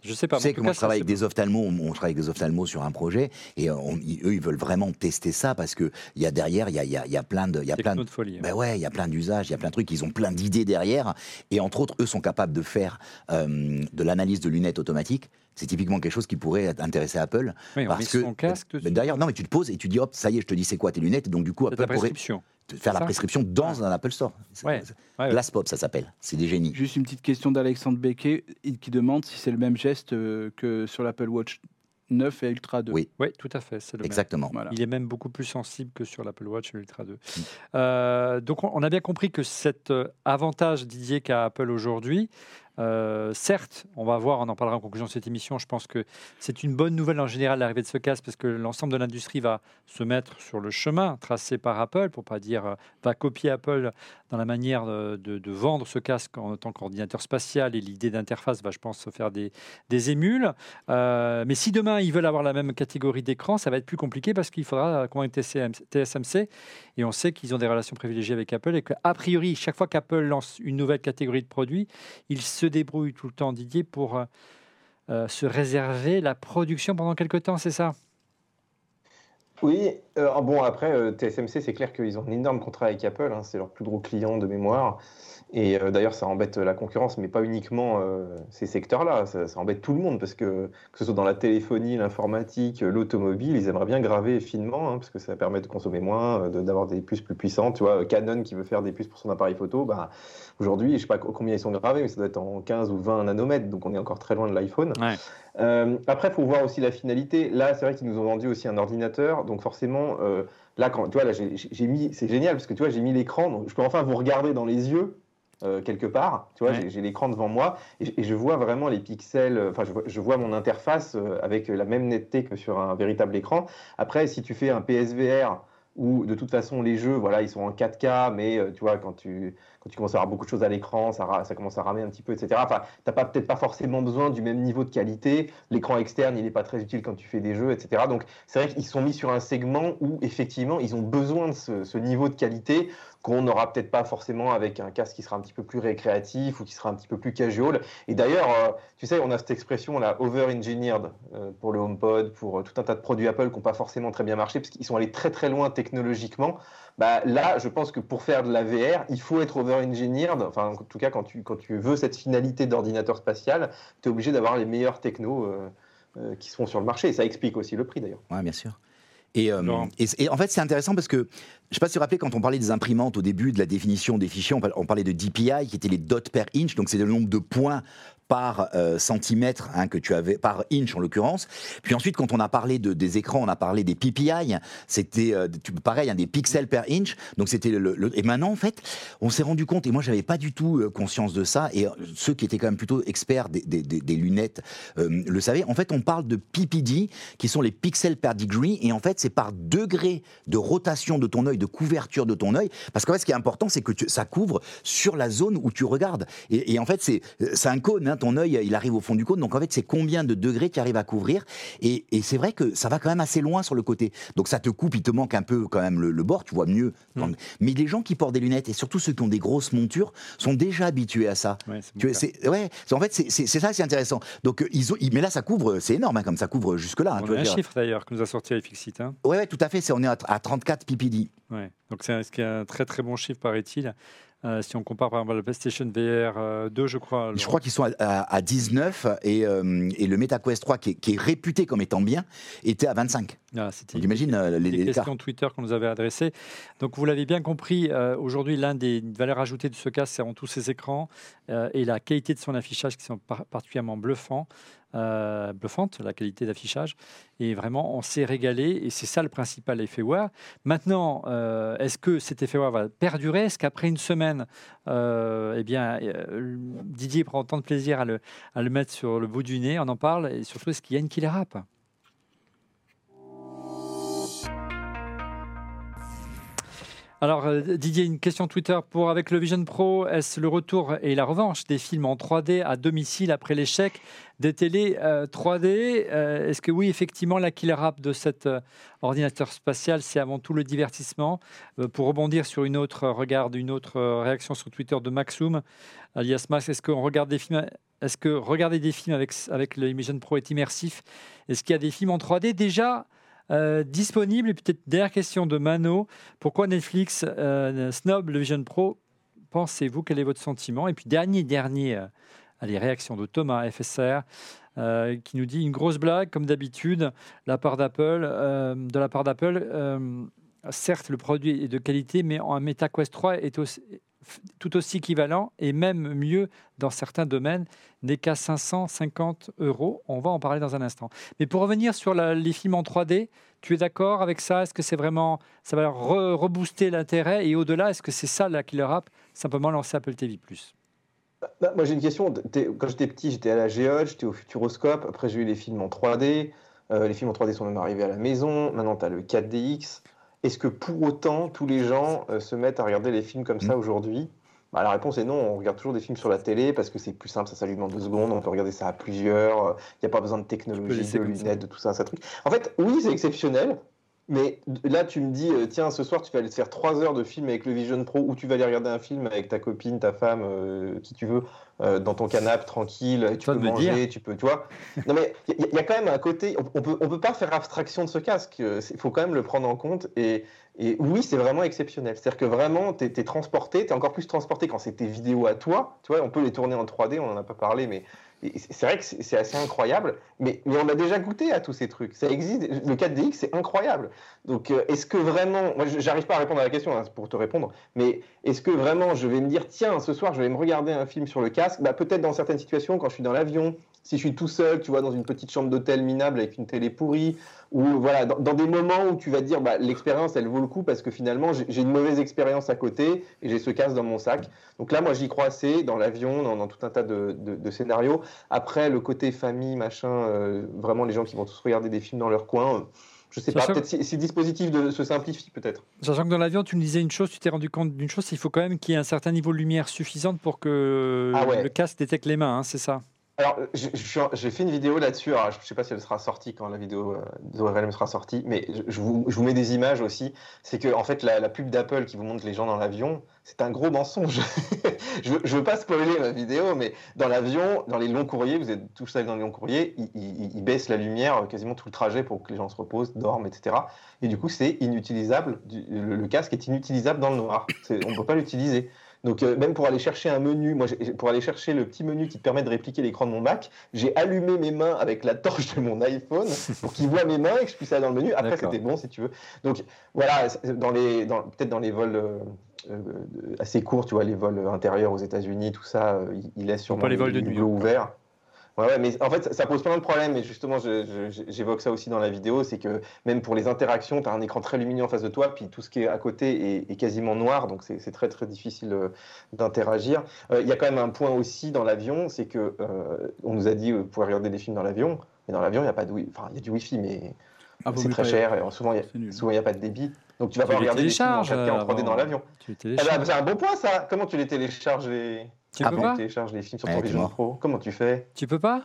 Je sais pas. Tu sais que moi, je travaille avec des ophtalmos, on, on, travaille avec des ophtalmos sur un projet, et on, eux, ils veulent vraiment tester ça parce que il y a derrière, il y a, y, a, y a, plein de, il y a plein de, folie. Ben ouais, il y a plein d'usages, il y a plein de trucs, ils ont plein d'idées derrière, et entre autres, eux sont capables de faire euh, de l'analyse de lunettes automatiques. C'est typiquement quelque chose qui pourrait intéresser Apple. Oui, parce que son casque. ben, d'ailleurs, non, mais tu te poses et tu dis hop, ça y est, je te dis c'est quoi tes lunettes, et donc du coup, Apple pourrait faire la prescription dans ouais. un Apple Store. Ouais. Ouais, Glass Pop, ça s'appelle. C'est des génies. Juste une petite question d'Alexandre Becquet qui demande si c'est le même geste euh, que sur l'Apple Watch 9 et Ultra 2. Oui, oui tout à fait. Le Exactement. Voilà. Il est même beaucoup plus sensible que sur l'Apple Watch et l'Ultra 2. Mm. Euh, donc, on a bien compris que cet euh, avantage, Didier, qu'a Apple aujourd'hui, euh, certes, on va voir, on en parlera en conclusion de cette émission. Je pense que c'est une bonne nouvelle en général l'arrivée de ce casque parce que l'ensemble de l'industrie va se mettre sur le chemin tracé par Apple, pour pas dire euh, va copier Apple dans la manière de, vendre ce casque en tant qu'ordinateur spatial et l'idée d'interface va, je pense, faire des, des émules. Euh, mais si demain ils veulent avoir la même catégorie d'écran, ça va être plus compliqué parce qu'il faudra convaincre TSMC et on sait qu'ils ont des relations privilégiées avec Apple et qu'a priori, chaque fois qu'Apple lance une nouvelle catégorie de produits, ils se débrouille tout le temps, Didier, pour euh, euh, se réserver la production pendant quelques temps, c'est ça? Oui, euh, bon après, TSMC, c'est clair qu'ils ont un énorme contrat avec Apple, hein, c'est leur plus gros client de mémoire. Et euh, d'ailleurs, ça embête la concurrence, mais pas uniquement euh, ces secteurs-là. Ça, ça, embête tout le monde parce que que ce soit dans la téléphonie, l'informatique, l'automobile, ils aimeraient bien graver finement hein, parce que ça permet de consommer moins, d'avoir des puces plus puissantes. Tu vois, Canon qui veut faire des puces pour son appareil photo, bah, aujourd'hui, je sais pas combien ils sont gravés, mais ça doit être en 15 ou 20 nanomètres, donc on est encore très loin de l'iPhone. Ouais. Euh, après, il faut voir aussi la finalité. Là, c'est vrai qu'ils nous ont vendu aussi un ordinateur, donc forcément, euh, là, quand, tu vois, là, j'ai mis, c'est génial parce que tu vois, j'ai mis l'écran, donc je peux enfin vous regarder dans les yeux euh, quelque part. Tu vois, ouais. j'ai l'écran devant moi et, et, je vois vraiment les pixels. Enfin, je vois, je vois mon interface euh, avec la même netteté que sur un véritable écran. Après, si tu fais un PSVR où de toute façon les jeux, voilà, ils sont en 4K, mais euh, tu vois, quand tu, quand tu commences à avoir beaucoup de choses à l'écran, ça, ça commence à ramer un petit peu, etc. Enfin, t'as pas peut-être pas forcément besoin du même niveau de qualité. L'écran externe, il n'est pas très utile quand tu fais des jeux, etc. Donc, c'est vrai qu'ils sont mis sur un segment où effectivement, ils ont besoin de ce, ce niveau de qualité qu'on n'aura peut-être pas forcément avec un casque qui sera un petit peu plus récréatif ou qui sera un petit peu plus casual. Et d'ailleurs, euh, tu sais, on a cette expression là, over-engineered euh, pour le HomePod, pour euh, tout un tas de produits Apple qui n'ont pas forcément très bien marché parce qu'ils sont allés très très loin technologiquement. Bah, là, je pense que pour faire de la VR, il faut être over-engineered. Enfin, en tout cas, quand tu, quand tu veux cette finalité d'ordinateur spatial, tu es obligé d'avoir les meilleurs technos qui seront sur le marché. Et ça explique aussi le prix d'ailleurs. Oui, bien sûr. Et, euh, et, et, en fait, c'est intéressant parce que, je ne sais pas si vous vous rappelez, quand on parlait des imprimantes au début, de la définition des fichiers, on parlait de DPI, qui étaient les dots per inch, donc c'est le nombre de points par euh, centimètre hein, que tu avais par inch en l'occurrence. Puis ensuite, quand on a parlé de, des écrans, on a parlé des PPI. C'était euh, pareil, hein, des pixels per inch. Donc c'était le, et maintenant en fait, on s'est rendu compte et moi j'avais pas du tout euh, conscience de ça. Et ceux qui étaient quand même plutôt experts des, lunettes euh, le savaient. En fait, on parle de PPD qui sont les pixels per degree et en fait c'est par degré de rotation de ton œil, de couverture de ton œil. Parce qu'en fait, ce qui est important, c'est que tu, ça couvre sur la zone où tu regardes. Et, en fait, c'est c'est un cône. Hein, ton œil, il arrive au fond du cône. Donc en fait, c'est combien de degrés tu arrives à couvrir. Et, et c'est vrai que ça va quand même assez loin sur le côté. Donc ça te coupe, il te manque un peu quand même le, le bord, tu vois mieux. Mmh. Mais les gens qui portent des lunettes, et surtout ceux qui ont des grosses montures, sont déjà habitués à ça. Ouais, tu, c'est, ouais, en fait, c'est ça, c'est intéressant. Donc ils ont, mais là, ça couvre, c'est énorme, hein, comme ça couvre jusque-là. Hein, on a un dire. chiffre d'ailleurs que nous a sorti iFixit. Hein. Oui, ouais, tout à fait. C'est, on est à, à 34 ppd. Ouais. Donc c'est un, un très très bon chiffre, paraît-il. Euh, si on compare par exemple le PlayStation VR euh, 2, je crois. Je crois qu'ils sont à, à, à 19 et, euh, et, le MetaQuest 3, qui est, qui est, réputé comme étant bien, était à 25. Ah, C'était imagine euh, les, les questions Twitter qu'on nous avait adressées. Donc vous l'avez bien compris, euh, aujourd'hui l'un des valeurs ajoutées de ce casque, c'est en tous ses écrans et la qualité de son affichage qui sont par particulièrement bluffants. Euh, bluffante, la qualité d'affichage. Et vraiment, on s'est régalé. Et c'est ça le principal effet WAR. Maintenant, euh, est-ce que cet effet WAR va perdurer? Est-ce qu'après une semaine, euh, eh bien, Didier prend tant de plaisir à le, mettre sur le bout du nez On en parle. Et surtout, est-ce qu'il y a une killer app? Alors Didier, une question Twitter. Pour avec le Vision Pro, est-ce le retour et la revanche des films en 3D à domicile après l'échec des télés euh, 3D euh, Est-ce que oui, effectivement, la killer app de cet euh, ordinateur spatial, c'est avant tout le divertissement? Pour rebondir sur une autre regarde, une autre réaction sur Twitter de Maxoum, alias Max, est-ce qu'on regarde des films Est-ce que regarder des films avec, avec le Vision Pro est immersif? Est-ce qu'il y a des films en 3D déjà euh, disponibles Et peut-être dernière question de Mano. Pourquoi Netflix euh, snob le Vision Pro Pensez-vous Quel est votre sentiment? Et puis dernier, dernier, euh, les réactions de Thomas FSR. euh, qui nous dit une grosse blague comme d'habitude la part d'Apple de la part d'Apple certes le produit est de qualité mais un MetaQuest 3 est aussi- tout aussi équivalent et même mieux dans certains domaines n'est qu'à 550 euros. On va en parler dans un instant. Mais pour revenir sur les films en 3D, tu es d'accord avec ça? Est-ce que c'est vraiment ça va re- rebooster l'intérêt? Et au-delà, est-ce que c'est ça la killer app Simplement lancer Apple TV+. Bah, moi j'ai une question. Quand j'étais petit, j'étais à la Géode, j'étais au Futuroscope. Après, j'ai eu les films en 3D. Euh, les films en 3D sont même arrivés à la maison. Maintenant, tu as le 4DX. Est-ce que pour autant, tous les gens euh, se mettent à regarder les films comme ça aujourd'hui? Bah, La réponse est non. On regarde toujours des films sur la télé parce que c'est plus simple, ça s'allume en deux secondes. On peut regarder ça à plusieurs. Il n'y a pas besoin de technologie, de lunettes, de tout ça, ça truc. En fait, oui, c'est exceptionnel. Mais là, tu me dis, euh, tiens, ce soir, tu vas aller te faire trois heures de film avec le Vision Pro ou tu vas aller regarder un film avec ta copine, ta femme, euh, qui tu veux, euh, dans ton canapé, tranquille, tu peux manger, dire. tu peux, tu vois. Non, mais il y, a- il y a quand même un côté, on, peut, on peut pas faire abstraction de ce casque, il faut quand même le prendre en compte. Et, et oui, c'est vraiment exceptionnel. C'est-à-dire que vraiment, tu es, transporté, tu es encore plus transporté quand c'est tes vidéos à toi. Tu vois, on peut les tourner en 3D, on en a pas parlé, mais c'est vrai que c'est assez incroyable. Mais, on a déjà goûté à tous ces trucs. Ça existe. Le 4DX, c'est incroyable. Donc, euh, est-ce que vraiment, moi, j'arrive pas à répondre à la question hein, pour te répondre, mais est-ce que vraiment je vais me dire, tiens, ce soir, je vais me regarder un film sur le casque? Bah, Peut-être dans certaines situations, quand je suis dans l'avion, si je suis tout seul, tu vois, dans une petite chambre d'hôtel minable avec une télé pourrie, ou voilà, dans, dans des moments où tu vas dire, bah, l'expérience, elle vaut le coup parce que finalement, j'ai une mauvaise expérience à côté et j'ai ce casque dans mon sac. Donc là, moi, j'y crois assez dans l'avion, dans, dans tout un tas de, de- de scénarios. Après, le côté famille, machin, euh, vraiment les gens qui vont tous regarder des films dans leur coin. euh, je sais pas, peut-être si, si le dispositif de, se simplifie, peut-être. Sachant que dans l'avion, tu me disais une chose, tu t'es rendu compte d'une chose, il faut quand même qu'il y ait un certain niveau de lumière suffisante pour que Ah ouais. le casque détecte les mains, hein, c'est ça? Alors, en- j'ai fait une vidéo là-dessus. Je ne sais pas si elle sera sortie quand la vidéo euh, d'ORLM sera sortie, mais je, vous, mets des images aussi. C'est que, en fait, la, pub d'Apple qui vous montre les gens dans l'avion, c'est un gros mensonge. <laughs> je ne veux pas spoiler ma vidéo, mais dans l'avion, dans les longs courriers, vous êtes tous allés dans les longs courriers, ils, baissent la lumière euh, quasiment tout le trajet pour que les gens se reposent, dorment, etc. Et du coup, c'est inutilisable. Le, casque est inutilisable dans le noir. On ne peut pas l'utiliser. Donc euh, même pour aller chercher un menu, moi pour aller chercher le petit menu qui te permet de répliquer l'écran de mon Mac, j'ai allumé mes mains avec la torche de mon iPhone pour qu'il voit mes mains et que je puisse aller dans le menu. Après c'était bon si tu veux. Donc voilà, dans les, dans- peut-être dans les vols euh, euh, assez courts, tu vois les vols intérieurs aux États-Unis, tout ça, il, il laisse sur Pas les vols de nuit, encore. ouverts. Ouais, ouais, mais en fait, ça- pose plein de problèmes. Et justement, j'évoque ça aussi dans la vidéo. C'est que même pour les interactions, tu as un écran très lumineux en face de toi, puis tout ce qui est à côté est, est quasiment noir. Donc, c'est très, très difficile euh, d'interagir. Euh, Il y a quand même un point aussi dans l'avion c'est que euh, on nous a dit vous pouvez regarder des films dans l'avion. Mais dans l'avion, il y a pas de Enfin, il y a du Wi-Fi, mais Ah, c'est très cher. Et souvent, il n'y a pas de débit. Donc, tu vas Tu pas les regarder des films en télécharges, 4K en 3D dans l'avion. Les Eh ben, c'est un bon point, ça. Comment tu les télécharges les... tu ah peux bon pas télécharges les films sur Ouais, ton Vision mort. Pro Comment tu fais? Tu peux pas?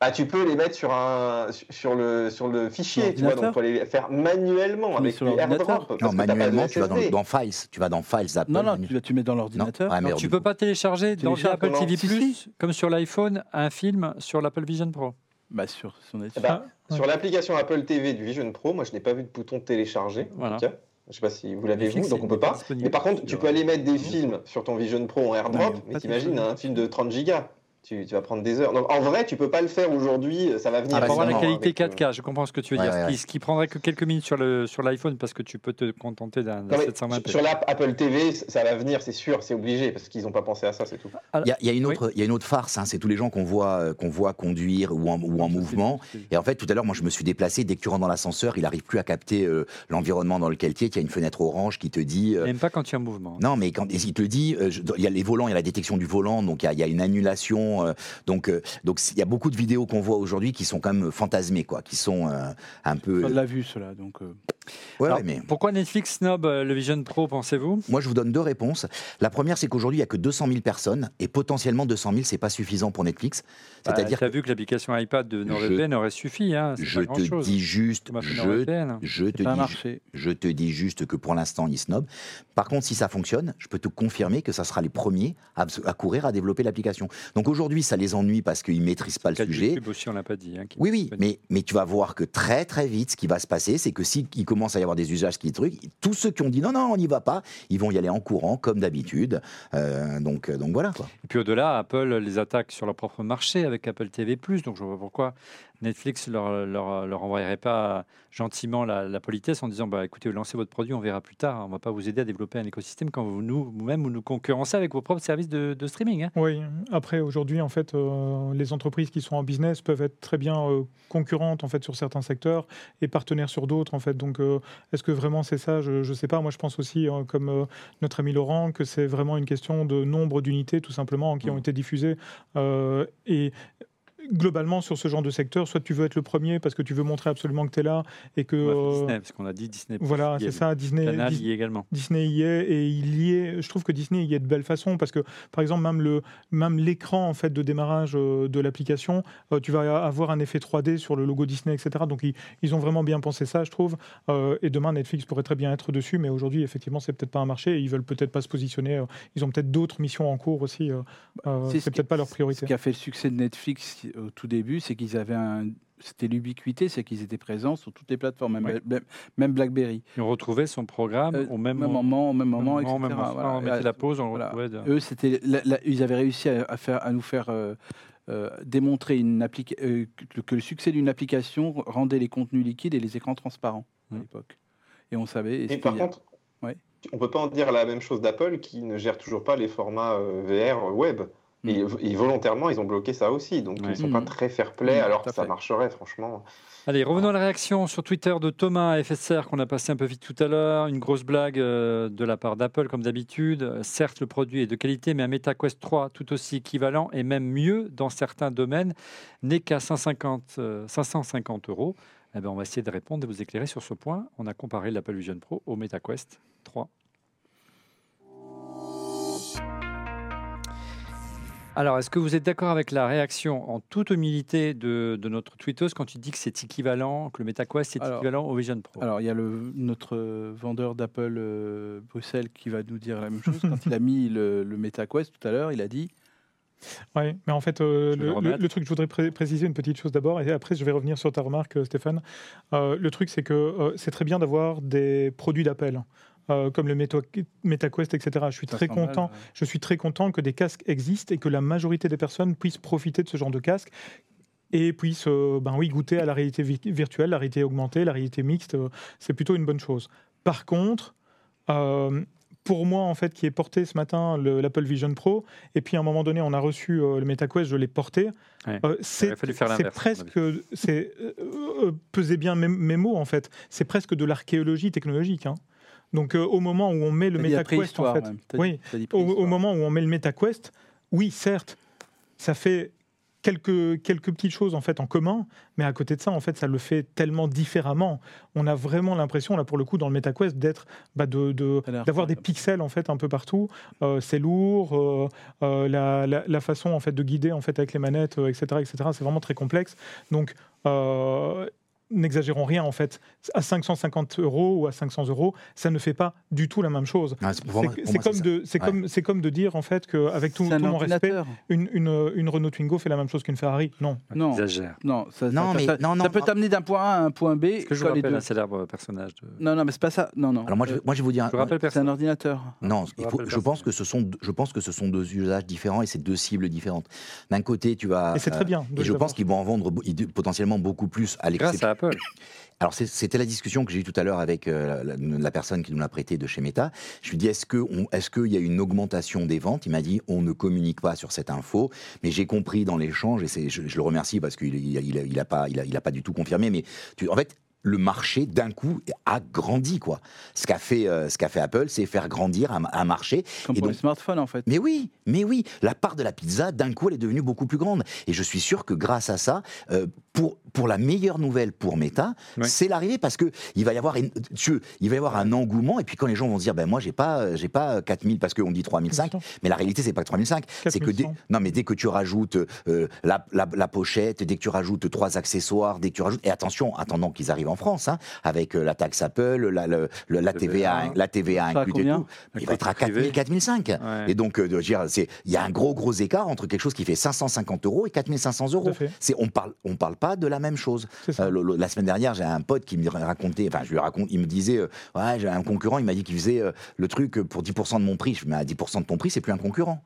Ah, tu peux les mettre sur un sur le sur le fichier, Sur tu vois, donc tu peux les faire manuellement Mais avec sur les l'ordinateur Non, manuellement, tu vas dans, dans Files. Tu vas dans Files Apple. Non, non, tu, tu mets dans l'ordinateur. ah. Tu peux pas télécharger dans Apple TV+, Si, si. comme sur l'iPhone, un film sur l'Apple Vision Pro. Bah, sur son Eh ben, Sur l'application Apple TV du Vision Pro, moi je n'ai pas vu de bouton télécharger. Voilà. en tout cas. Je sais pas si vous l'avez vu, donc on peut pas. Mais par contre, tu peux aller mettre des films sur ton Vision Pro en AirDrop, mais t'imagines un film de 30 gigas. Tu, tu vas prendre des heures. Donc en vrai, tu peux pas le faire aujourd'hui, ça va venir. Ah, bah, Pour avoir la évidemment, qualité avec, euh, 4K, je comprends ce que tu veux Ouais, dire. ouais, Ce, qui, ouais. ce qui prendrait que quelques minutes sur le sur l'iPhone parce que tu peux te contenter d'un d'un Non, mais 720p. sur l'app Apple TV, ça va venir, c'est sûr, c'est obligé, parce qu'ils n'ont pas pensé à ça, c'est tout. Il y a, il y a une Oui. autre, il y a une autre farce, hein, c'est tous les gens qu'on voit, euh, qu'on voit conduire ou en, ou en mouvement. Et en fait, tout à l'heure, moi, je me suis déplacé. Dès que tu rentres dans l'ascenseur, il n'arrive plus à capter euh, l'environnement dans lequel tu es. Il y a une fenêtre orange qui te dit. euh, N'aime pas quand tu es en mouvement. non, mais quand il te dit, euh, il y a les volants, il y a la détection du volant, donc il y a, il y a une annulation. Euh, donc, euh, donc il y a beaucoup de vidéos qu'on voit aujourd'hui qui sont quand même fantasmées, quoi, qui sont euh, un peu. On l'a vu, cela. Donc, euh, Ouais, Alors, ouais, mais Pourquoi Netflix snob euh, le Vision Pro, pensez-vous? Moi, je vous donne deux réponses. La première, c'est qu'aujourd'hui, il n'y a que 200 000 personnes et potentiellement 200 000, c'est pas suffisant pour Netflix. C'est-à-dire tu as vu que l'application iPad de NordVPN aurait suffi. Hein, Je pas te dis juste, je, je te dis, je te dis juste que pour l'instant, ils snob. Par contre, si ça fonctionne, je peux te confirmer que ça sera les premiers à, à courir à développer l'application. Donc aujourd'hui, ça les ennuie parce qu'ils maîtrisent pas le sujet. YouTube aussi, on l'a pas dit. hein, Oui, oui, mais, mais tu vas voir que très très vite, ce qui va se passer, c'est que s'il commence à y avoir des usages qui trucs, tous ceux qui ont dit non, non, on n'y va pas, ils vont y aller en courant, comme d'habitude. Euh, donc, donc voilà quoi. Et puis au-delà, Apple les attaque sur leur propre marché avec Apple TV+. Donc je vois pourquoi Netflix leur, leur, leur envoyerait pas gentiment la, la politesse en disant bah écoutez, vous lancez votre produit, on verra plus tard. On va pas vous aider à développer un écosystème quand vous nous vous-même vous nous concurrencez avec vos propres services de, de streaming. hein. Oui, après aujourd'hui, en fait, euh, les entreprises qui sont en business peuvent être très bien euh, concurrentes en fait sur certains secteurs et partenaires sur d'autres en fait. Donc, euh, est-ce que vraiment c'est ça? Je ne sais pas. Moi, je pense aussi, comme notre ami Laurent, que c'est vraiment une question de nombre d'unités tout simplement qui ont Mm. été diffusées et globalement sur ce genre de secteur, soit tu veux être le premier parce que tu veux montrer absolument que tu es là et que euh, Disney, parce qu'on a dit Disney. voilà, c'est ça, Disney, Canal Dis- y est également. Disney y est et il y est. Je trouve que Disney y est de belle façon parce que, par exemple, même le même l'écran en fait de démarrage euh, de l'application, euh, tu vas avoir un effet 3D sur le logo Disney, etc. Donc ils, ils ont vraiment bien pensé ça, je trouve. Et demain, Netflix pourrait très bien être dessus, mais aujourd'hui, effectivement, c'est peut-être pas un marché. Et ils veulent peut-être pas se positionner. ils ont peut-être d'autres missions en cours aussi. c'est ce peut-être pas leur Ce priorité. qui a fait le succès de Netflix au tout début, c'est qu'ils avaient un. C'était l'ubiquité, c'est qu'ils étaient présents sur toutes les plateformes, même, même- BlackBerry. Et on retrouvait son programme Euh, au même, même moment, au même moment, même etc. même moment. Voilà. on mettait la pause, on Voilà. retrouvait. de- Eux, c'était, la- la- ils avaient réussi à, à faire, à nous faire euh, euh, démontrer une applica- euh, que, que le succès d'une application rendait les contenus liquides et les écrans transparents à Mm. l'époque. Et on savait. et Et par contre, Ouais. on peut pas en dire la même chose d'Apple qui ne gère toujours pas les formats euh, VR web. Et, et volontairement, ils ont bloqué ça aussi. Donc, Ouais. ils sont pas Mhm. très fair-play, Mhm, alors que ça fait. marcherait, franchement. Allez, revenons à la réaction sur Twitter de Thomas FSR qu'on a passé un peu vite tout à l'heure. Une grosse blague euh, de la part d'Apple, comme d'habitude. Euh, Certes, le produit est de qualité, mais un MetaQuest 3 tout aussi équivalent et même mieux dans certains domaines n'est qu'à 150, euh, 550 euros. Eh ben, on va essayer de répondre et vous éclairer sur ce point. On a comparé l'Apple Vision Pro au MetaQuest 3. Alors, est-ce que vous êtes d'accord avec la réaction en toute humilité de, de notre tweetos quand tu dis que c'est équivalent, que le MetaQuest est Alors- équivalent au Vision Pro? Alors, il y a le, notre vendeur d'Apple euh, Bruxelles qui va nous dire la même chose. Quand il a mis le, le MetaQuest tout à l'heure, il a dit Ouais, mais en fait, euh, le, le le- truc, je voudrais pré- préciser une petite chose d'abord, et après, je vais revenir sur ta remarque, euh, Stéphane. Euh, le truc, c'est que euh, c'est très bien d'avoir des produits d'appel, euh, comme le Meta- MetaQuest, etc. Je suis très 500 balles, content. ouais. Je suis très content que des casques existent et que la majorité des personnes puissent profiter de ce genre de casque et puissent euh, ben oui, goûter à la réalité vi- virtuelle, la réalité augmentée, la réalité mixte. euh, c'est plutôt une bonne chose. Par contre, pour moi, en fait, qui est porté ce matin le- l'Apple Vision Pro, et puis à un moment donné, on a reçu euh, le MetaQuest, je l'ai porté. Ouais. euh, c'est presque, c'est euh, euh, pesez bien mes, mes mots en fait. C'est presque de l'archéologie technologique. hein. Donc euh, au moment où on met le MetaQuest, en fait, oui, au, moment où on met le MetaQuest, oui, certes, ça fait quelques, quelques petites choses en fait en commun, mais à côté de ça, en fait, ça le fait tellement différemment. On a vraiment l'impression, là, pour le coup, dans le MetaQuest, d'être, bah, de, d'avoir des pixels en fait un peu partout. Euh, c'est lourd, euh, la, la- la façon en fait de guider en fait avec les manettes, etc., etc. C'est vraiment très complexe. Donc N'exagérons rien en fait. À 550 euros ou à 500 euros, ça ne fait pas du tout la même chose. Ah, c'est- comme, de, c'est Ouais. comme, c'est comme de dire en fait qu'avec tout, tout mon respect, une, une, une Renault Twingo fait la même chose qu'une Ferrari. Non. Non, Exagère. non, ça, Non, ça- mais- ça- non, non, ça peut non. t'amener d'un point A à un point B. Est-ce que je vous rappelle un célèbre personnage de... Non, non, mais c'est pas ça. Non, non. Alors moi, je, Euh, moi, je vais vous dire. Je vous rappelle c'est un ordinateur. Non, Je il faut- je pense que ce sont, je pense que ce sont deux usages différents et c'est deux cibles différentes. D'un côté, tu vas. Et c'est euh, très bien. de Et je pense qu'ils vont en vendre ils- potentiellement beaucoup plus à l'exception. Alors c'était la discussion que j'ai eue tout à l'heure avec euh, la, personne qui nous l'a prêté de chez Meta. Je lui dis est-ce est-ce qu'il y a une augmentation des ventes? Il m'a dit on ne communique pas sur cette info, mais j'ai compris dans l'échange et je, le remercie parce qu'il il, pas il pas du tout confirmé. Mais tu- en fait le marché d'un coup a grandi quoi. Ce qu'a fait, euh, ce qu'a fait Apple, c'est faire grandir un, un marché. Comme Et pour donc- les smartphones, en fait. Mais oui, mais oui, la part de la pizza, d'un coup, elle est devenue beaucoup plus grande. Et je suis sûr que grâce à ça, euh, pour, pour la meilleure nouvelle pour Meta, c'est l'arrivée parce que il va y avoir, tu- il va y avoir un engouement. Et puis quand les gens vont se dire, ben moi, j'ai pas, euh, j'ai pas 4000 parce qu'on dit 3005, Bien sûr. mais la réalité, c'est pas que 3005. C'est que dès, 4100. non, mais dès que tu rajoutes euh, la, la- la pochette, dès que tu rajoutes trois accessoires, dès que tu rajoutes, et attention, attendant qu'ils arrivent en France, hein, avec euh, la taxe Apple, la, TVA, la TVA Ça, incluse et tout, il va être à côté privé. 4000, 4005. Ouais. Et donc, euh, il y a un gros, gros écart entre quelque chose qui fait 550 euros et 4500 Tout euros. C'est, on parle, on parle pas de la même chose. Euh, le- le- la semaine dernière, j'ai un pote qui me racontait, enfin, je lui raconte, il me disait, euh, ouais, j'ai un concurrent, il m'a dit qu'il faisait euh, le truc pour 10% de mon prix. Je me dis, à 10% de ton prix, c'est plus un concurrent.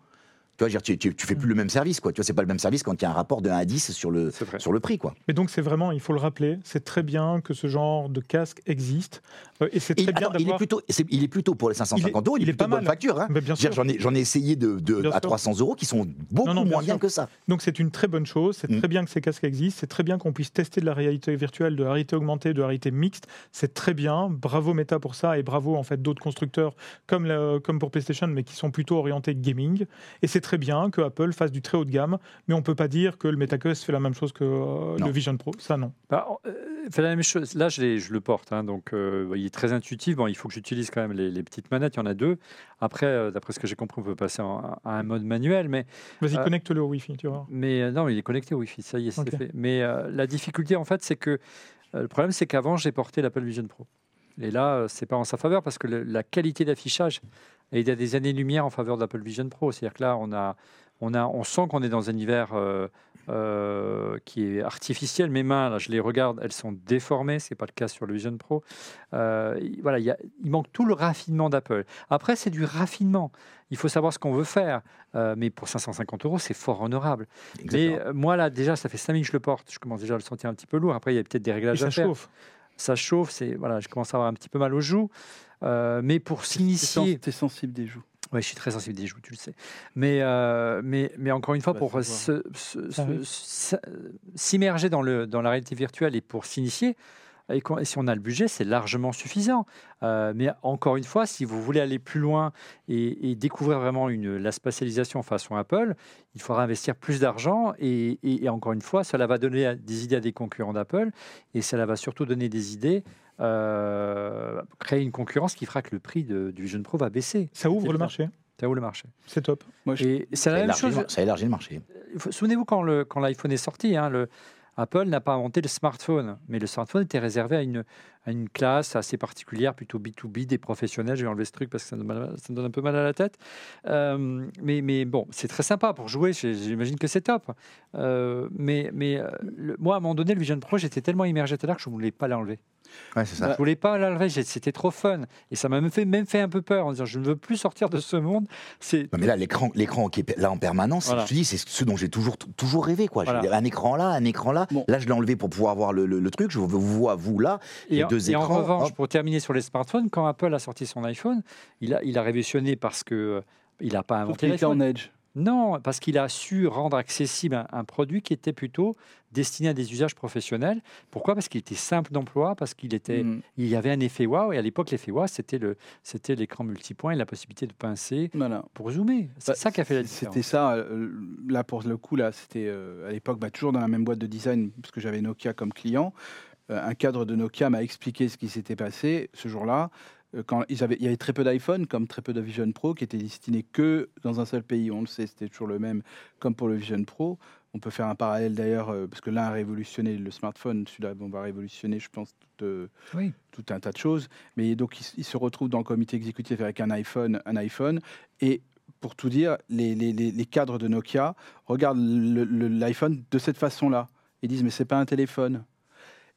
Tu vois, tu, tu, tu fais plus le même service, quoi. Tu vois, c'est pas le même service quand il y a un rapport de 1 à 10 sur le, sur le prix, quoi. Mais donc c'est vraiment, il faut le rappeler, c'est très bien que ce genre de casque existe. Euh, et c'est Et très il, bien attends, il est plutôt, c'est- il est plutôt pour les 550 euros, il est, il est plutôt pas de bonne mal. facture. Hein. J'en ai, j'en ai essayé de, à sûr. 300 euros qui sont beaucoup Non, non, bien moins bien que ça. Donc c'est une très bonne chose, c'est Mm. très bien que ces casques existent, c'est très bien qu'on puisse tester de la réalité virtuelle, de la réalité augmentée, de la réalité mixte, c'est très bien, bravo Meta pour ça et bravo en fait d'autres constructeurs comme, la- comme pour PlayStation mais qui sont plutôt orientés gaming et c'est très bien que Apple fasse du très haut de gamme mais on peut pas dire que le MetaQuest fait la même chose que euh, le Vision Pro, ça non. Bah, euh, fait la même chose. Là, je le porte, hein, donc euh, il est très intuitif. Bon, il faut que j'utilise quand même les, les petites manettes. Il y en a deux. Après, euh, d'après ce que j'ai compris, on peut passer en- à un mode manuel, mais Vas-y Euh, connecte-le au Wi-Fi, tu vois. mais euh, non, il est connecté au Wi-Fi. Ça y est, c'est fait. Mais la difficulté, en fait, c'est que le problème, c'est qu'avant, j'ai porté l'Apple Vision Pro. Et là, c'est pas en sa faveur parce que le- la qualité d'affichage est à des années-lumière en faveur de l'Apple Vision Pro. C'est-à-dire que là, on a, on a, on sent qu'on est dans un univers euh, euh, qui est artificiel. Mes mains, là, je les regarde, elles sont déformées. C'est pas le cas sur le Vision Pro. Euh, il- voilà, il, y a- il manque tout le raffinement d'Apple. Après, c'est du raffinement. Il faut savoir ce qu'on veut faire. Mais pour 550 euros, c'est fort honorable. Exactement. Mais moi, là, déjà, ça fait 5 minutes que je le porte. Je commence déjà à le sentir un petit peu lourd. Après, il y a peut-être des Et réglages ça à faire. chauffe. Ça chauffe. C'est voilà, je commence à avoir un petit peu mal aux joues. Mais pour s'initier, t'es sensible des joues? Ouais, je suis très sensible des joues, tu le sais. Mais mais mais, mais encore une fois, Bah, pour Ah oui. s'immerger dans le dans la réalité virtuelle et pour s'initier. Et quand- et si on a le budget, c'est largement suffisant. Euh, mais encore une fois, si vous voulez aller plus loin et, et découvrir vraiment une, la spatialisation façon Apple, il faudra investir plus d'argent. Et, et- et encore une fois, cela va donner des idées à des concurrents d'Apple. Et cela va surtout donner des idées, euh, créer une concurrence qui fera que le prix de- du Vision Pro va baisser. Ça ouvre le marché, Ça ouvre le marché. c'est top. Moi, je- Et c'est la ça, même élargit, chose. le- ça élargit le marché. Souvenez-vous quand l'iPhone est sorti, hein, le, Apple n'a pas inventé le smartphone, mais le smartphone était réservé à une, à une classe assez particulière, plutôt B2B, des professionnels. Je vais enlever ce truc parce que ça me, donne un peu mal à la tête. Euh, mais, mais bon, c'est très sympa pour jouer, j'imagine que c'est top. Euh, mais mais euh, moi, à un moment donné, le Vision Pro, j'étais tellement immergé tout à l'heure que je ne voulais pas l'enlever. Ouais, c'est ça. Je voulais pas l'enlever, c'était trop fun. Et ça m'a même fait, même fait un peu peur en disant je ne veux plus sortir de ce monde. C'est Non, mais là, l'écran, l'écran qui est là en permanence, Voilà. je te dis, c'est ce dont j'ai toujours, toujours rêvé. Quoi. Voilà. Un écran là, un écran là. Bon. Là, je l'ai enlevé pour pouvoir voir le, le- le truc. Je vous vois vous là. Et, Les en- deux et en écrans, revanche, hop. pour terminer sur les smartphones, quand Apple a sorti son iPhone, il a, il a révolutionné parce que euh, il n'a pas inventé qu'il était l'iPhone. en edge. Non, parce qu'il a su rendre accessible un, un produit qui était plutôt destiné à des usages professionnels. Pourquoi? Parce qu'il était simple d'emploi, parce qu'il était, Mm. il y avait un effet wow. Et à l'époque, l'effet wow, c'était le, c'était l'écran multipoint et la possibilité de pincer Voilà. pour zoomer. C'est Bah, ça qui a fait la C'était différence. ça, euh, là pour le coup, là, c'était euh, à l'époque bah, toujours dans la même boîte de design, parce que j'avais Nokia comme client. Euh, un cadre de Nokia m'a expliqué ce qui s'était passé ce jour-là. Euh, Quand ils avaient, il y avait très peu d'iPhone, comme très peu de Vision Pro, qui étaient destinés que dans un seul pays. On le sait, c'était toujours le même, comme pour le Vision Pro. On peut faire un parallèle d'ailleurs, euh, parce que l'un a révolutionné le smartphone, celui-là on va révolutionner, je pense, tout, euh, Oui. tout un tas de choses. Mais donc, il, il se retrouve dans le comité exécutif avec un iPhone, un iPhone, et pour tout dire, les, les- les- les cadres de Nokia regardent l'iPhone de cette façon-là. Ils disent, mais c'est pas un téléphone.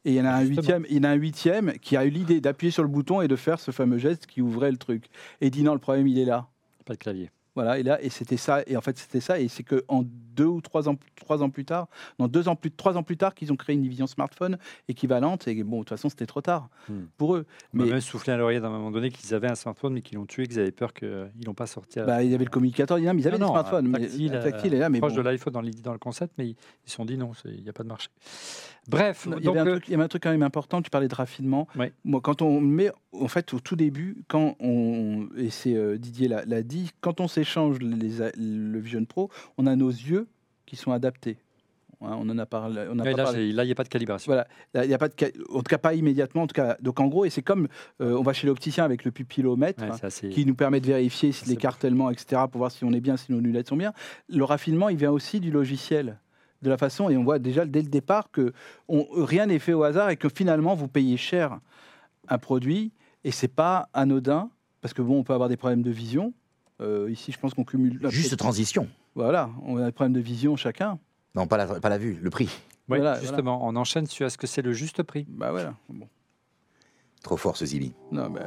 Et il y en a un Justement. huitième, il y en a un huitième qui a eu l'idée d'appuyer sur le bouton et de faire ce fameux geste qui ouvrait le truc. Et il dit non, le problème il est là. Pas de clavier. Voilà, et là, et c'était ça, et en fait c'était ça, et c'est que en deux ou trois ans, trois ans plus tard, non deux ans plus, trois ans plus tard, qu'ils ont créé une division smartphone équivalente, et bon, de toute façon c'était trop tard Hmm. pour eux. Mais même soufflé à l'oreille à un moment donné qu'ils avaient un smartphone, mais qu'ils l'ont tué, qu'ils avaient peur qu'ils n'ont pas sorti. à- bah, il y avait le communicateur, ils avaient Non, des non, smartphones, mais tactile, tactile est là, mais proche bon. de l'iPhone dans, le concept, mais ils ils se sont dit non, il n'y a pas de marché. Bref, Il y, donc, avait un euh, truc, il y avait un truc quand même important, tu parlais de raffinement. Ouais. Moi, quand on met, en fait, au tout début, quand on, et c'est euh, Didier l'a dit, quand on s'échange le Vision Pro, on a nos yeux qui sont adaptés. Hein, on en a parlé. On a ouais, pas là, il n'y a pas de calibration. Voilà, il n'y a pas de, en tout cas pas immédiatement. En tout cas, donc en gros, et c'est comme euh, on va chez l'opticien avec le pupillomètre. Ouais, hein, assez- qui nous permet de vérifier si l'écartèlement, etc., pour voir si on est bien, si nos lunettes sont bien. Le raffinement, il vient aussi du logiciel, de la façon, et on voit déjà dès le départ que on- rien n'est fait au hasard et que finalement, vous payez cher un produit et c'est pas anodin, parce que bon, on peut avoir des problèmes de vision. Euh, ici, je pense qu'on cumule. Juste transition. Voilà, on a des problèmes de vision chacun. Non, pas la, pas la vue, le prix. Ouais, Voilà, justement, on enchaîne sur est-ce que c'est le juste prix Bah voilà. Bon. Trop fort ce Zibi. Non, bah,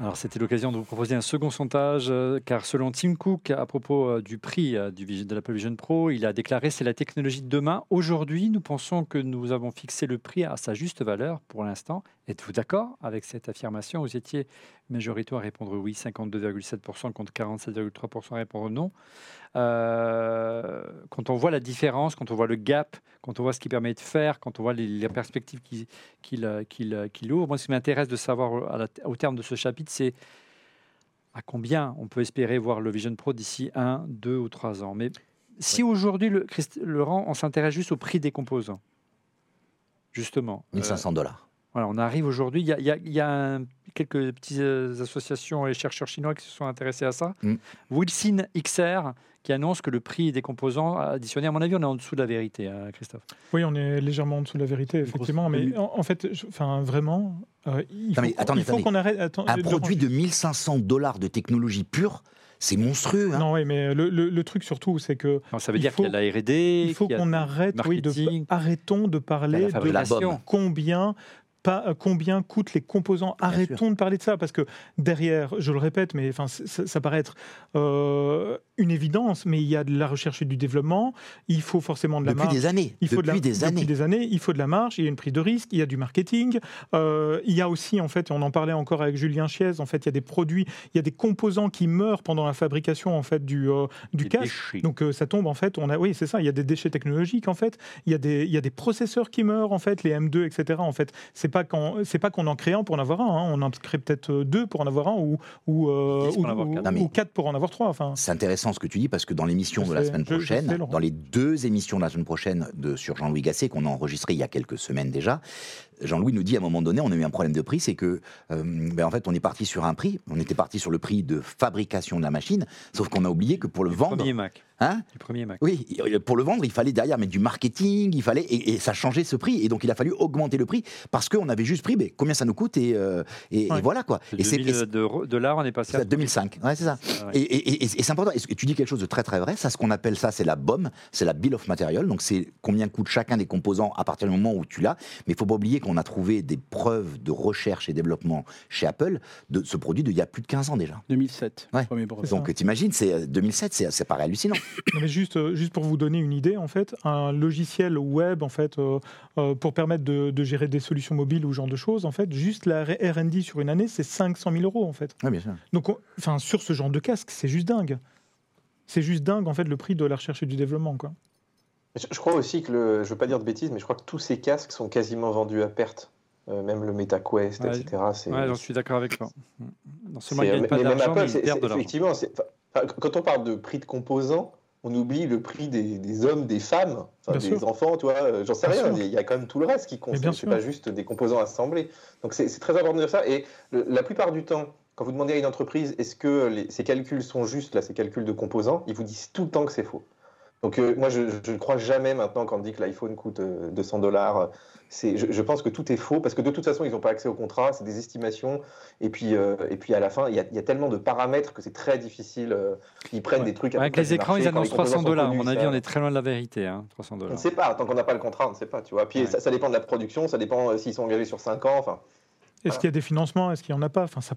Alors, c'était l'occasion de vous proposer un second sondage, euh, car selon Tim Cook, à propos euh, du prix euh, de l'Apple Vision Pro, il a déclaré c'est la technologie de demain. Aujourd'hui, nous pensons que nous avons fixé le prix à sa juste valeur pour l'instant. Êtes-vous d'accord avec cette affirmation? Vous étiez majoritaire à répondre oui, 52,7% contre 47,3% à répondre non. Euh, quand on voit la différence, quand on voit le gap, quand on voit ce qu'il permet de faire, quand on voit les, les perspectives qu'il euh, euh, ouvre, moi ce qui m'intéresse de savoir au- à la- au terme de ce chapitre, c'est à combien on peut espérer voir le Vision Pro d'ici un, deux ou trois ans. Mais si aujourd'hui, le, Laurent, on s'intéresse juste au prix des composants, justement. euh, 1500 dollars. Voilà, on arrive aujourd'hui. Il y a, il y a- il y a un- quelques petites euh, associations et chercheurs chinois qui se sont intéressés à ça. Mm. Wilson XR qui annonce que le prix des composants additionnés, à mon avis, on est en dessous de la vérité, hein, Christophe. Oui, on est légèrement en dessous de la vérité, effectivement. Mais en, en fait, je- enfin, vraiment, euh, il faut, mais qu'on- attendez, il faut attendez. qu'on arrête. attends, Un produit de 1500 dollars de technologie pure, c'est monstrueux. hein. Non, oui, mais le, le- le truc surtout, c'est que Alors, ça veut dire qu'il y a de la R&D, il faut qu'on arrête, oui, de arrêtons de parler la de fabrication. combien pas euh, combien coûtent les composants. Arrêtons de parler de ça parce que derrière, je le répète, mais enfin, ça, ça paraît être euh, une évidence, mais il y a de la recherche et du développement. Il faut forcément de la Depuis marge. des années. Il faut depuis de la, des depuis années. des années, il faut de la marge, il y a une prise de risque, il y a du marketing. Euh, il y a aussi, en fait, on en parlait encore avec Julien Chiez, en fait, il y a des produits, il y a des composants qui meurent pendant la fabrication en fait, du, euh, du déchets. Donc euh, ça tombe en fait, on a, oui c'est ça, il y a des déchets technologiques en fait, il y a des, il y a des processeurs qui meurent en fait, les M2 etc. En fait, c'est pas c'est pas qu'on en crée un pour en avoir un, hein. on en crée peut-être euh, deux pour en avoir un ou ou, euh, ou- en avoir ou- quatre. Non, mais- ou quatre pour en avoir trois. Enfin, C'est intéressant ce que tu dis parce que dans l'émission de la semaine je- je prochaine, sais, dans les deux émissions de la semaine prochaine de, sur Jean-Louis Gasset qu'on a enregistré il y a quelques semaines déjà, Jean-Louis nous dit à un moment donné, on a eu un problème de prix, c'est que euh, ben en fait on est parti sur un prix, on était parti sur le prix de fabrication de la machine, sauf qu'on a oublié que pour le Du vendre, premier Mac. hein, Du premier Mac. oui, et pour le vendre, il fallait derrière mettre du marketing, il fallait et, et ça changeait ce prix, et donc il a fallu augmenter le prix parce qu'on avait juste pris, mais combien ça nous coûte et, euh, et, et Ouais. voilà quoi. De Et c'est 2000 de dollars, on est passé à 2005, ouais, c'est ça. Ah ouais. Et, c'est important. Et tu dis quelque chose de très très vrai? Ça, ce qu'on appelle ça, c'est la BOM, c'est la Bill of Material. Donc c'est combien coûte chacun des composants à partir du moment où tu l'as. Mais il faut pas oublier qu'on a trouvé des preuves de recherche et développement chez Apple de ce produit d'il y a plus de 15 ans déjà. 2007, Ouais. premier ça. Donc t'imagines, c'est euh, 2007, c'est c'est pas hallucinant. Non, mais juste, euh, juste pour vous donner une idée, en fait, un logiciel web, en fait, euh, euh, pour permettre de, de gérer des solutions mobiles ou ce genre de choses, en fait, juste la R&D sur une année, c'est 500 000 euros, en fait. Bien sûr. Donc, on- enfin, sur ce genre de casque, c'est juste dingue. C'est juste dingue, en fait, le prix de la recherche et du développement, quoi. Je, crois aussi que, le, je veux pas dire de bêtises, mais je crois que tous ces casques sont quasiment vendus à perte. Euh, même le MetaQuest, Ouais, etc. Ouais, j'en suis d'accord avec toi. Non seulement ils pas d'argent, mais ils perdent de effectivement, quand on parle de prix de composants, on oublie le prix des, des hommes, des femmes, des sûr. enfants, tu vois, euh, j'en sais Bien rien, il y a quand même tout le reste qui compte, c'est pas juste des composants assemblés. Donc c'est c'est très important de dire ça, et le- la plupart du temps, quand vous demandez à une entreprise est-ce que les- ces calculs sont justes, là, ces calculs de composants, ils vous disent tout le temps que c'est faux. Donc euh, moi, je je ne crois jamais maintenant quand on dit que l'iPhone coûte euh, 200 dollars. C'est, je, je pense que tout est faux parce que de toute façon, ils n'ont pas accès au contrat, c'est des estimations. Et puis, euh, et puis à la fin, il y, a, il y a tellement de paramètres que c'est très difficile. euh, ils prennent Ouais. des trucs. Avec les écrans, marché, ils annoncent composants 300 sont dollars. À mon avis, ça- on est très loin de la vérité. Hein, 300 On dollars. ne sait pas, tant qu'on n'a pas le contrat, on ne sait pas, tu vois. Puis Ouais. ça, ça dépend de la production, ça dépend euh, s'ils sont engagés sur 5 ans. Enfin, Est-ce qu'il y a des financements Est-ce qu'il n'y en a pas? Enfin, ça,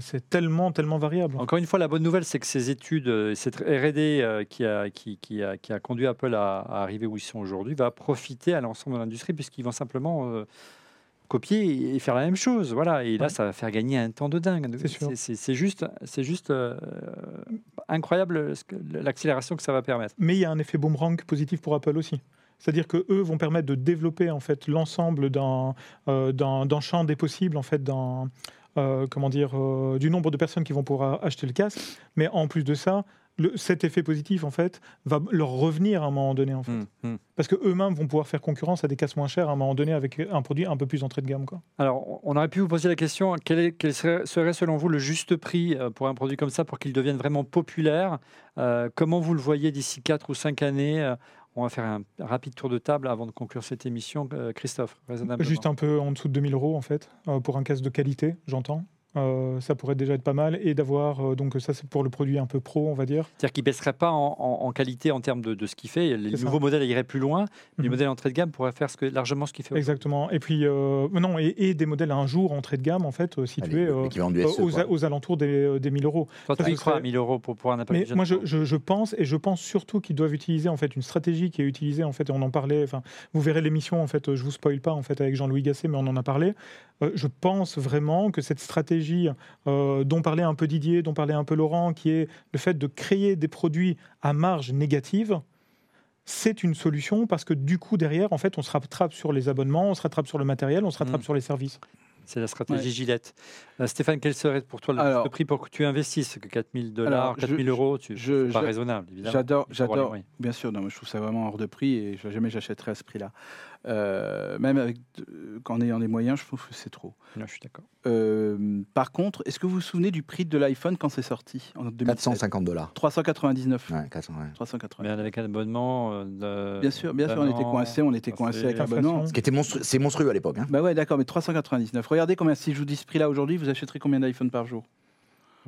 c'est tellement, tellement variable. Encore une fois, la bonne nouvelle, c'est que ces études, euh, cette R&D euh, qui, a, qui, qui a, qui a conduit Apple à, à arriver où ils sont aujourd'hui, va profiter à l'ensemble de l'industrie puisqu'ils vont simplement euh, copier et faire la même chose. Voilà. Et là, Ouais. ça va faire gagner un temps de dingue. C'est sûr. C'est c'est juste, c'est juste euh, incroyable ce que- l'accélération que ça va permettre. Mais il y a un effet boomerang positif pour Apple aussi. C'est-à-dire que eux vont permettre de développer en fait l'ensemble d'un euh, champ des possibles en fait d'un euh, comment dire euh, du nombre de personnes qui vont pouvoir acheter le casque. Mais en plus de ça, le- cet effet positif en fait va leur revenir à un moment donné en fait, Hum, hum. parce que eux-mêmes vont pouvoir faire concurrence à des casques moins chers à un moment donné avec un produit un peu plus entrée de gamme quoi. Alors, on aurait pu vous poser la question quel, est- quel serait, serait, selon vous le juste prix euh, pour un produit comme ça pour qu'il devienne vraiment populaire? Euh, Comment vous le voyez d'ici 4 ou 5 années? On va faire un rapide tour de table avant de conclure cette émission. Euh, Christophe, raisonnablement. Juste un peu en dessous de 2000 euros en fait, euh, pour un casque de qualité, j'entends. Euh, ça pourrait déjà être pas mal. Et d'avoir, euh, donc ça c'est pour le produit un peu pro, on va dire. C'est-à-dire qu'il ne baisserait pas en, en- en qualité en termes de, de ce qu'il fait. Les ça. nouveaux modèles iraient plus loin. Les Mhm. modèles entrée de gamme pourraient faire ce que, largement ce qu'il fait. Exactement. Et puis, euh, non, et, et des modèles à un jour entrée de gamme en fait, situés SE. aux, alentours des, des 1000 euros. Toi, tu Ça, y ce crois à serait- 1000 euros pour, pour un Apple Mais moi, je, Pro je- je pense, et je pense surtout qu'ils doivent utiliser en fait une stratégie qui est utilisée en fait, et on en parlait. Enfin, vous verrez l'émission en fait. Je vous spoil pas en fait avec Jean-Louis Gasset, mais on en a parlé. Euh, je pense vraiment que cette stratégie euh, dont parlait un peu Didier, dont parlait un peu Laurent, qui est le fait de créer des produits à marge négative. C'est une solution parce que du coup derrière en fait on se rattrape sur les abonnements, on se rattrape sur le matériel, on se rattrape Mm. sur les services. C'est la stratégie Ouais. Gillette. Euh, Stéphane, quel serait pour toi le Alors- prix pour que tu investisses que 4000 dollars, Alors, je- 4000 euros Tu je- c'est pas raisonnable, évidemment. J'adore. Bien sûr, non, je trouve ça vraiment hors de prix et jamais j'achèterai à ce prix-là. Euh, même avec, euh, qu'en ayant des moyens, je trouve que c'est trop. Non, je suis d'accord. Euh, par contre, est-ce que vous vous souvenez du prix de l'iPhone quand c'est sorti en 2007 450 dollars. 399. Ouais, 400, ouais. 399. Mais avec un abonnement. euh, de- Bien sûr, bien sûr, on était coincés, on était c'est- avec l'abonnement. Ce qui était monstru- c'est monstrueux à l'époque. hein. Bah ouais, d'accord, mais 399. Regardez combien, si je vous dis ce prix-là aujourd'hui, vous achèterez combien d'iPhone par jour?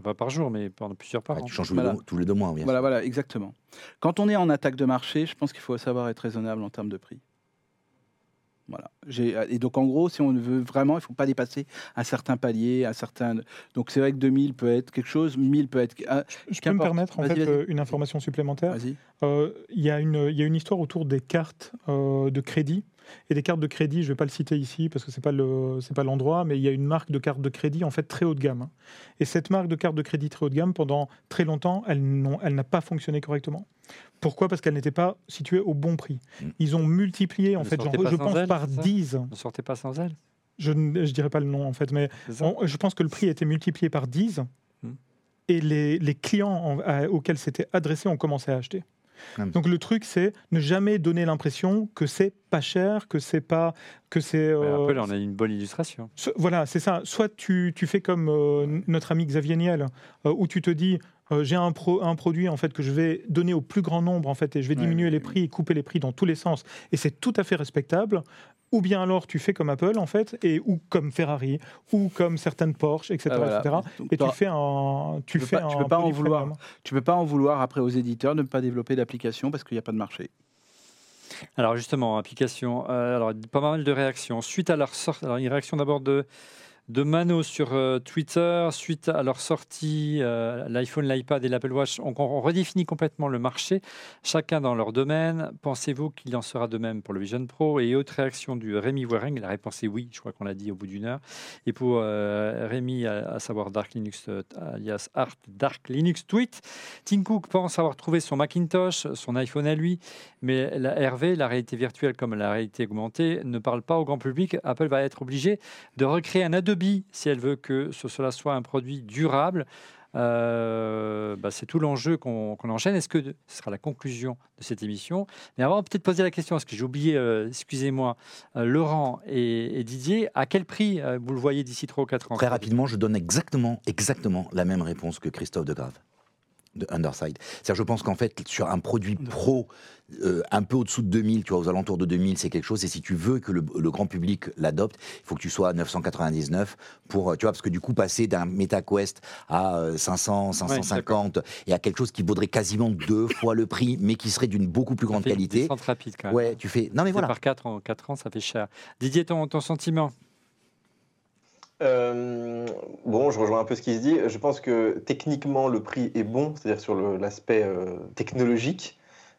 Pas par jour, mais pendant plusieurs par an. tu changes tous les Voilà. deux- tous les deux mois. bien Voilà, sûr. voilà, exactement. Quand on est en attaque de marché, je pense qu'il faut savoir être raisonnable en termes de prix. Voilà. J'ai- Et donc, en gros, si on veut vraiment, il ne faut pas dépasser un certain palier, un certain. Donc, c'est vrai que 2000 peut être quelque chose, 1000 peut être. ah, Je peux me permettre en fait euh, une information supplémentaire. Vas-y. Euh, Il y, a une- il y a une histoire autour des cartes euh, de crédit. Et des cartes de crédit, je ne vais pas le citer ici parce que ce n'est pas le- pas l'endroit, mais il y a une marque de carte de crédit en fait très haut de gamme. hein. Et cette marque de carte de crédit très haut de gamme, pendant très longtemps, elle n'a pas fonctionné correctement. Pourquoi? Parce qu'elle n'était pas située au bon prix. Mm. Ils ont multiplié, en fait, genre, je pense elle, par c'est ça? 10. Ne sortez pas sans elle. Je ne je dirais pas le nom en fait, mais on- je pense que le prix a été multiplié par 10 Hmm. et les, les clients en- à- auxquels c'était adressé ont commencé à acheter. Ah. Donc le truc, c'est ne jamais donner l'impression que c'est pas cher, que c'est pas que c'est. Ouais, euh, Apple en a une bonne illustration. so- voilà, c'est ça. Soit tu, tu fais comme euh, notre ami Xavier Niel, euh, où tu te dis euh, j'ai un, pro- un produit en fait que je vais donner au plus grand nombre en fait et je vais Ouais, diminuer les prix et couper les prix dans tous les sens et c'est tout à fait respectable. Ou bien alors tu fais comme Apple en fait et ou comme Ferrari ou comme certaines Porsche etc Ah, voilà. etc. Donc, Et tu fais un tu, peux fais pas- tu un peux pas en vouloir. premium. Tu peux pas en vouloir après aux éditeurs de ne pas développer d'application parce qu'il n'y a pas de marché. Alors justement, application, euh, alors pas mal de réactions. Suite à leur sortie, alors une réaction d'abord de, de Mano sur euh, Twitter, suite à leur sortie, euh, l'iPhone, l'iPad et l'Apple Watch, on, on redéfinit complètement le marché, chacun dans leur domaine. Pensez-vous qu'il en sera de même pour le Vision Pro? Et autre réaction du Rémi Waring, la réponse est oui, je crois qu'on l'a dit au bout d'une heure. Et pour euh, Rémi, à, à savoir Dark Linux, alias Art Dark Linux Tweet, Tim Cook pense avoir trouvé son Macintosh, son iPhone à lui, mais la RV, la réalité virtuelle comme la réalité augmentée, ne parle pas au grand public. Apple va être obligé de recréer un Adobe si elle veut que ce, cela soit un produit durable. Euh, bah, c'est tout l'enjeu qu'on enchaîne. Est-ce que ce sera la conclusion de cette émission? Mais avant, peut-être poser la question, parce que j'ai oublié, euh, excusez-moi, euh, Laurent et, Didier, à quel prix vous le voyez d'ici 3 ou 4 ans? Très rapidement, je donne exactement, exactement la même réponse que Christophe de Grave de Underside. C'est-à-dire, je pense qu'en fait, sur un produit pro, euh, un peu au-dessous de 2000, tu vois, aux alentours de 2000, c'est quelque chose. Et si tu veux que le, le grand public l'adopte, il faut que tu sois à 999 pour, euh, tu vois, parce que du coup, passer d'un MetaQuest à euh, 500, 550 et à quelque chose qui vaudrait quasiment deux fois le prix, mais qui serait d'une beaucoup plus grande qualité. rapide quand même. Ouais, tu fais. Non, mais C'est voilà. Par 4 en 4 ans, ça fait cher. Didier, ton, ton sentiment? Euh, bon, je rejoins un peu ce qui se dit. Je pense que techniquement, le prix est bon, c'est-à-dire sur l'aspect euh, technologique.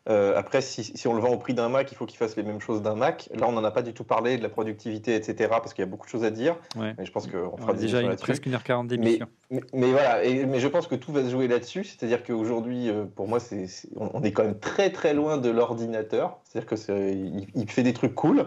Euh, après, si, si on le vend au prix d'un Mac, il faut qu'il fasse les mêmes choses d'un Mac. Là, on n'en a pas du tout parlé de la productivité, etc. Parce qu'il y a beaucoup de choses à dire. Ouais. Mais je pense qu'on On fera déjà une, presque 1h40 d'émission. Mais, mais voilà, et- mais je pense que tout va se jouer là-dessus. C'est-à-dire qu'aujourd'hui, pour moi, c'est- on, on est quand même très très loin de l'ordinateur. C'est-à-dire que il fait des trucs cool,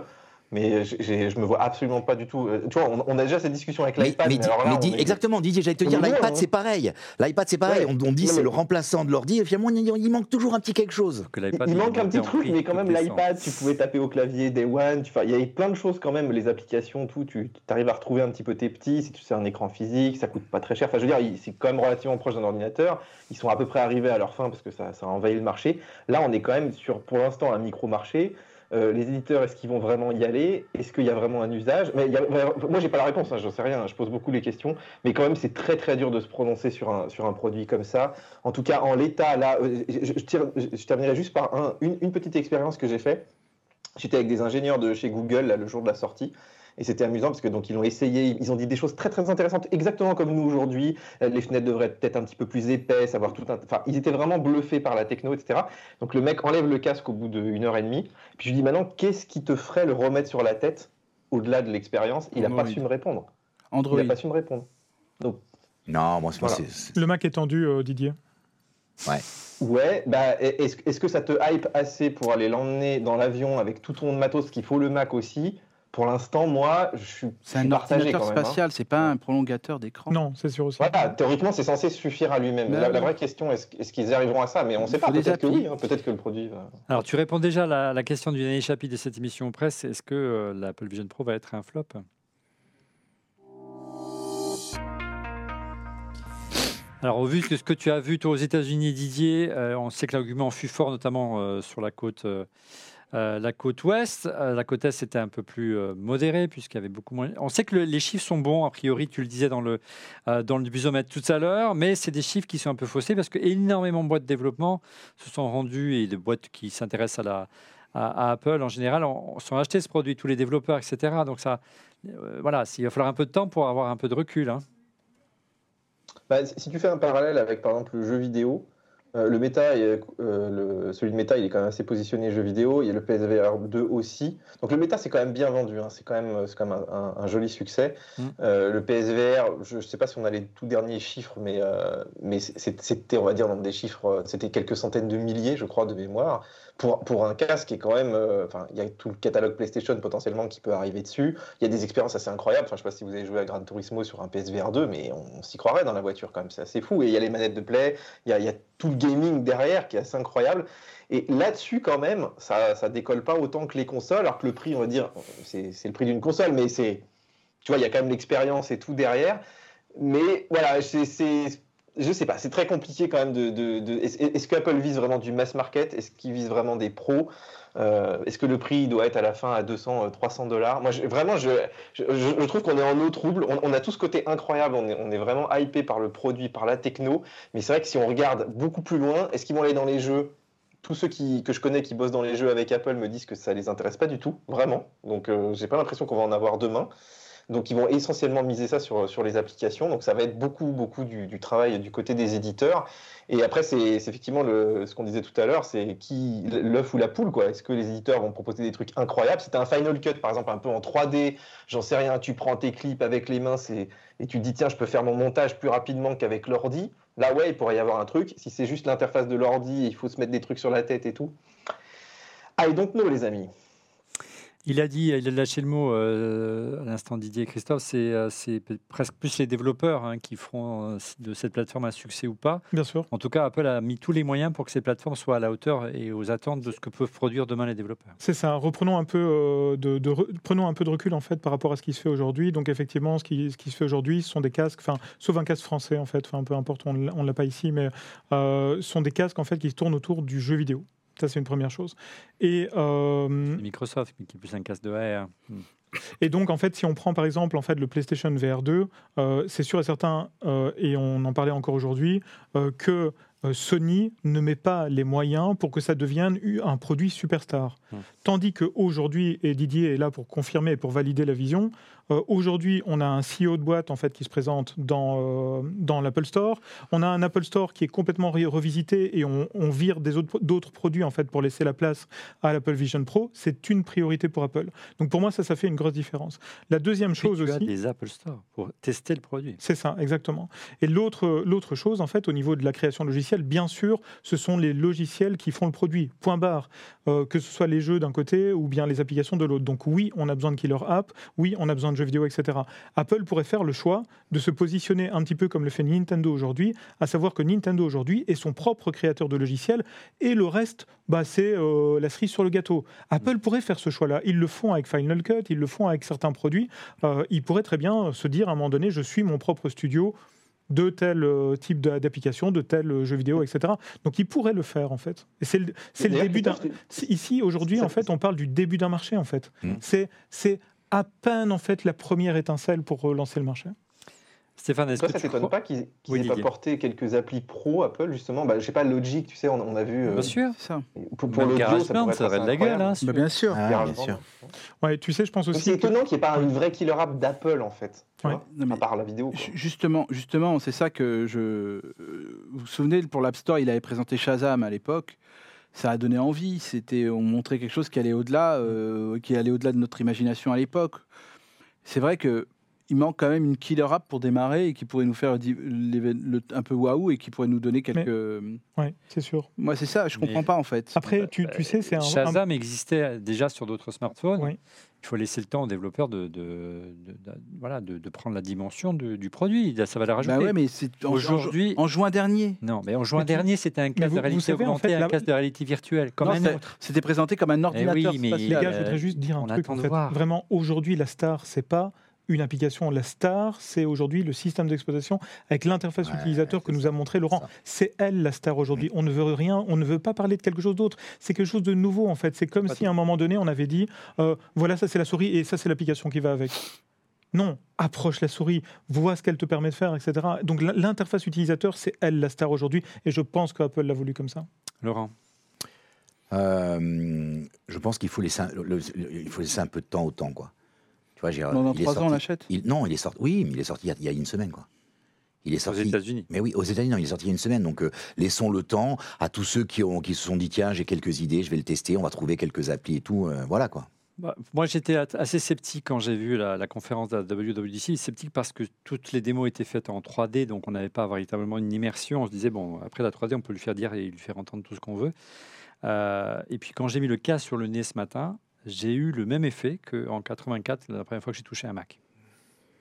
mais je me vois absolument pas du tout. euh, tu vois, on, on a déjà cette discussion avec l'iPad. mais mais dis- alors là, mais on dis- est- exactement, Didier, j'allais te dire, l'iPad hein. c'est pareil. L'iPad c'est pareil, Ouais. on, on dit Non, c'est mais- le remplaçant de l'ordi, et finalement il, il manque toujours un petit quelque chose. Que Il, l'iPad, il manque un petit truc, prix mais quand même l'iPad, tu pouvais taper au clavier Day One. Tu, il y avait plein de choses quand même, les applications, tout. Tu arrives à retrouver un petit peu tes petits. Si tu sais un écran physique, ça coûte pas très cher. Enfin, je veux dire, c'est quand même relativement proche d'un ordinateur. Ils sont à peu près arrivés à leur fin parce que ça, ça a envahi le marché. Là, on est quand même sur, pour l'instant, un micro marché. Euh, les éditeurs, est-ce qu'ils vont vraiment y aller? Est-ce qu'il y a vraiment un usage? Mais il y moi, pas la réponse. Hein, J'en sais rien. Je pose beaucoup les questions, mais quand même, c'est très très dur de se prononcer sur un sur un produit comme ça. En tout cas, en l'état, là, euh, je, terminerai juste par un- une, une petite expérience que j'ai fait. J'étais avec des ingénieurs de chez Google là, le jour de la sortie. Et c'était amusant parce que donc ils l'ont essayé, ils ont dit des choses très très intéressantes, exactement comme nous aujourd'hui. Euh, Les fenêtres devraient être peut-être un petit peu plus épaisses, avoir tout un. Enfin, ils étaient vraiment bluffés par la techno, etc. Donc le mec enlève le casque au bout d'une heure et demie. Puis je lui dis maintenant, qu'est-ce qui te ferait le remettre sur la tête au-delà de l'expérience? Il n'a pas su me répondre. Il Android. n'a pas su me répondre. Non, moi, c'est- Voilà. Le Mac est tendu, euh, Didier. Ouais, bah, est-ce est-ce que ça te hype assez pour aller l'emmener dans l'avion avec tout ton matos qu'il faut le Mac aussi? Pour l'instant, moi, je suis, C'est un partagé ordinateur quand même, hein. spatial, c'est pas un prolongateur d'écran. Non, c'est sûr aussi. Voilà, théoriquement, c'est censé suffire à lui-même. La, la oui. vraie question, est-ce qu'ils arriveront à ça? Mais on ne sait pas. Peut-être que oui. hein, Peut-être que le produit va. Alors, tu réponds déjà à la, la question du dernier chapitre de cette émission presse. Est-ce que euh, l'Apple Vision Pro va être un flop? Alors, au vu de ce que tu as vu toi aux États-Unis, Didier, euh, on sait que l'argument fut fort, notamment euh, sur la côte, la côte ouest. Euh, la côte est était un peu plus euh, modérée, puisqu'il y avait beaucoup moins. On sait que le- les chiffres sont bons, a priori, tu le disais dans le, euh, dans le busomètre tout à l'heure, mais c'est des chiffres qui sont un peu faussés parce que énormément de boîtes de développement se sont rendues et de boîtes qui s'intéressent à la à, Apple en général ont, sont achetés ce produit, tous les développeurs, etc. Donc ça, euh, voilà, il va falloir un peu de temps pour avoir un peu de recul. hein. Bah, si tu fais un parallèle avec, par exemple, le jeu vidéo, euh, le méta, est- euh, le- celui de méta, il est quand même assez positionné jeu vidéo. Il y a le PSVR 2 aussi. Donc le méta, c'est quand même bien vendu. hein. C'est quand même, quand même un, un- un joli succès. Mm. Euh, le PSVR, je ne sais pas si on a les tout derniers chiffres, mais, mais c'était, on va dire, dans des chiffres, c'était quelques centaines de milliers, je crois, de mémoire. Pour, pour un casque qui quand même, euh, enfin, il y a tout le catalogue PlayStation potentiellement qui peut arriver dessus. Il y a des expériences assez incroyables. Enfin, je sais pas si vous avez joué à Gran Turismo sur un PSVR 2, mais on, s'y croirait dans la voiture quand même. C'est assez fou. Et il y a les manettes de play, il y a, il y a tout le gaming derrière qui est assez incroyable. Et là-dessus, quand même, ça, ça décolle pas autant que les consoles, alors que le prix, on va dire, c'est le prix d'une console, mais c'est, tu vois, il y a quand même l'expérience et tout derrière. Mais voilà, c'est- je sais pas, c'est très compliqué quand même de. est-ce, est-ce que Apple vise vraiment du mass market? Est-ce qu'il vise vraiment des pros? Euh, Est-ce que le prix doit être à la fin à 200, euh, 300 dollars? Moi, vraiment, je, je, trouve qu'on est en eau trouble. On, a tout ce côté incroyable. On est, on est vraiment hypé par le produit, par la techno. Mais c'est vrai que si on regarde beaucoup plus loin, est-ce qu'ils vont aller dans les jeux? Tous ceux qui, que je connais qui bossent dans les jeux avec Apple me disent que ça les intéresse pas du tout, vraiment. Donc, euh, j'ai pas l'impression qu'on va en avoir demain. Donc, ils vont essentiellement miser ça sur, sur les applications. Donc, ça va être beaucoup, beaucoup du, travail du côté des éditeurs. Et après, c'est effectivement ce qu'on disait tout à l'heure, c'est qui l'œuf ou la poule, quoi. Est-ce que les éditeurs vont proposer des trucs incroyables? Si tu as un Final Cut, par exemple, un peu en 3D, j'en sais rien, tu prends tes clips avec les mains et tu te dis, tiens, je peux faire mon montage plus rapidement qu'avec l'ordi. Là, ouais, il pourrait y avoir un truc. Si c'est juste l'interface de l'ordi, il faut se mettre des trucs sur la tête et tout. I don't know, les amis. Il a dit, il a lâché le mot euh, à l'instant Didier et Christophe, c'est euh, presque plus les développeurs hein, qui feront euh, de cette plateforme un succès ou pas. Bien sûr. En tout cas, Apple a mis tous les moyens pour que ces plateformes soient à la hauteur et aux attentes de ce que peuvent produire demain les développeurs. C'est ça. Reprenons un peu euh, de, de re- prenons un peu de recul en fait par rapport à ce qui se fait aujourd'hui. Donc effectivement, ce qui, ce qui se fait aujourd'hui, ce sont des casques, enfin, sauf un casque français en fait, enfin peu importe, on ne l'a pas ici, mais euh, ce sont des casques en fait qui tournent autour du jeu vidéo. Ça c'est une première chose. Et euh, Microsoft qui est plus un casse de AR. Et donc, en fait, si on prend par exemple en fait, le PlayStation VR 2, euh, c'est sûr et certain, euh, et on en parlait encore aujourd'hui, euh, que Sony ne met pas les moyens pour que ça devienne un produit superstar. Hmm. Tandis qu'aujourd'hui, et Didier est là pour confirmer et pour valider la vision, euh, aujourd'hui, on a un CEO de boîte en fait, qui se présente dans, euh, dans l'Apple Store. On a un Apple Store qui est complètement re- revisité et on, on vire des autres, d'autres produits en fait, pour laisser la place à l'Apple Vision Pro. C'est une priorité pour Apple. Donc pour moi, ça, ça fait une grosse différence. La deuxième Puis chose tu as aussi. des Apple Store pour tester le produit. C'est ça, exactement. Et l'autre, l'autre chose, en fait, au niveau de la création logicielle, bien sûr, ce sont les logiciels qui font le produit. Point barre. Euh, que ce soit les jeux d'un côté ou bien les applications de l'autre. Donc oui, on a besoin de killer app, oui, on a besoin de jeux vidéo, etc. Apple pourrait faire le choix de se positionner un petit peu comme le fait Nintendo aujourd'hui, à savoir que Nintendo aujourd'hui est son propre créateur de logiciels et le reste, bah, c'est euh, la cerise sur le gâteau. Apple pourrait faire ce choix-là. Ils le font avec Final Cut, ils le font avec certains produits. Euh, ils pourraient très bien se dire à un moment donné, je suis mon propre studio de tel euh, type d'a- d'application, de tel euh, jeu vidéo, etc. Donc ils pourraient le faire en fait. Et c'est le, c'est le D'ailleurs, début d'un. Ici aujourd'hui en fait, on parle du début d'un marché en fait. Mm. C'est c'est à peine en fait la première étincelle pour relancer le marché. Stéphane, est-ce que ça tu t'étonne crois pas qu'ils qu'ils Oui, aient pas Didier. porté quelques applis pro Apple justement? Bah, Je sais pas, Logic, tu sais, on, on a vu. euh, Bien sûr. Ça. pour pour l'audio, ça ça être aurait de la gueule. Hein, Bah, bien sûr. Ah, bien sûr. Ouais, tu sais, je pense aussi. C'est que- étonnant qu'il n'y ait pas une vraie killer app d'Apple en fait. Tu Ouais. vois Non, mais- À part la vidéo. quoi. Justement, justement, c'est ça que je. euh, Vous vous souvenez, pour l'App Store, il avait présenté Shazam à l'époque. Ça a donné envie. C'était, on montrait quelque chose qui allait au-delà, euh, qui allait au-delà de notre imagination à l'époque. C'est vrai que il manque quand même une killer app pour démarrer et qui pourrait nous faire le- un peu waouh et qui pourrait nous donner quelques. Ouais, c'est sûr. Moi, c'est ça. Je Mais- comprends pas en fait. Après, tu, tu sais, c'est un. Shazam existait déjà sur d'autres smartphones. Oui. Il faut laisser le temps aux développeurs de, de, de- de- voilà, de, de prendre la dimension du produit, de sa valeur ajoutée. Bah ouais, mais c'est en, en- Aujourd'hui- en juin dernier. Non, mais en juin Mais tu- dernier, c'était un casque de réalité savez, en augmentée, fait, un la- casque de réalité virtuelle, comme Non, un c'est- autre. C'était présenté comme un ordinateur oui, mais- Les gars, je voudrais juste dire un on truc. attend En fait. voir. Vraiment, aujourd'hui, la star, c'est pas une application. La star, c'est aujourd'hui le système d'exploitation avec l'interface Ouais, utilisateur que nous a montré Laurent. C'est elle la star aujourd'hui. On ne veut rien, on ne veut pas parler de quelque chose d'autre. C'est quelque chose de nouveau en fait. C'est comme si à un moment donné, on avait dit euh, voilà, ça c'est la souris et ça c'est l'application qui va avec. Non, approche la souris, vois ce qu'elle te permet de faire, etc. Donc l'interface utilisateur, c'est elle la star aujourd'hui, et je pense qu'Apple l'a voulu comme ça. Laurent, Euh, je pense qu'il faut laisser, un, le- le- il faut laisser un peu de temps au temps, quoi. Tu vois, j'ai- Dans, trois ans, on l'achète? il- Non, il est sorti. Oui, mais il est sorti il y a, il y a une semaine, quoi. Il est aux sorti. États-Unis. Mais oui, aux États-Unis, non, il est sorti il y a une semaine. Donc, euh, laissons le temps à tous ceux qui, ont, qui se sont dit tiens, j'ai quelques idées, je vais le tester, on va trouver quelques applis et tout. euh, voilà, quoi. Bah, moi, j'étais assez sceptique quand j'ai vu la, la conférence de la WWDC. Sceptique parce que toutes les démos étaient faites en 3D, donc on n'avait pas véritablement une immersion. On se disait, bon, après la 3D, on peut lui faire dire et lui faire entendre tout ce qu'on veut. Euh, et puis, quand j'ai mis le casque sur le nez ce matin, j'ai eu le même effet qu'en 84, la première fois que j'ai touché un Mac.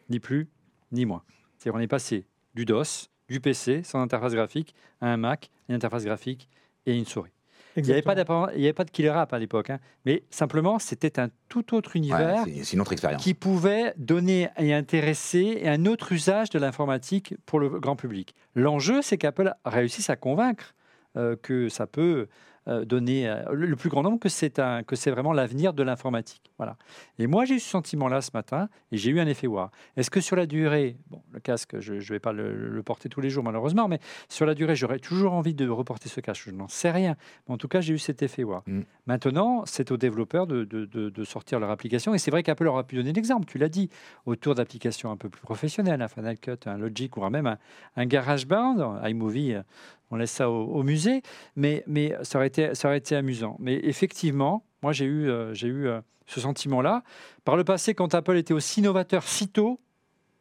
Ni plus, ni moins. C'est-à-dire, on est passé du DOS, du PC, sans interface graphique, à un Mac, une interface graphique et une souris. Il n'y avait, pas Exactement. d'apparent- il y avait pas de killer app à l'époque, hein. mais simplement c'était un tout autre univers c'est c'est une autre expérience. qui pouvait donner et intéresser un autre usage de l'informatique pour le grand public. L'enjeu, c'est qu'Apple réussisse à convaincre euh, que ça peut donner euh, le plus grand nombre que c'est un- que c'est vraiment l'avenir de l'informatique. Voilà. Et moi, j'ai eu ce sentiment-là ce matin et j'ai eu un effet wow. Est-ce que sur la durée, bon, le casque, je ne vais pas le, le porter tous les jours malheureusement, mais sur la durée, j'aurais toujours envie de reporter ce casque. Je n'en sais rien. Mais en tout cas, j'ai eu cet effet wow. Mm. Maintenant, c'est aux développeurs de, de- de- de sortir leur application. Et c'est vrai qu'Apple aura pu donner l'exemple, tu l'as dit, autour d'applications un peu plus professionnelles, un Final Cut, un Logic ou même un, un GarageBand, iMovie, euh, on laisse ça au, au musée, mais, mais ça, aurait été, ça aurait été amusant. Mais effectivement, moi j'ai eu, euh, j'ai eu euh, ce sentiment-là. Par le passé, quand Apple était aussi novateur si tôt,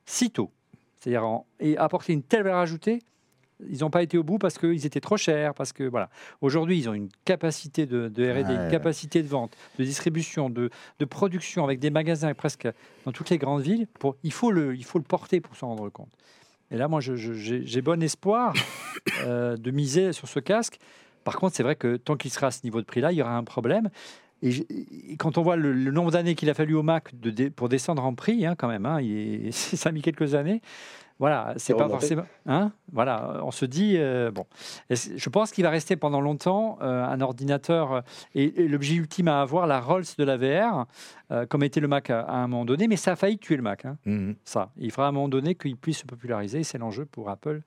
si tôt, c'est-à-dire en- et apporter une telle valeur ajoutée, ils n'ont pas été au bout parce qu'ils étaient trop chers, parce que voilà. Aujourd'hui, ils ont une capacité de, de R&D, une capacité de vente, de distribution, de, de production avec des magasins presque dans toutes les grandes villes. Pour, il, faut le, il faut le porter pour s'en rendre compte. Et là, moi, j'ai bon espoir <coughs> euh, de miser sur ce casque. Par contre, c'est vrai que tant qu'il sera à ce niveau de prix-là, il y aura un problème. Et, quand on voit le, le nombre d'années qu'il a fallu au Mac de pour descendre en prix, hein, quand même, hein, il <laughs> ça a mis quelques années. Voilà, c'est pas forcément. Hein, voilà, on se dit euh, bon. Je pense qu'il va rester pendant longtemps euh, un ordinateur euh, et, et l'objet ultime à avoir, la Rolls de la VR, euh, comme était le Mac à, à un moment donné. Mais ça a failli tuer le Mac. hein Mhm. ça. Il faudra à un moment donné qu'il puisse se populariser, et c'est l'enjeu pour Apple.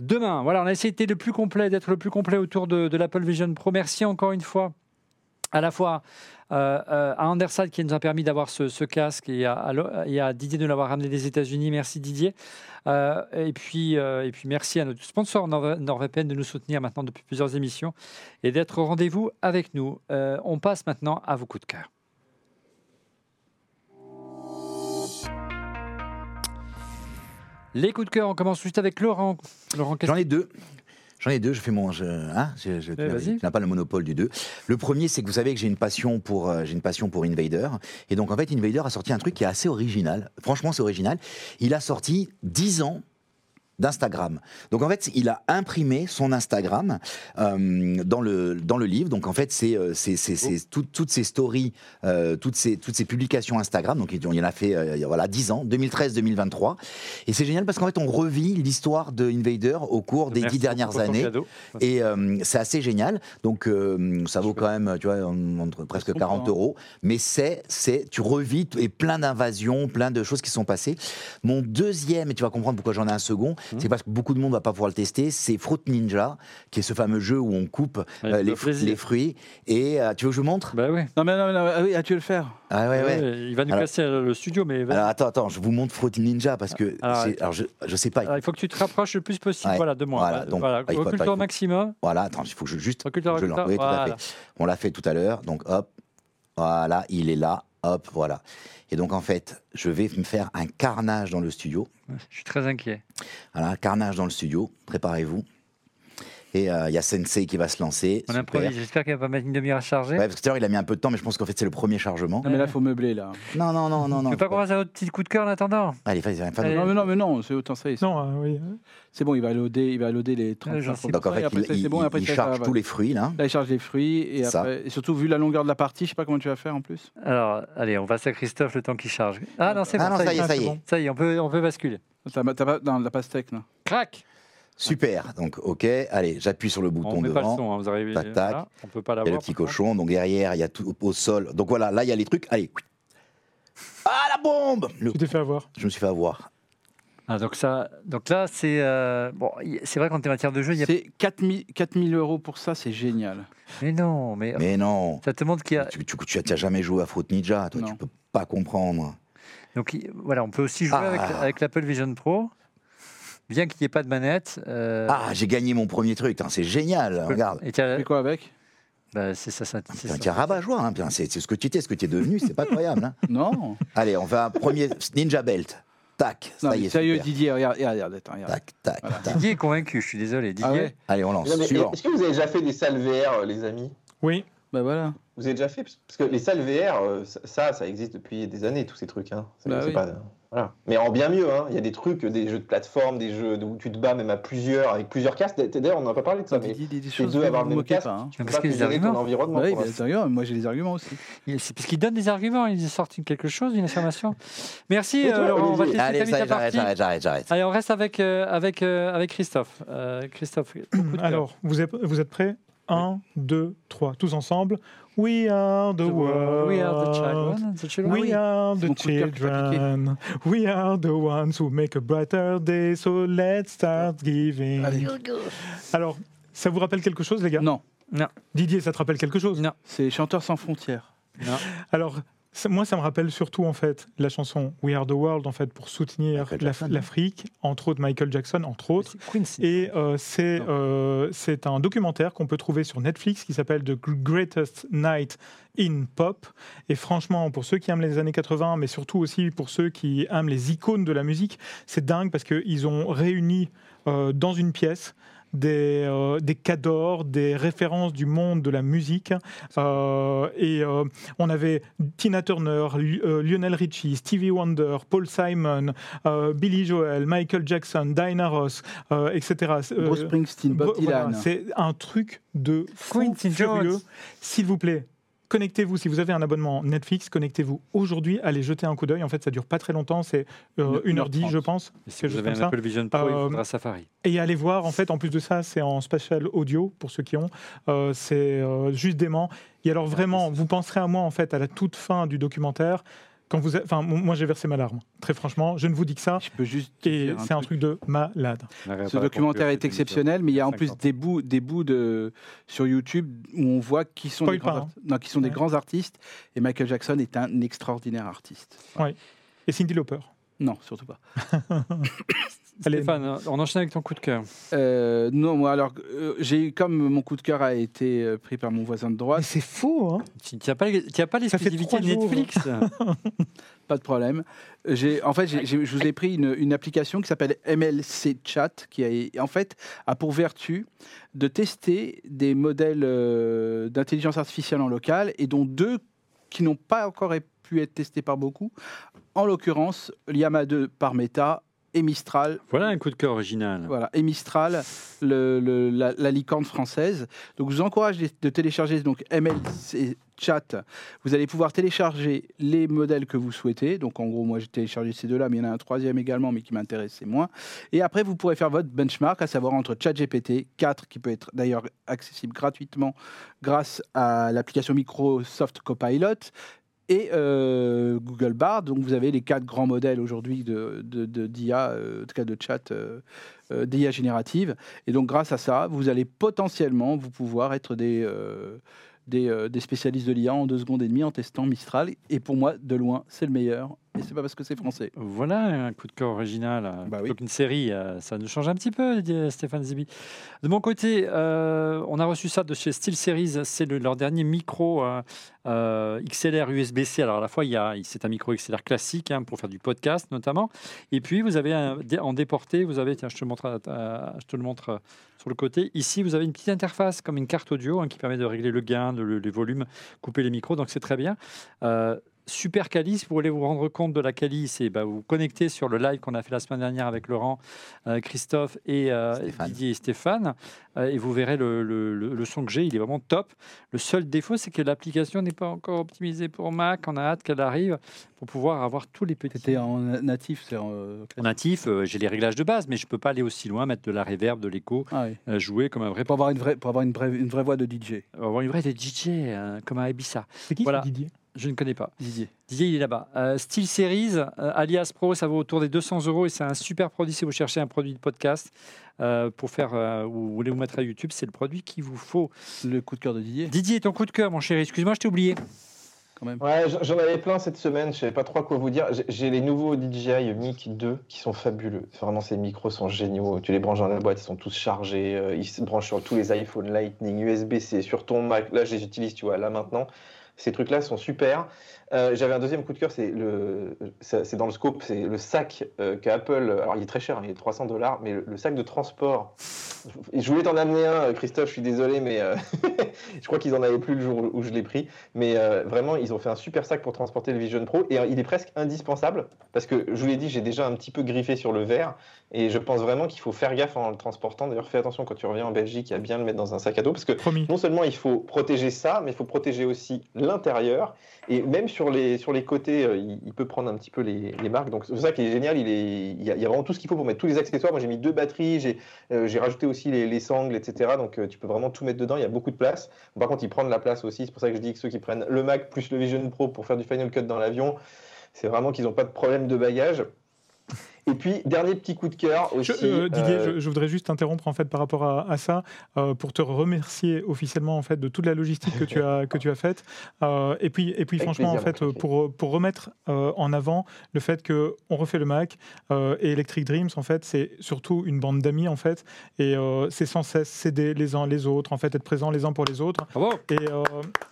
demain. Voilà, on a essayé d'être le plus complet, d'être le plus complet autour de, de l'Apple Vision Pro. Merci encore une fois à la fois euh, euh, à Andersat qui nous a permis d'avoir ce, ce casque et à, à- et à Didier de l'avoir ramené des États-Unis. Merci Didier. Euh, et, puis, et puis merci à notre sponsor Nord- NordVPN de nous soutenir maintenant depuis plusieurs émissions et d'être au rendez-vous avec nous. On passe maintenant à vos coups de cœur. Les coups de cœur, on commence juste avec Laurent. Laurent, J'en ai deux. J'en ai deux, je fais mon. Je, hein, je, je- tu n'as pas le monopole du deux. Le premier, c'est que vous savez que j'ai une passion pour euh, j'ai une passion pour Invader. Et donc en fait, Invader a sorti un truc qui est assez original. Franchement, c'est original. Il a sorti 10 ans d'Instagram. Donc en fait, il a imprimé son Instagram euh, dans, le, dans le livre. Donc en fait, c'est euh, tout- toutes ces stories, euh, toutes, ces, toutes ces publications Instagram. Donc il y en a fait euh, il y a, voilà, 10 ans, 2013-2023. Et c'est génial parce qu'en fait, on revit l'histoire de Invader au cours des Merci 10 dernières années. Et c'est assez génial. Donc ça vaut quand même, tu vois, en- entre presque comprend, 40 hein. euros. Mais c'est, tu revis et plein d'invasions, plein de choses qui sont passées. Mon deuxième, et tu vas comprendre pourquoi j'en ai un second, Mmh. c'est parce que beaucoup de monde va pas pouvoir le tester. C'est Fruit Ninja, qui est ce fameux jeu où on coupe euh, le les, fr- plaisir. les fruits. Et euh, tu veux que je vous montre? Bah oui. Non, mais non, mais non, ah oui, ah, tu veux le faire Ah ouais, ouais. Ouais, Il va nous Alors- casser le studio, mais. Alors attends, attends, je vous montre Fruit Ninja parce que Alors, c'est- alors, je, je sais pas. Alors, il faut que tu te rapproches le plus possible Ouais, voilà, de moi. voilà, donc, voilà. ah, Recule-toi au faut- maximum. Voilà, attends, il faut que je juste. Recule-toi, je recule-toi. oui, tout à fait. On l'a fait tout à l'heure, donc hop, voilà, il est là, hop, voilà. Et donc en fait, je vais me faire un carnage dans le studio. Je suis très inquiet. Voilà, carnage dans le studio, préparez-vous. Et euh, il y a Sensei qui va se lancer. On improvise. J'espère qu'elle va pas mettre une demi-heure à charger. Ouais, parce que tout à l'heure, il a mis un peu de temps, mais je pense qu'en fait, c'est le premier chargement. Non, mais là, faut meubler, là. Non, non, non, non, Tu non. veux pas qu'on fasse un autre petit coup de cœur en attendant? Allez, vas-y. Allez. Non, mais non, mais non, c'est autant ça. Non, euh, oui. C'est bon, il va loader, il va loader les 30 j'en sais Donc en fait, après, il, il- bon, après, il charge ça tous les fruits, là. Là, il charge les fruits et, Ça. après, et surtout vu la longueur de la partie, je sais pas comment tu vas faire en plus. Alors, allez, on passe à Christophe le temps qu'il charge. Ah non, c'est Ah bon. non, ça y est, Ah, ça y est. Ça y est, on peut, on peut basculer. T'as pas dans la pastèque là. Crac Super. Donc, ok, allez, j'appuie sur le On bouton met pas le devant. son, hein, vous arrivez. Tac, tac. on peut pas Il y a le petit contre. cochon, donc derrière, il y a tout au sol. Donc voilà, là, il y a les trucs. Allez. Ah, la bombe Le- Tu t'es fait avoir. Je me suis fait avoir. Ah, donc, ça, donc là, c'est euh, bon, c'est vrai qu'en matière de jeu, il y a. C'est 4000 4000 euros pour ça, c'est génial. Mais non, mais, Mais non, ça te montre qu'il y a. tu, tu, tu as jamais joué à Fruit Ninja, toi, Non. tu peux pas comprendre. Donc il- voilà, on peut aussi jouer Ah. avec, avec l'Apple Vision Pro, bien qu'il n'y ait pas de manette. euh, Ah, j'ai gagné mon premier truc, hein, c'est génial, regarde. Et Tu fais quoi avec bah, c'est ça, ça, c'est un hein, putain, c'est ce que tu étais, ce que tu es devenu, c'est pas incroyable. hein. <laughs> Non. Allez, on va premier Ninja Belt. Tac, non ça y est, sérieux, super. Didier, regarde, regarde, regarde, attends, regarde. Tac, tac, Voilà. tac. Didier est convaincu, je suis désolé. Didier, Ah ouais Allez, on lance. Est-ce que vous avez déjà fait des salles VR, euh, les amis? Oui, Bah voilà. Vous avez déjà fait Parce que les salles VR, euh, ça, ça existe depuis des années, tous ces trucs. Hein. C'est- Bah oui. pas- voilà. Mais en bien mieux, hein. il y a des trucs, des jeux de plateforme, des jeux où tu te bats même à plusieurs, avec plusieurs casques. D'ailleurs, on n'a pas parlé de ça, mais dit des les choses deux avoir le même casque, pas. hein. tu peux Parce pas des gérer ton arguments. environnement. Bah oui, l'instant. sérieux, moi j'ai des arguments aussi. c'est parce qu'il donne des arguments, il sort une- quelque chose, une affirmation. Merci toi, euh, Laurent, on va te Allez, ça j'arrête, j'arrête, j'arrête, j'arrête. Allez, on reste avec, euh, avec, euh, avec Christophe. Euh, Christophe, alors, vous êtes, vous êtes prêts? 1, 2, 3, tous ensemble. We are the world. We are the children. The children. We are C'est the children. We are the ones who make a brighter day. So let's start giving. Allez. Alors, ça vous rappelle quelque chose, les gars? Non, Didier, ça te rappelle quelque chose? Non. c'est Chanteurs sans frontières. Alors, ça- moi, ça me rappelle surtout en fait la chanson We Are the World en fait pour soutenir Jackson. l'Afrique, entre autres Michael Jackson, entre autres. Et euh, c'est euh, c'est un documentaire qu'on peut trouver sur Netflix qui s'appelle The Greatest Night in Pop. Et franchement, pour ceux qui aiment les années 80, mais surtout aussi pour ceux qui aiment les icônes de la musique, c'est dingue parce qu'ils ont réuni euh, dans une pièce des, euh, des cadors, des références du monde de la musique. Euh, et euh, on avait Tina Turner, euh, Lionel Richie, Stevie Wonder, Paul Simon, euh, Billy Joel, Michael Jackson, Diana Ross, euh, etc. Bruce Springsteen, Bob voilà, Dylan. c'est un truc de fou Quincy furieux. S'il vous plaît, connectez-vous. Si vous avez un abonnement Netflix, connectez-vous aujourd'hui. Allez jeter un coup d'œil. En fait, ça dure pas très longtemps. C'est euh, Une- 1h10, je 1h30. pense. Et si vous avez un ça. Apple Vision Pro, il Euh, faudra Safari. Et allez voir, en fait, en plus de ça, c'est en spatial audio, pour ceux qui ont. Euh, c'est euh, juste dément. Et alors, vraiment, vous penserez à moi, en fait, à la toute fin du documentaire. Quand vous, êtes- enfin, moi j'ai versé ma larme. Très franchement, je ne vous dis que ça. Je peux juste te Et c'est un truc de malade. Ce documentaire est exceptionnel, mais il y a en plus des bouts, des bouts de, sur YouTube où on voit qui sont, des grands, art- non, qui sont des grands artistes. Et Michael Jackson est un extraordinaire artiste. Et Cindy Lauper. Non, surtout pas. <laughs> Allez. Stéphane, on enchaîne avec ton coup de cœur. Euh, non, moi, alors, euh, j'ai comme mon coup de cœur a été euh, pris par mon voisin de Mais droite, c'est faux, hein Tu n'as pas, tu as pas l'exclusivité. Netflix <laughs> pas de problème. J'ai, en fait, j'ai- j'ai- je vous ai pris une, une application qui s'appelle MLC Chat, qui a, en fait a pour vertu de tester des modèles d'intelligence artificielle en local, et dont deux qui n'ont pas encore pu être testés par beaucoup. En l'occurrence, Llama 2 par Meta et Mistral Voilà un coup de cœur original. Voilà, et Mistral, le- le- la, la licorne française. Donc, je vous encourage de, de télécharger donc MLC Chat. Vous allez pouvoir télécharger les modèles que vous souhaitez. Donc, en gros, moi, j'ai téléchargé ces deux-là, mais il y en a un troisième également, mais qui m'intéressait moins. Et après, vous pourrez faire votre benchmark, à savoir entre ChatGPT 4, qui peut être d'ailleurs accessible gratuitement grâce à l'application Microsoft Copilot, et euh, Google Bard. Donc vous avez les quatre grands modèles aujourd'hui de, d'IA, euh, en tout cas de chat euh, d'IA générative. Et donc grâce à ça, vous allez potentiellement vous pouvoir être des, des, euh, des spécialistes de l'IA en deux secondes et demie en testant Mistral. Et pour moi, de loin, c'est le meilleur. Et c'est pas parce que c'est français. Voilà un coup de cœur original. Bah oui. qu'une série, euh, ça nous change un petit peu, dit euh, Stéphane Zibi. De mon côté, euh, on a reçu ça de chez SteelSeries. C'est le- leur dernier micro euh, XLR USB-C. Alors à la fois, il y a, c'est un micro XLR classique hein, pour faire du podcast notamment. Et puis vous avez un, en déporté, vous avez, tiens, je te le montre, je te le montre sur le côté. Ici, vous avez une petite interface comme une carte audio hein, qui permet de régler le gain, les volumes, couper les micros. Donc c'est très bien. Euh, super quali. Si vous voulez vous rendre compte de la quali, c'est bah, vous vous connectez sur le live qu'on a fait la semaine dernière avec Laurent, euh, Christophe et euh, Stéphane. Didier et Stéphane, euh, et vous verrez le, le- le- le son que j'ai. Il est vraiment top. Le seul défaut, c'est que l'application n'est pas encore optimisée pour Mac. On a hâte qu'elle arrive pour pouvoir avoir tous les petits. C'était en natif, c'est en, En natif, euh, j'ai les réglages de base, mais je peux pas aller aussi loin, mettre de la reverb, de l'écho, ah oui. euh, jouer comme un vrai. pour avoir une vraie, pour avoir une vraie, une vraie voix de DJ. Avoir une vraie des DJ, euh, comme un Ibiza. C'est qui Voilà. ce Didier? Je ne connais pas. Didier. Didier, il est là-bas. Euh, Steel Series, euh, alias Pro, ça vaut autour des 200 euros et c'est un super produit si vous cherchez un produit de podcast euh, pour faire, euh, ou vous voulez vous mettre à YouTube, c'est le produit qu'il vous faut. Le coup de cœur de Didier, Didier, ton coup de cœur, mon chéri, excuse-moi, je t'ai oublié. quand même. Ouais, j'en avais plein cette semaine, je savais pas trop quoi vous dire. J'ai- les nouveaux DJI Mic 2 qui sont fabuleux. Vraiment, ces micros sont géniaux. Tu les branches dans la boîte, ils sont tous chargés. Ils se branchent sur tous les iPhone Lightning, USB-C, sur ton Mac. Là, je les utilise, tu vois, là maintenant. Ces trucs-là sont super. Euh, J'avais un deuxième coup de cœur, c'est le, c'est dans le scope, c'est le sac euh, que Apple. Alors, il est très cher, hein, il est 300 dollars, mais le, le sac de transport. Je voulais t'en amener un, Christophe. Je suis désolé, mais euh, <laughs> je crois qu'ils en avaient plus le jour où je l'ai pris. Mais euh, vraiment, ils ont fait un super sac pour transporter le Vision Pro et euh, il est presque indispensable parce que je vous l'ai dit, j'ai déjà un petit peu griffé sur le verre et je pense vraiment qu'il faut faire gaffe en le transportant. D'ailleurs, fais attention quand tu reviens en Belgique à bien le mettre dans un sac à dos parce que Promis. non seulement il faut protéger ça, mais il faut protéger aussi l'intérieur. Et même sur les, sur les côtés, euh, il, peut prendre un petit peu les, marques. Donc c'est ça qui est génial. Il, est, y a, vraiment tout ce qu'il faut pour mettre tous les accessoires. Moi j'ai mis deux batteries, j'ai euh, rajouté aussi les, les sangles, etc. Donc euh, tu peux vraiment tout mettre dedans. Il y a beaucoup de place. Par contre, il prend de la place aussi. C'est pour ça que je dis que ceux qui prennent le Mac plus le Vision Pro pour faire du Final Cut dans l'avion, c'est vraiment qu'ils n'ont pas de problème de bagage. Et puis, dernier petit coup de cœur aussi. Je- euh, Didier, euh, je, je voudrais juste t'interrompre en fait par rapport à, à ça euh, pour te remercier officiellement en fait de toute la logistique que tu as que tu as faite Euh, et puis et puis Avec franchement plaisir, en fait pour pour remettre euh, en avant le fait que on refait le Mac euh, et Electric Dreams en fait c'est surtout une bande d'amis en fait et euh, c'est sans cesse s'aider les uns les autres en fait être présents les uns pour les autres Bravo. et euh,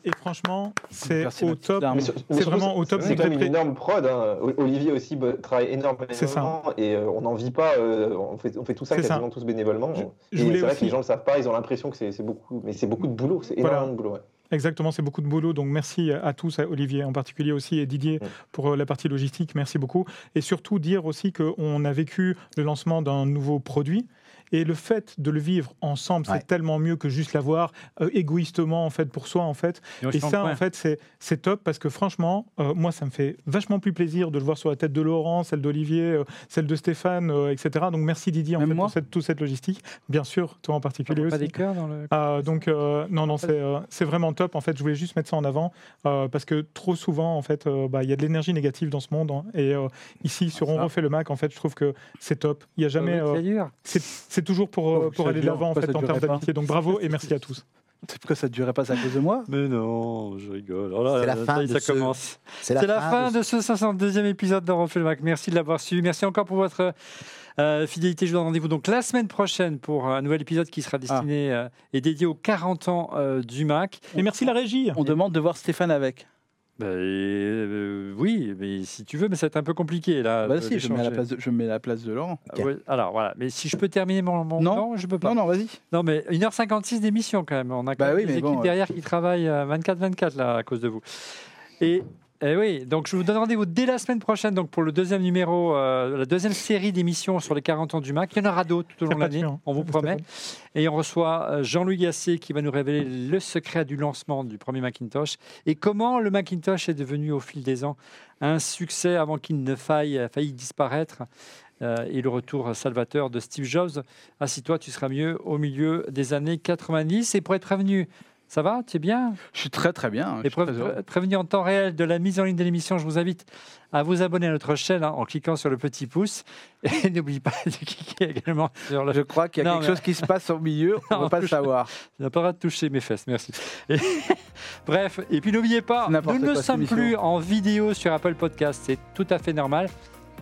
et franchement c'est au top C'est vraiment au top, C'est une énorme prod. hein. Olivier aussi travaille énormément. C'est ça. Et euh, on n'en vit pas. euh, on, fait, on fait tout ça C'est ça. quasiment tous bénévolement. C'est vrai aussi- que les gens ne le savent pas. Ils ont l'impression que c'est beaucoup. Mais c'est beaucoup de boulot. C'est Voilà. énormément de boulot. ouais. Exactement, c'est beaucoup de boulot. Donc merci à tous, à Olivier en particulier aussi et Didier Mm. pour euh, la partie logistique. Merci beaucoup. Et surtout dire aussi qu'on a vécu le lancement d'un nouveau produit. Et le fait de le vivre ensemble, Ouais. c'est tellement mieux que juste l'avoir euh, égoïstement en fait pour soi en fait. Et ça, en fait, c'est- c'est top parce que franchement, euh, moi, ça me fait vachement plus plaisir de le voir sur la tête de Laurent, celle d'Olivier, euh, celle de Stéphane, etc. Donc, merci Didier en Même fait, moi pour cette, toute cette logistique. Bien sûr, toi en particulier pas aussi. des cœurs dans le. Ah, donc non non c'est c'est vraiment top en fait je voulais juste mettre ça en avant parce que trop souvent en fait bah, il y a de l'énergie négative dans ce monde hein, et ici sur on Ça. refait le Mac en fait je trouve que c'est top il y a jamais Ah oui, euh, c'est. C'est toujours pour euh, Oh, pour aller de l'avant en fait en termes d'amitié donc bravo <laughs> et merci à tous C'est pourquoi ça ne durait pas à cause de moi? Mais non, je rigole. Oh C'est la fin ça de ce- commence. C'est C'est la fin de ce 62e épisode de le Mac. Merci de l'avoir suivi. Merci encore pour votre euh, fidélité. Je vous donne rendez-vous donc la semaine prochaine pour un nouvel épisode qui sera destiné euh, et dédié aux 40 ans euh, du Mac. et merci la régie On demande de voir Stéphane avec. Bah, euh, oui, mais si tu veux, mais ça va être un peu compliqué là. Bah si, je me, mets à la place de, je me mets à la place de Laurent. Ah alors voilà, mais si je peux terminer mon, mon Non. je peux pas. Non, non, vas-y. Non, mais 1h56 d'émission quand même. On a quand Bah même oui, des équipes bon, derrière qui travaillent 24-24 là à cause de vous. Et, eh oui, donc je vous donne rendez-vous dès la semaine prochaine donc pour le deuxième numéro, euh, la deuxième série d'émissions sur les 40 ans du Mac. Il y en aura d'autres tout au long de l'année, on vous promet. Et on reçoit euh, Jean-Louis Gasset qui va nous révéler le secret du lancement du premier Macintosh et comment le Macintosh est devenu au fil des ans un succès avant qu'il ne faille, a failli disparaître. Euh, et le retour salvateur de Steve Jobs. Assis-toi, tu seras mieux au milieu des années 90. Et pour être prévenu, ça va? Tu es bien? Je suis très très bien. Et prévenu en temps réel de la mise en ligne de l'émission, je vous invite à vous abonner à notre chaîne hein, en cliquant sur le petit pouce. <laughs> Et n'oublie pas de cliquer également sur le Je crois qu'il y a Non, quelque mais- chose qui se passe au milieu, on <laughs> ne veut pas le savoir. <laughs> Tu n'as pas le droit de toucher mes fesses, merci. Et- Bref, et puis n'oubliez pas, nous ne sommes plus en vidéo sur Apple Podcast, c'est tout à fait normal.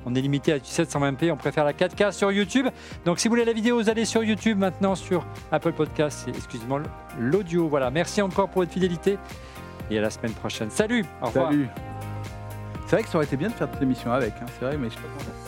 On est limité à du 720p, on préfère la 4K sur YouTube. Donc si vous voulez la vidéo, vous allez sur YouTube maintenant sur Apple Podcast, excusez-moi l'audio. Voilà, merci encore pour votre fidélité et à la semaine prochaine. Salut, au revoir. Salut. C'est vrai que ça aurait été bien de faire cette émission avec, hein, c'est vrai, mais je suis pas content.